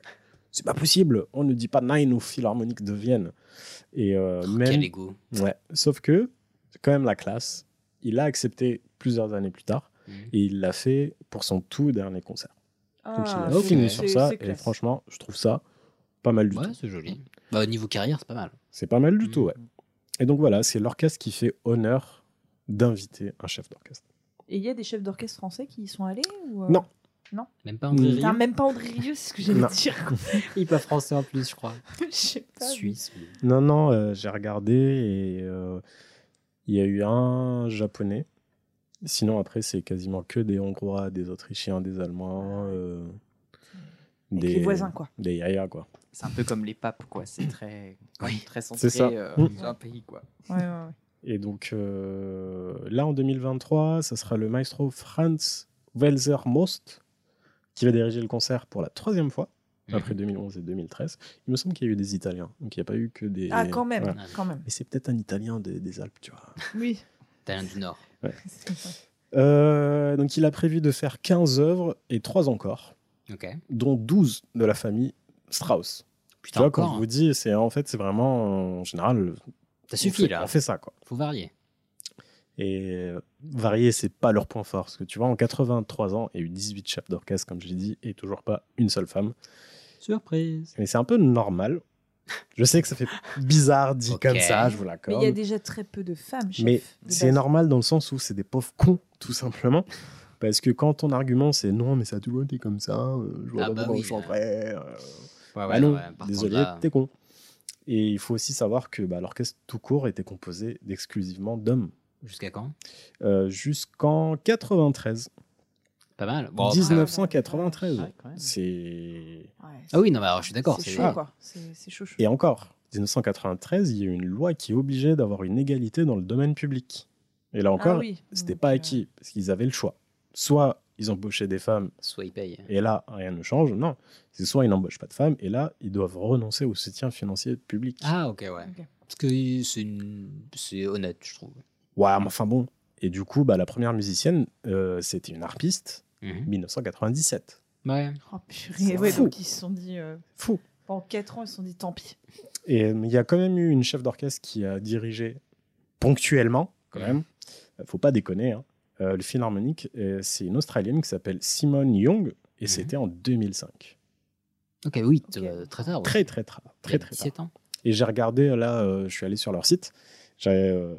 c'est pas possible, on ne dit pas Nine au Philharmonique de Vienne. Et euh, même, quel égo. Ouais, sauf que c'est quand même la classe. Il a accepté plusieurs années plus tard Mhm. et il l'a fait pour son tout dernier concert. Donc il Ah, a c'est- sur ça et classe. franchement, je trouve ça pas mal du Ouais, tout. c'est joli. Bah, au niveau carrière, c'est pas mal. C'est pas mal du tout, ouais. Et donc voilà, c'est l'orchestre qui fait honneur d'inviter un chef d'orchestre. Et il y a des chefs d'orchestre français qui y sont allés ou euh, Non. Non. Même pas André Rieu même pas André Rieu, c'est ce que j'allais dire. Il est pas français en plus, je crois. Je sais pas. mais- Suisse. Non, non, euh, j'ai regardé et euh, il y a eu un japonais. Sinon, après, c'est quasiment que des Hongrois, des Autrichiens, des Allemands. euh, les voisins, quoi. Des yaya, quoi. C'est un peu comme les papes, quoi. C'est très, même très C'est centré ça. euh, Mm. sur un pays, quoi. Ouais, ouais, ouais. Et donc euh, là, en 2023, ça sera le maestro Franz Welser Most qui va diriger le concert pour la troisième fois, Mhm. après 2011 et 2013. Il me semble qu'il y a eu des Italiens, donc il n'y a pas eu que des... Ah, quand même, Ouais. quand même. Mais c'est peut-être un Italien des, des Alpes, tu vois. Oui. Talent du Nord. Ouais. Euh, donc il a prévu de faire 15 œuvres et 3 encore, dont 12 de la famille Strauss. Putain, tu vois, quand je hein. vous dis, c'est en fait, c'est vraiment, en général... Ça on suffit, fait- là. On fait ça, quoi. Faut varier. Et euh, varier, c'est pas leur point fort. Parce que tu vois, en 83 ans, il y a eu 18 chefs d'orchestre, comme je l'ai dit, et toujours pas une seule femme. Surprise. Mais c'est un peu normal. Je sais que ça fait bizarre dit comme ça, je vous Mais l'accorde. il y a déjà très peu de femmes chefs. Mais c'est normal dans le sens où c'est des pauvres cons, tout simplement. Parce que quand ton argument c'est non, mais ça a toujours été comme ça, euh, je vois Ah pas bah comment oui, je euh, Ouais, bah non, ouais, désolé, là- t'es con. Et il faut aussi savoir que bah, l'orchestre tout court était composé d'exclusivement d'hommes. Jusqu'à quand? Euh, Jusqu'en 93. Pas mal. Bon, 1993. Ouais, quand même. c'est. Ah oui, non, mais alors je suis d'accord. C'est chaud, quoi. C'est chaud, chaud. Et encore, 1993, il y a eu une loi qui obligeait d'avoir une égalité dans le domaine public. Et là encore, Ah oui, c'était pas euh, acquis, parce qu'ils avaient le choix. Soit ils embauchaient des femmes, Soit ils payent. et là, rien ne change. Non, c'est soit ils n'embauchent pas de femmes, et là, ils doivent renoncer au soutien financier public. Ah, ok, ouais. Parce que c'est une... c'est honnête, je trouve. Ouais, mais enfin bon. Et du coup, bah, la première musicienne, euh, c'était une harpiste, Mhm. 1997. Ouais. Oh, purée, ouais, fou. donc ils se sont dit. euh, Fou. Pendant 4 ans, ils se sont dit tant pis. Et euh, il y a quand même eu une chef d'orchestre qui a dirigé ponctuellement, quand même. Faut pas déconner. hein. Euh, le Philharmonique, euh, c'est une Australienne qui s'appelle Simone Young, et c'était en 2005. Ok, oui, t- euh, très tard. ouais. Très, très, très, très, très 17 tard. ans. Et j'ai regardé, là, euh, je suis allé sur leur site, j'ai euh,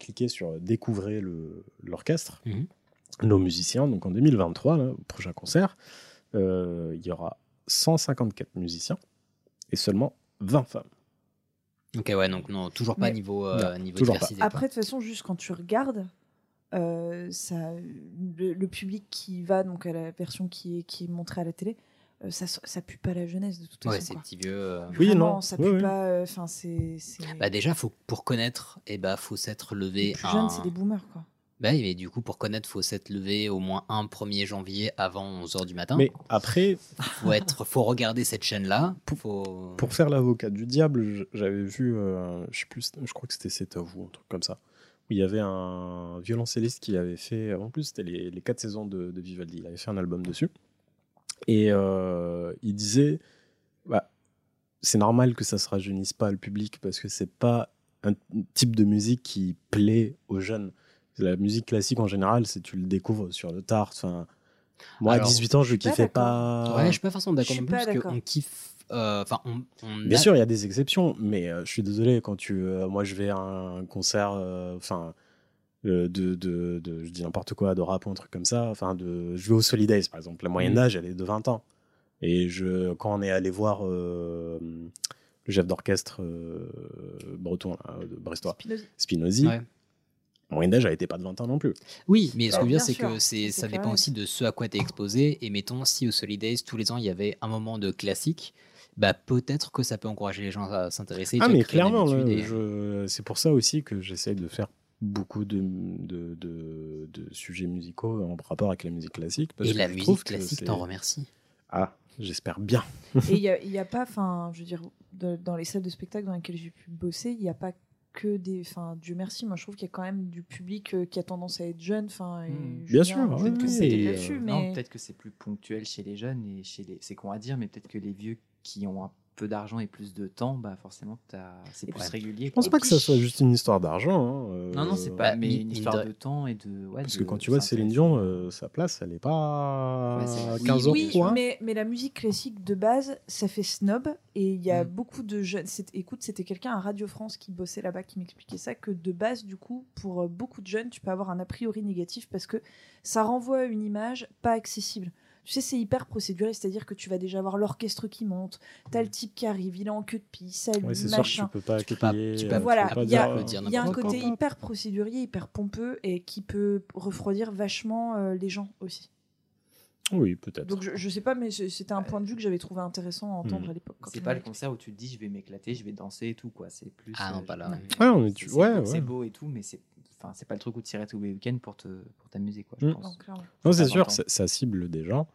cliqué sur découvrir le- l'orchestre, Mhm. nos musiciens. Donc en 2023, là, au prochain concert, euh, il y aura 154 musiciens et seulement 20 femmes. Ok, ouais, donc non, toujours pas Mais- niveau, euh, Non, niveau toujours diversité. Après, de toute façon, juste quand tu regardes, euh, ça, le, le public qui va donc à la version qui est, qui est montrée à la télé, euh, ça, ça pue pas la jeunesse de toute Ouais, façon. c'est quoi. petit vieux. euh. Oui, Vraiment, non. Ça pue oui. pas. euh, Enfin, c'est. Bah déjà, faut, pour connaître, eh bah, faut s'être levé. Les plus un- jeunes, c'est des boomers, quoi. Bah, oui, mais du coup, pour connaître, faut s'être levé au moins un 1er janvier avant 11h du matin. Mais après, faut être, faut regarder cette chaîne-là. Faut... Pour faire l'avocat du diable, j'avais vu, euh, je sais plus, je crois que c'était C'est à vous, un truc comme ça, où il y avait un violoncelliste qui avait fait, en plus c'était les, les quatre saisons de, Vivaldi, il avait fait un album dessus, et euh, il disait, bah, c'est normal que ça se rajeunisse pas le public parce que c'est pas un type de musique qui plaît aux jeunes. La musique classique en général, c'est tu le découvres sur le tard. Moi Alors, à 18 ans, je kiffais pas. Ouais, je suis pas forcément d'accord non plus parce qu'on kiffe. euh, Enfin, on, on Bien a- sûr, il y a des exceptions, mais euh, je suis désolé quand tu. euh, moi, je vais à un concert, enfin, euh, de, de, de- je dis n'importe quoi, de rap ou un truc comme ça. Enfin, de, je vais au Solidays, par exemple. La moyenne Mhm. d'âge, elle est de 20 ans. Et je, quand on est allé voir euh, le chef d'orchestre euh, breton, là, de Brestois, Spinozzi. Spinozzi, Ouais. Le moyen d'âge a été pas de 20 ans non plus. Oui, mais ce que je veux dire, c'est que c'est, ça dépend aussi de ce à quoi tu es exposé. Et mettons, si au Solidays, tous les ans, il y avait un moment de classique, bah peut-être que ça peut encourager les gens à s'intéresser. Ah, mais clairement, habitude là, et- je- c'est pour ça aussi que j'essaye de faire beaucoup de, de, de- de sujets musicaux en rapport avec la musique classique. parce Et que la je musique classique t'en remercie. Ah, j'espère bien. Et il n'y a, a pas, enfin, je veux dire, de- dans les salles de spectacle dans lesquelles j'ai pu bosser, il n'y a pas que des. Enfin, Dieu merci, moi je trouve qu'il y a quand même du public euh, qui a tendance à être jeune. Enfin, et Hmm. Bien sûr, peut-être oui, que c'est et, là-dessus, euh, mais. Non, peut-être que c'est plus ponctuel chez les jeunes et chez les. C'est con à dire, mais peut-être que les vieux qui ont un peu d'argent et plus de temps, bah forcément, t'as- c'est plus Ouais. régulier. Je pense pas que ça soit juste une histoire d'argent. hein, euh, Non, non, c'est pas. bah, mais une histoire de- temps et de. Ouais, Parce de- que quand tu vois Céline. Dion, euh, sa place, elle est pas Ouais, c'est- à oui, 15 oui, euros. mais, mais la musique classique de base, ça fait snob. Et il y a Mm. beaucoup de jeunes. Écoute, c'était quelqu'un à Radio France qui bossait là-bas qui m'expliquait ça, que de base, du coup, pour euh, beaucoup de jeunes, tu peux avoir un a priori négatif parce que ça renvoie à une image pas accessible. Tu sais, c'est hyper procéduré, c'est-à-dire que tu vas déjà avoir l'orchestre qui monte, t'as le type qui arrive, il est en queue de pie, salut, Ouais, c'est sûr que machin. tu peux pas Tu peux pas- tu euh, peux- Voilà, il y a, dire, euh, y a un côté quoi. hyper procédurier, hyper pompeux et qui peut refroidir vachement euh, les gens aussi. Oui, peut-être. Donc je, je sais pas, mais c'était un point de vue que j'avais trouvé intéressant à entendre Hmm. à l'époque. C'est pas le concert où tu te dis je vais m'éclater, je vais danser et tout quoi. C'est plus. Ah non, pas là, ouais. On est- c'est- ouais, ouais. C'est beau et tout, mais c'est. Enfin, c'est pas le truc où tu irais tous les week-ends pour te pour t'amuser quoi. Je Mm. Non, pense. clairement. Non, c'est sûr, ça, ça cible des gens.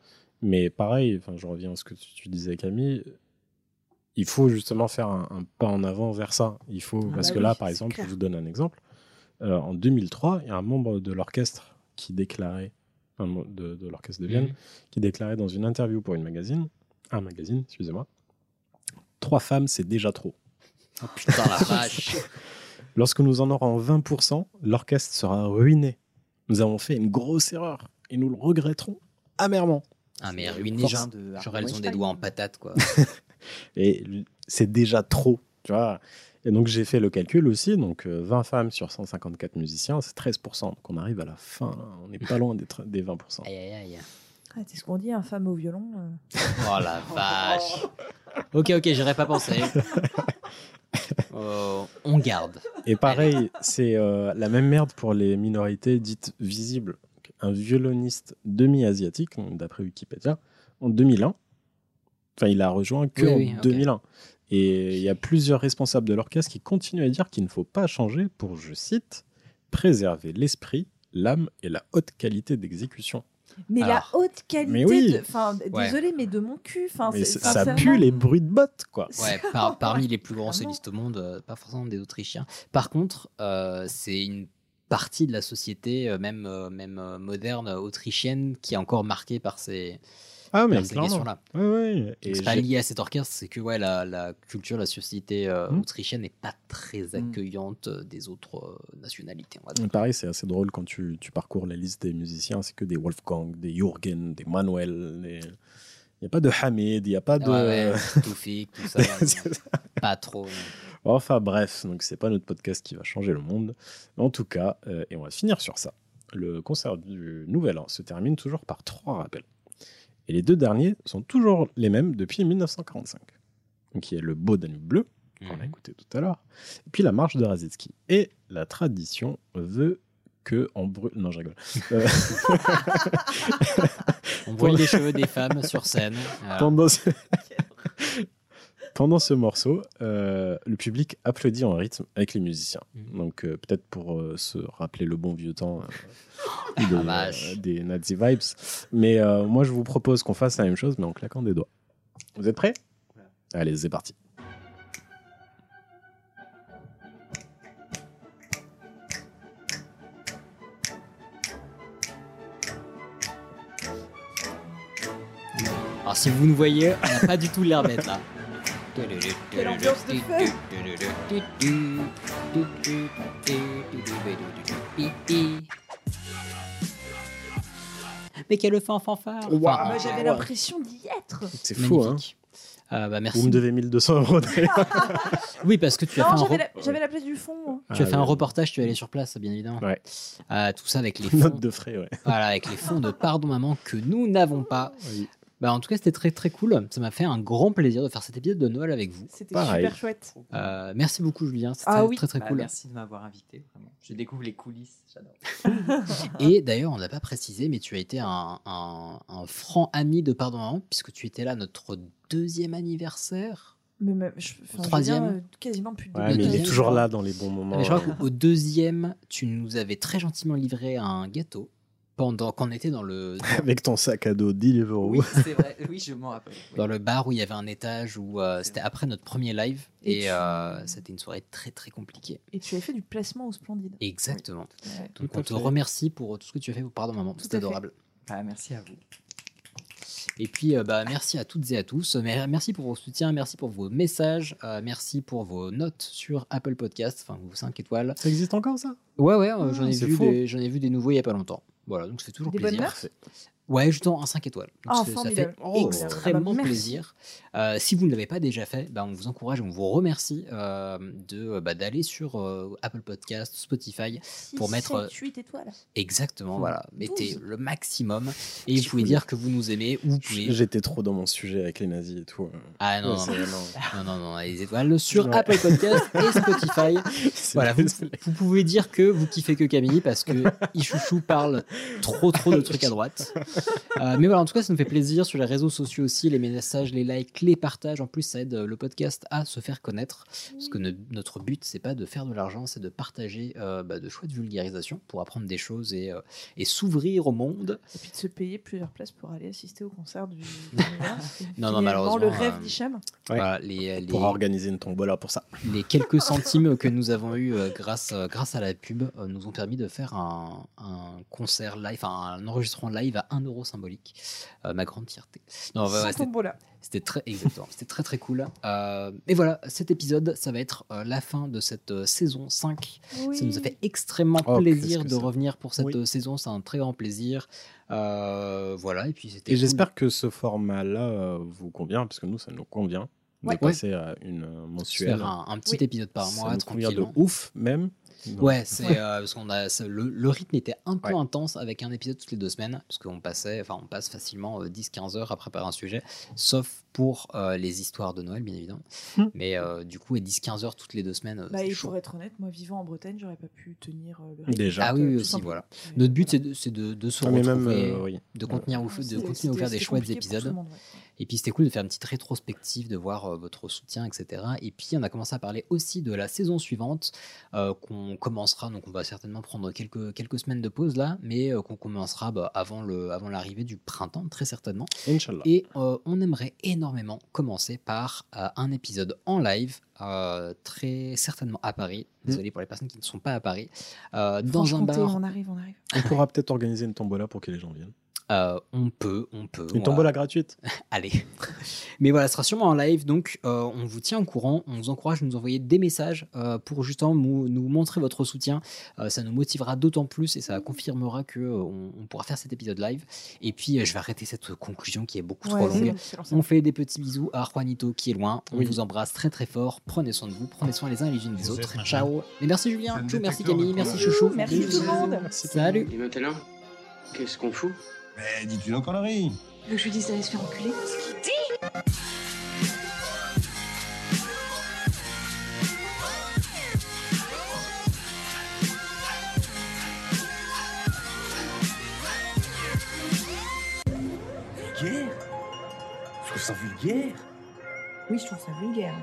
Mais pareil, enfin, je reviens à ce que tu, tu disais, Camille. Il faut justement faire un, un pas en avant vers ça. Il faut, Ah parce bah que là, oui, par exemple, clair. je vous donne un exemple. Euh, en 2003, il y a un membre de l'orchestre qui déclarait, un mo- de, de l'orchestre de Vienne, Mhm. qui déclarait dans une interview pour une magazine, un magazine, excusez-moi, trois femmes, c'est déjà trop. Oh putain, la vache. Lorsque nous en aurons 20%, l'orchestre sera ruiné. Nous avons fait une grosse erreur et nous le regretterons amèrement. Ah, mais ruiné, genre, de genre elles ont des doigts en patate, quoi. Et c'est déjà trop, tu vois. Et donc j'ai fait le calcul aussi, donc euh, 20 femmes sur 154 musiciens, c'est 13%. Donc on arrive à la fin, on n'est pas loin des 20%. Aïe, aïe, aïe. Ah, c'est ce qu'on dit, un femme au violon. euh. Oh la vache. Ok, ok, j'aurais pas pensé. Oh, on garde. Et pareil, c'est euh, la même merde pour les minorités dites visibles. Un violoniste demi-asiatique, d'après Wikipédia, en 2001, enfin il a rejoint que Oui, en oui, ok. 2001. Et il y a plusieurs responsables de l'orchestre qui continuent à dire qu'il ne faut pas changer pour, je cite, préserver l'esprit, l'âme et la haute qualité d'exécution. Mais Alors, la haute qualité, mais oui. de- enfin, Ouais. désolé, mais de mon cul. Enfin, Mais c'est- ça- sincèrement, pue les bruits de bottes, quoi. Ouais, par- parmi les plus grands solistes au monde, euh, pas forcément des Autrichiens. Par contre, euh, c'est une partie de la société, euh, même, euh, même euh, moderne, autrichienne, qui est encore marquée par ces, Ah, mais ces questions-là. Ouais. Et C'est pas lié à cet orchestre, c'est que ouais, la, la culture, la société euh, Hmm. autrichienne n'est pas très accueillante euh, des autres euh, nationalités. On va dire. Pareil, c'est assez drôle quand tu, tu parcours la liste des musiciens, c'est que des Wolfgang, des Jürgen, des Manuel. des- Il n'y a pas de Hamid, il n'y a pas de. Ouais, ouais, Toufik, tout ça, pas trop. non. enfin bref, donc c'est pas notre podcast qui va changer le monde. En tout cas, euh, et on va finir sur ça. Le concert du Nouvel An se termine toujours par trois rappels. Et les deux derniers sont toujours les mêmes depuis 1945. Donc il y a le Beau Danube bleu, qu'on a écouté tout à l'heure, et puis la marche de Radetzky. Et la tradition veut que en brûle. Non, je rigole. Euh, On brûle les cheveux des femmes sur scène. Voilà. pendant ce... pendant ce morceau, euh, le public applaudit en rythme avec les musiciens. Mhm. Donc euh, peut-être pour euh, se rappeler le bon vieux temps euh, des, Ah, euh, des Nazi vibes. Mais euh, moi, je vous propose qu'on fasse la même chose, mais en claquant des doigts. Vous êtes prêts? Allez, c'est parti. Alors si vous nous voyez, on n'a pas du tout l'air bête là. Quelle ambiance de fête Mais quelle fin fanfare Waouh. Enfin, Moi, j'avais l'impression d'y être. C'est fou, hein Magnifique. Euh, bah, merci. Vous me devez 1200 euros d'ailleurs. Oui, parce que tu as Non, fait un, j'avais la, j'avais la place du fond. moi. tu as Ah, fait un reportage, tu es allé sur place, bien évidemment. Ouais. Euh, tout ça avec les fonds, Note de frais, ouais. voilà, avec les fonds de Pardon Maman que nous n'avons pas. Oui. Bah, en tout cas, c'était très très cool. Ça m'a fait un grand plaisir de faire cet épisode de Noël avec vous. C'était Pareil. super chouette. Euh, merci beaucoup, Julien. C'était Ah très, oui. très très Bah, cool. Merci de m'avoir invité. Vraiment. Je découvre les coulisses. J'adore. Et d'ailleurs, on n'a pas précisé, mais tu as été un, un- un franc ami de Pardon Maman, puisque tu étais là notre deuxième anniversaire. Mais même, je, troisième. dire, euh, quasiment plus de Ouais, mais il est toujours là dans les bons moments. Mais je crois qu'au deuxième, tu nous avais très gentiment livré un gâteau pendant qu'on était dans le Avec ton sac à dos Deliveroo. Oui, c'est vrai. Oui, je m'en rappelle. Oui. dans le bar où il y avait un étage où euh, c'était après notre premier live Et et tu- euh, c'était une soirée très très compliquée. Et tu avais fait du placement au Splendide. Exactement. Donc Tout on te fait. remercie pour tout ce que tu as fait Pardon Maman. C'était adorable. Bah, merci à vous. Et puis, euh, bah, merci à toutes et à tous. Mer- Merci pour vos soutiens, merci pour vos messages, euh, merci pour vos notes sur Apple Podcast, enfin vos 5 étoiles. Ça existe encore ça? Ouais, ouais, euh, j'en ai, c'est vu faux. des- j'en ai vu des nouveaux il y a pas longtemps. Voilà, donc fait toujours Des bonnes plaisir. Ouais, justement, un 5 étoiles. Donc c'est- ça fait Oh, extrêmement ah bah, plaisir. Euh, si vous ne l'avez pas déjà fait, bah, on vous encourage, on vous remercie euh, de bah, d'aller sur euh, Apple Podcast, Spotify pour mettre euh, 8 étoiles. exactement, voilà, mettez 12. le maximum et vous pouvez dire que vous nous aimez ou vous pouvez J'étais trop dans mon sujet avec les nazis et tout. ah non, Ouais, non, non, non, non, les étoiles sur Ouais. Apple Podcast et Spotify. Voilà, vous, vous pouvez dire que vous kiffez que Camille parce que Ichouchou parle trop trop de trucs à droite. Euh, mais voilà, en tout cas, ça nous fait plaisir sur les réseaux sociaux aussi, les messages, les likes, les partages. En plus, ça aide euh, le podcast à se faire connaître. Parce que ne- notre but, c'est pas de faire de l'argent, c'est de partager euh, bah, de chouettes vulgarisations pour apprendre des choses et, euh, et s'ouvrir au monde. Et puis de se payer plusieurs places pour aller assister au concert du. Non, non, malheureusement, le rêve euh, d'Hicham. Ouais. Voilà, les, les- Pour organiser une tombola pour ça. les quelques centimes que nous avons eu grâce, euh, grâce à la pub euh, nous ont permis de faire un, un concert live, enfin un enregistrement live à 1 symbolique. Euh, ma grande fierté. Non, ouais, c'était- très, exactement, c'était très très cool. Euh, et voilà, cet épisode, ça va être euh, la fin de cette euh, saison 5. Ça nous a fait extrêmement Oh, plaisir de revenir pour cette Oui. saison, c'est un très grand plaisir. Euh, voilà, et puis c'était Et cool. j'espère que ce format-là vous convient, parce que nous, ça nous convient. Ouais. De passer à une mensuelle. Faire un, un petit épisode par mois, Ça nous convient de ouf, même. Donc, Ouais, c'est euh, parce qu'on a le, le rythme était un peu Ouais. intense avec un épisode toutes les deux semaines parce qu'on passait, enfin on passe facilement 10-15 heures à préparer un sujet, sauf pour euh, les histoires de Noël bien évidemment. Mais euh, du coup, et 10-15 heures toutes les deux semaines, euh, Bah, et chaud. pour être honnête, moi vivant en Bretagne, j'aurais pas pu tenir euh, le rythme. Déjà. Ah oui, aussi, voilà. Ouais, Notre but, voilà. c'est de, de, de se Ah, mais même, retrouver, euh, oui. de, continuer à de continuer faire des chouettes compliqué pour tout le épisodes. monde, ouais. Et puis c'était cool de faire une petite rétrospective, de voir euh, votre soutien, etc. Et puis on a commencé à parler aussi de la saison suivante, euh, qu'on commencera, donc on va certainement prendre quelques, quelques semaines de pause là, mais euh, qu'on commencera bah, avant le- avant l'arrivée du printemps, très certainement. Inch'Allah. Et euh, on aimerait énormément commencer par euh, un épisode en live, euh, très certainement à Paris. Désolé pour les personnes qui ne sont pas à Paris. euh, dans un bar. On arrive, on arrive. On pourra peut-être organiser une tombola pour que les gens viennent. Euh, on peut, on peut. Une on tombola va- gratuite. Allez. Mais voilà, ce sera sûrement en live, donc euh, on vous tient au courant, on vous encourage à nous envoyer des messages euh, pour justement nous, nous montrer votre soutien. Euh, ça nous motivera d'autant plus et ça confirmera que euh, on, on pourra faire cet épisode live. Et puis euh, je vais arrêter cette conclusion qui est beaucoup Ouais, trop longue. On fait des petits bisous à Juanito qui est loin. On Oui. vous embrasse très très fort. Prenez soin de vous, prenez soin les uns et les unes des autres. Ciao. Et merci Julien, merci Camille, merci. Chouchou. Merci tout le monde. Salut. Et maintenant, qu'est-ce qu'on fout? Mais dis-tu nos conneries. Que je lui dise d'aller se faire enculer. Vulgaire Je trouve ça vulgaire. Oui, je trouve ça vulgaire.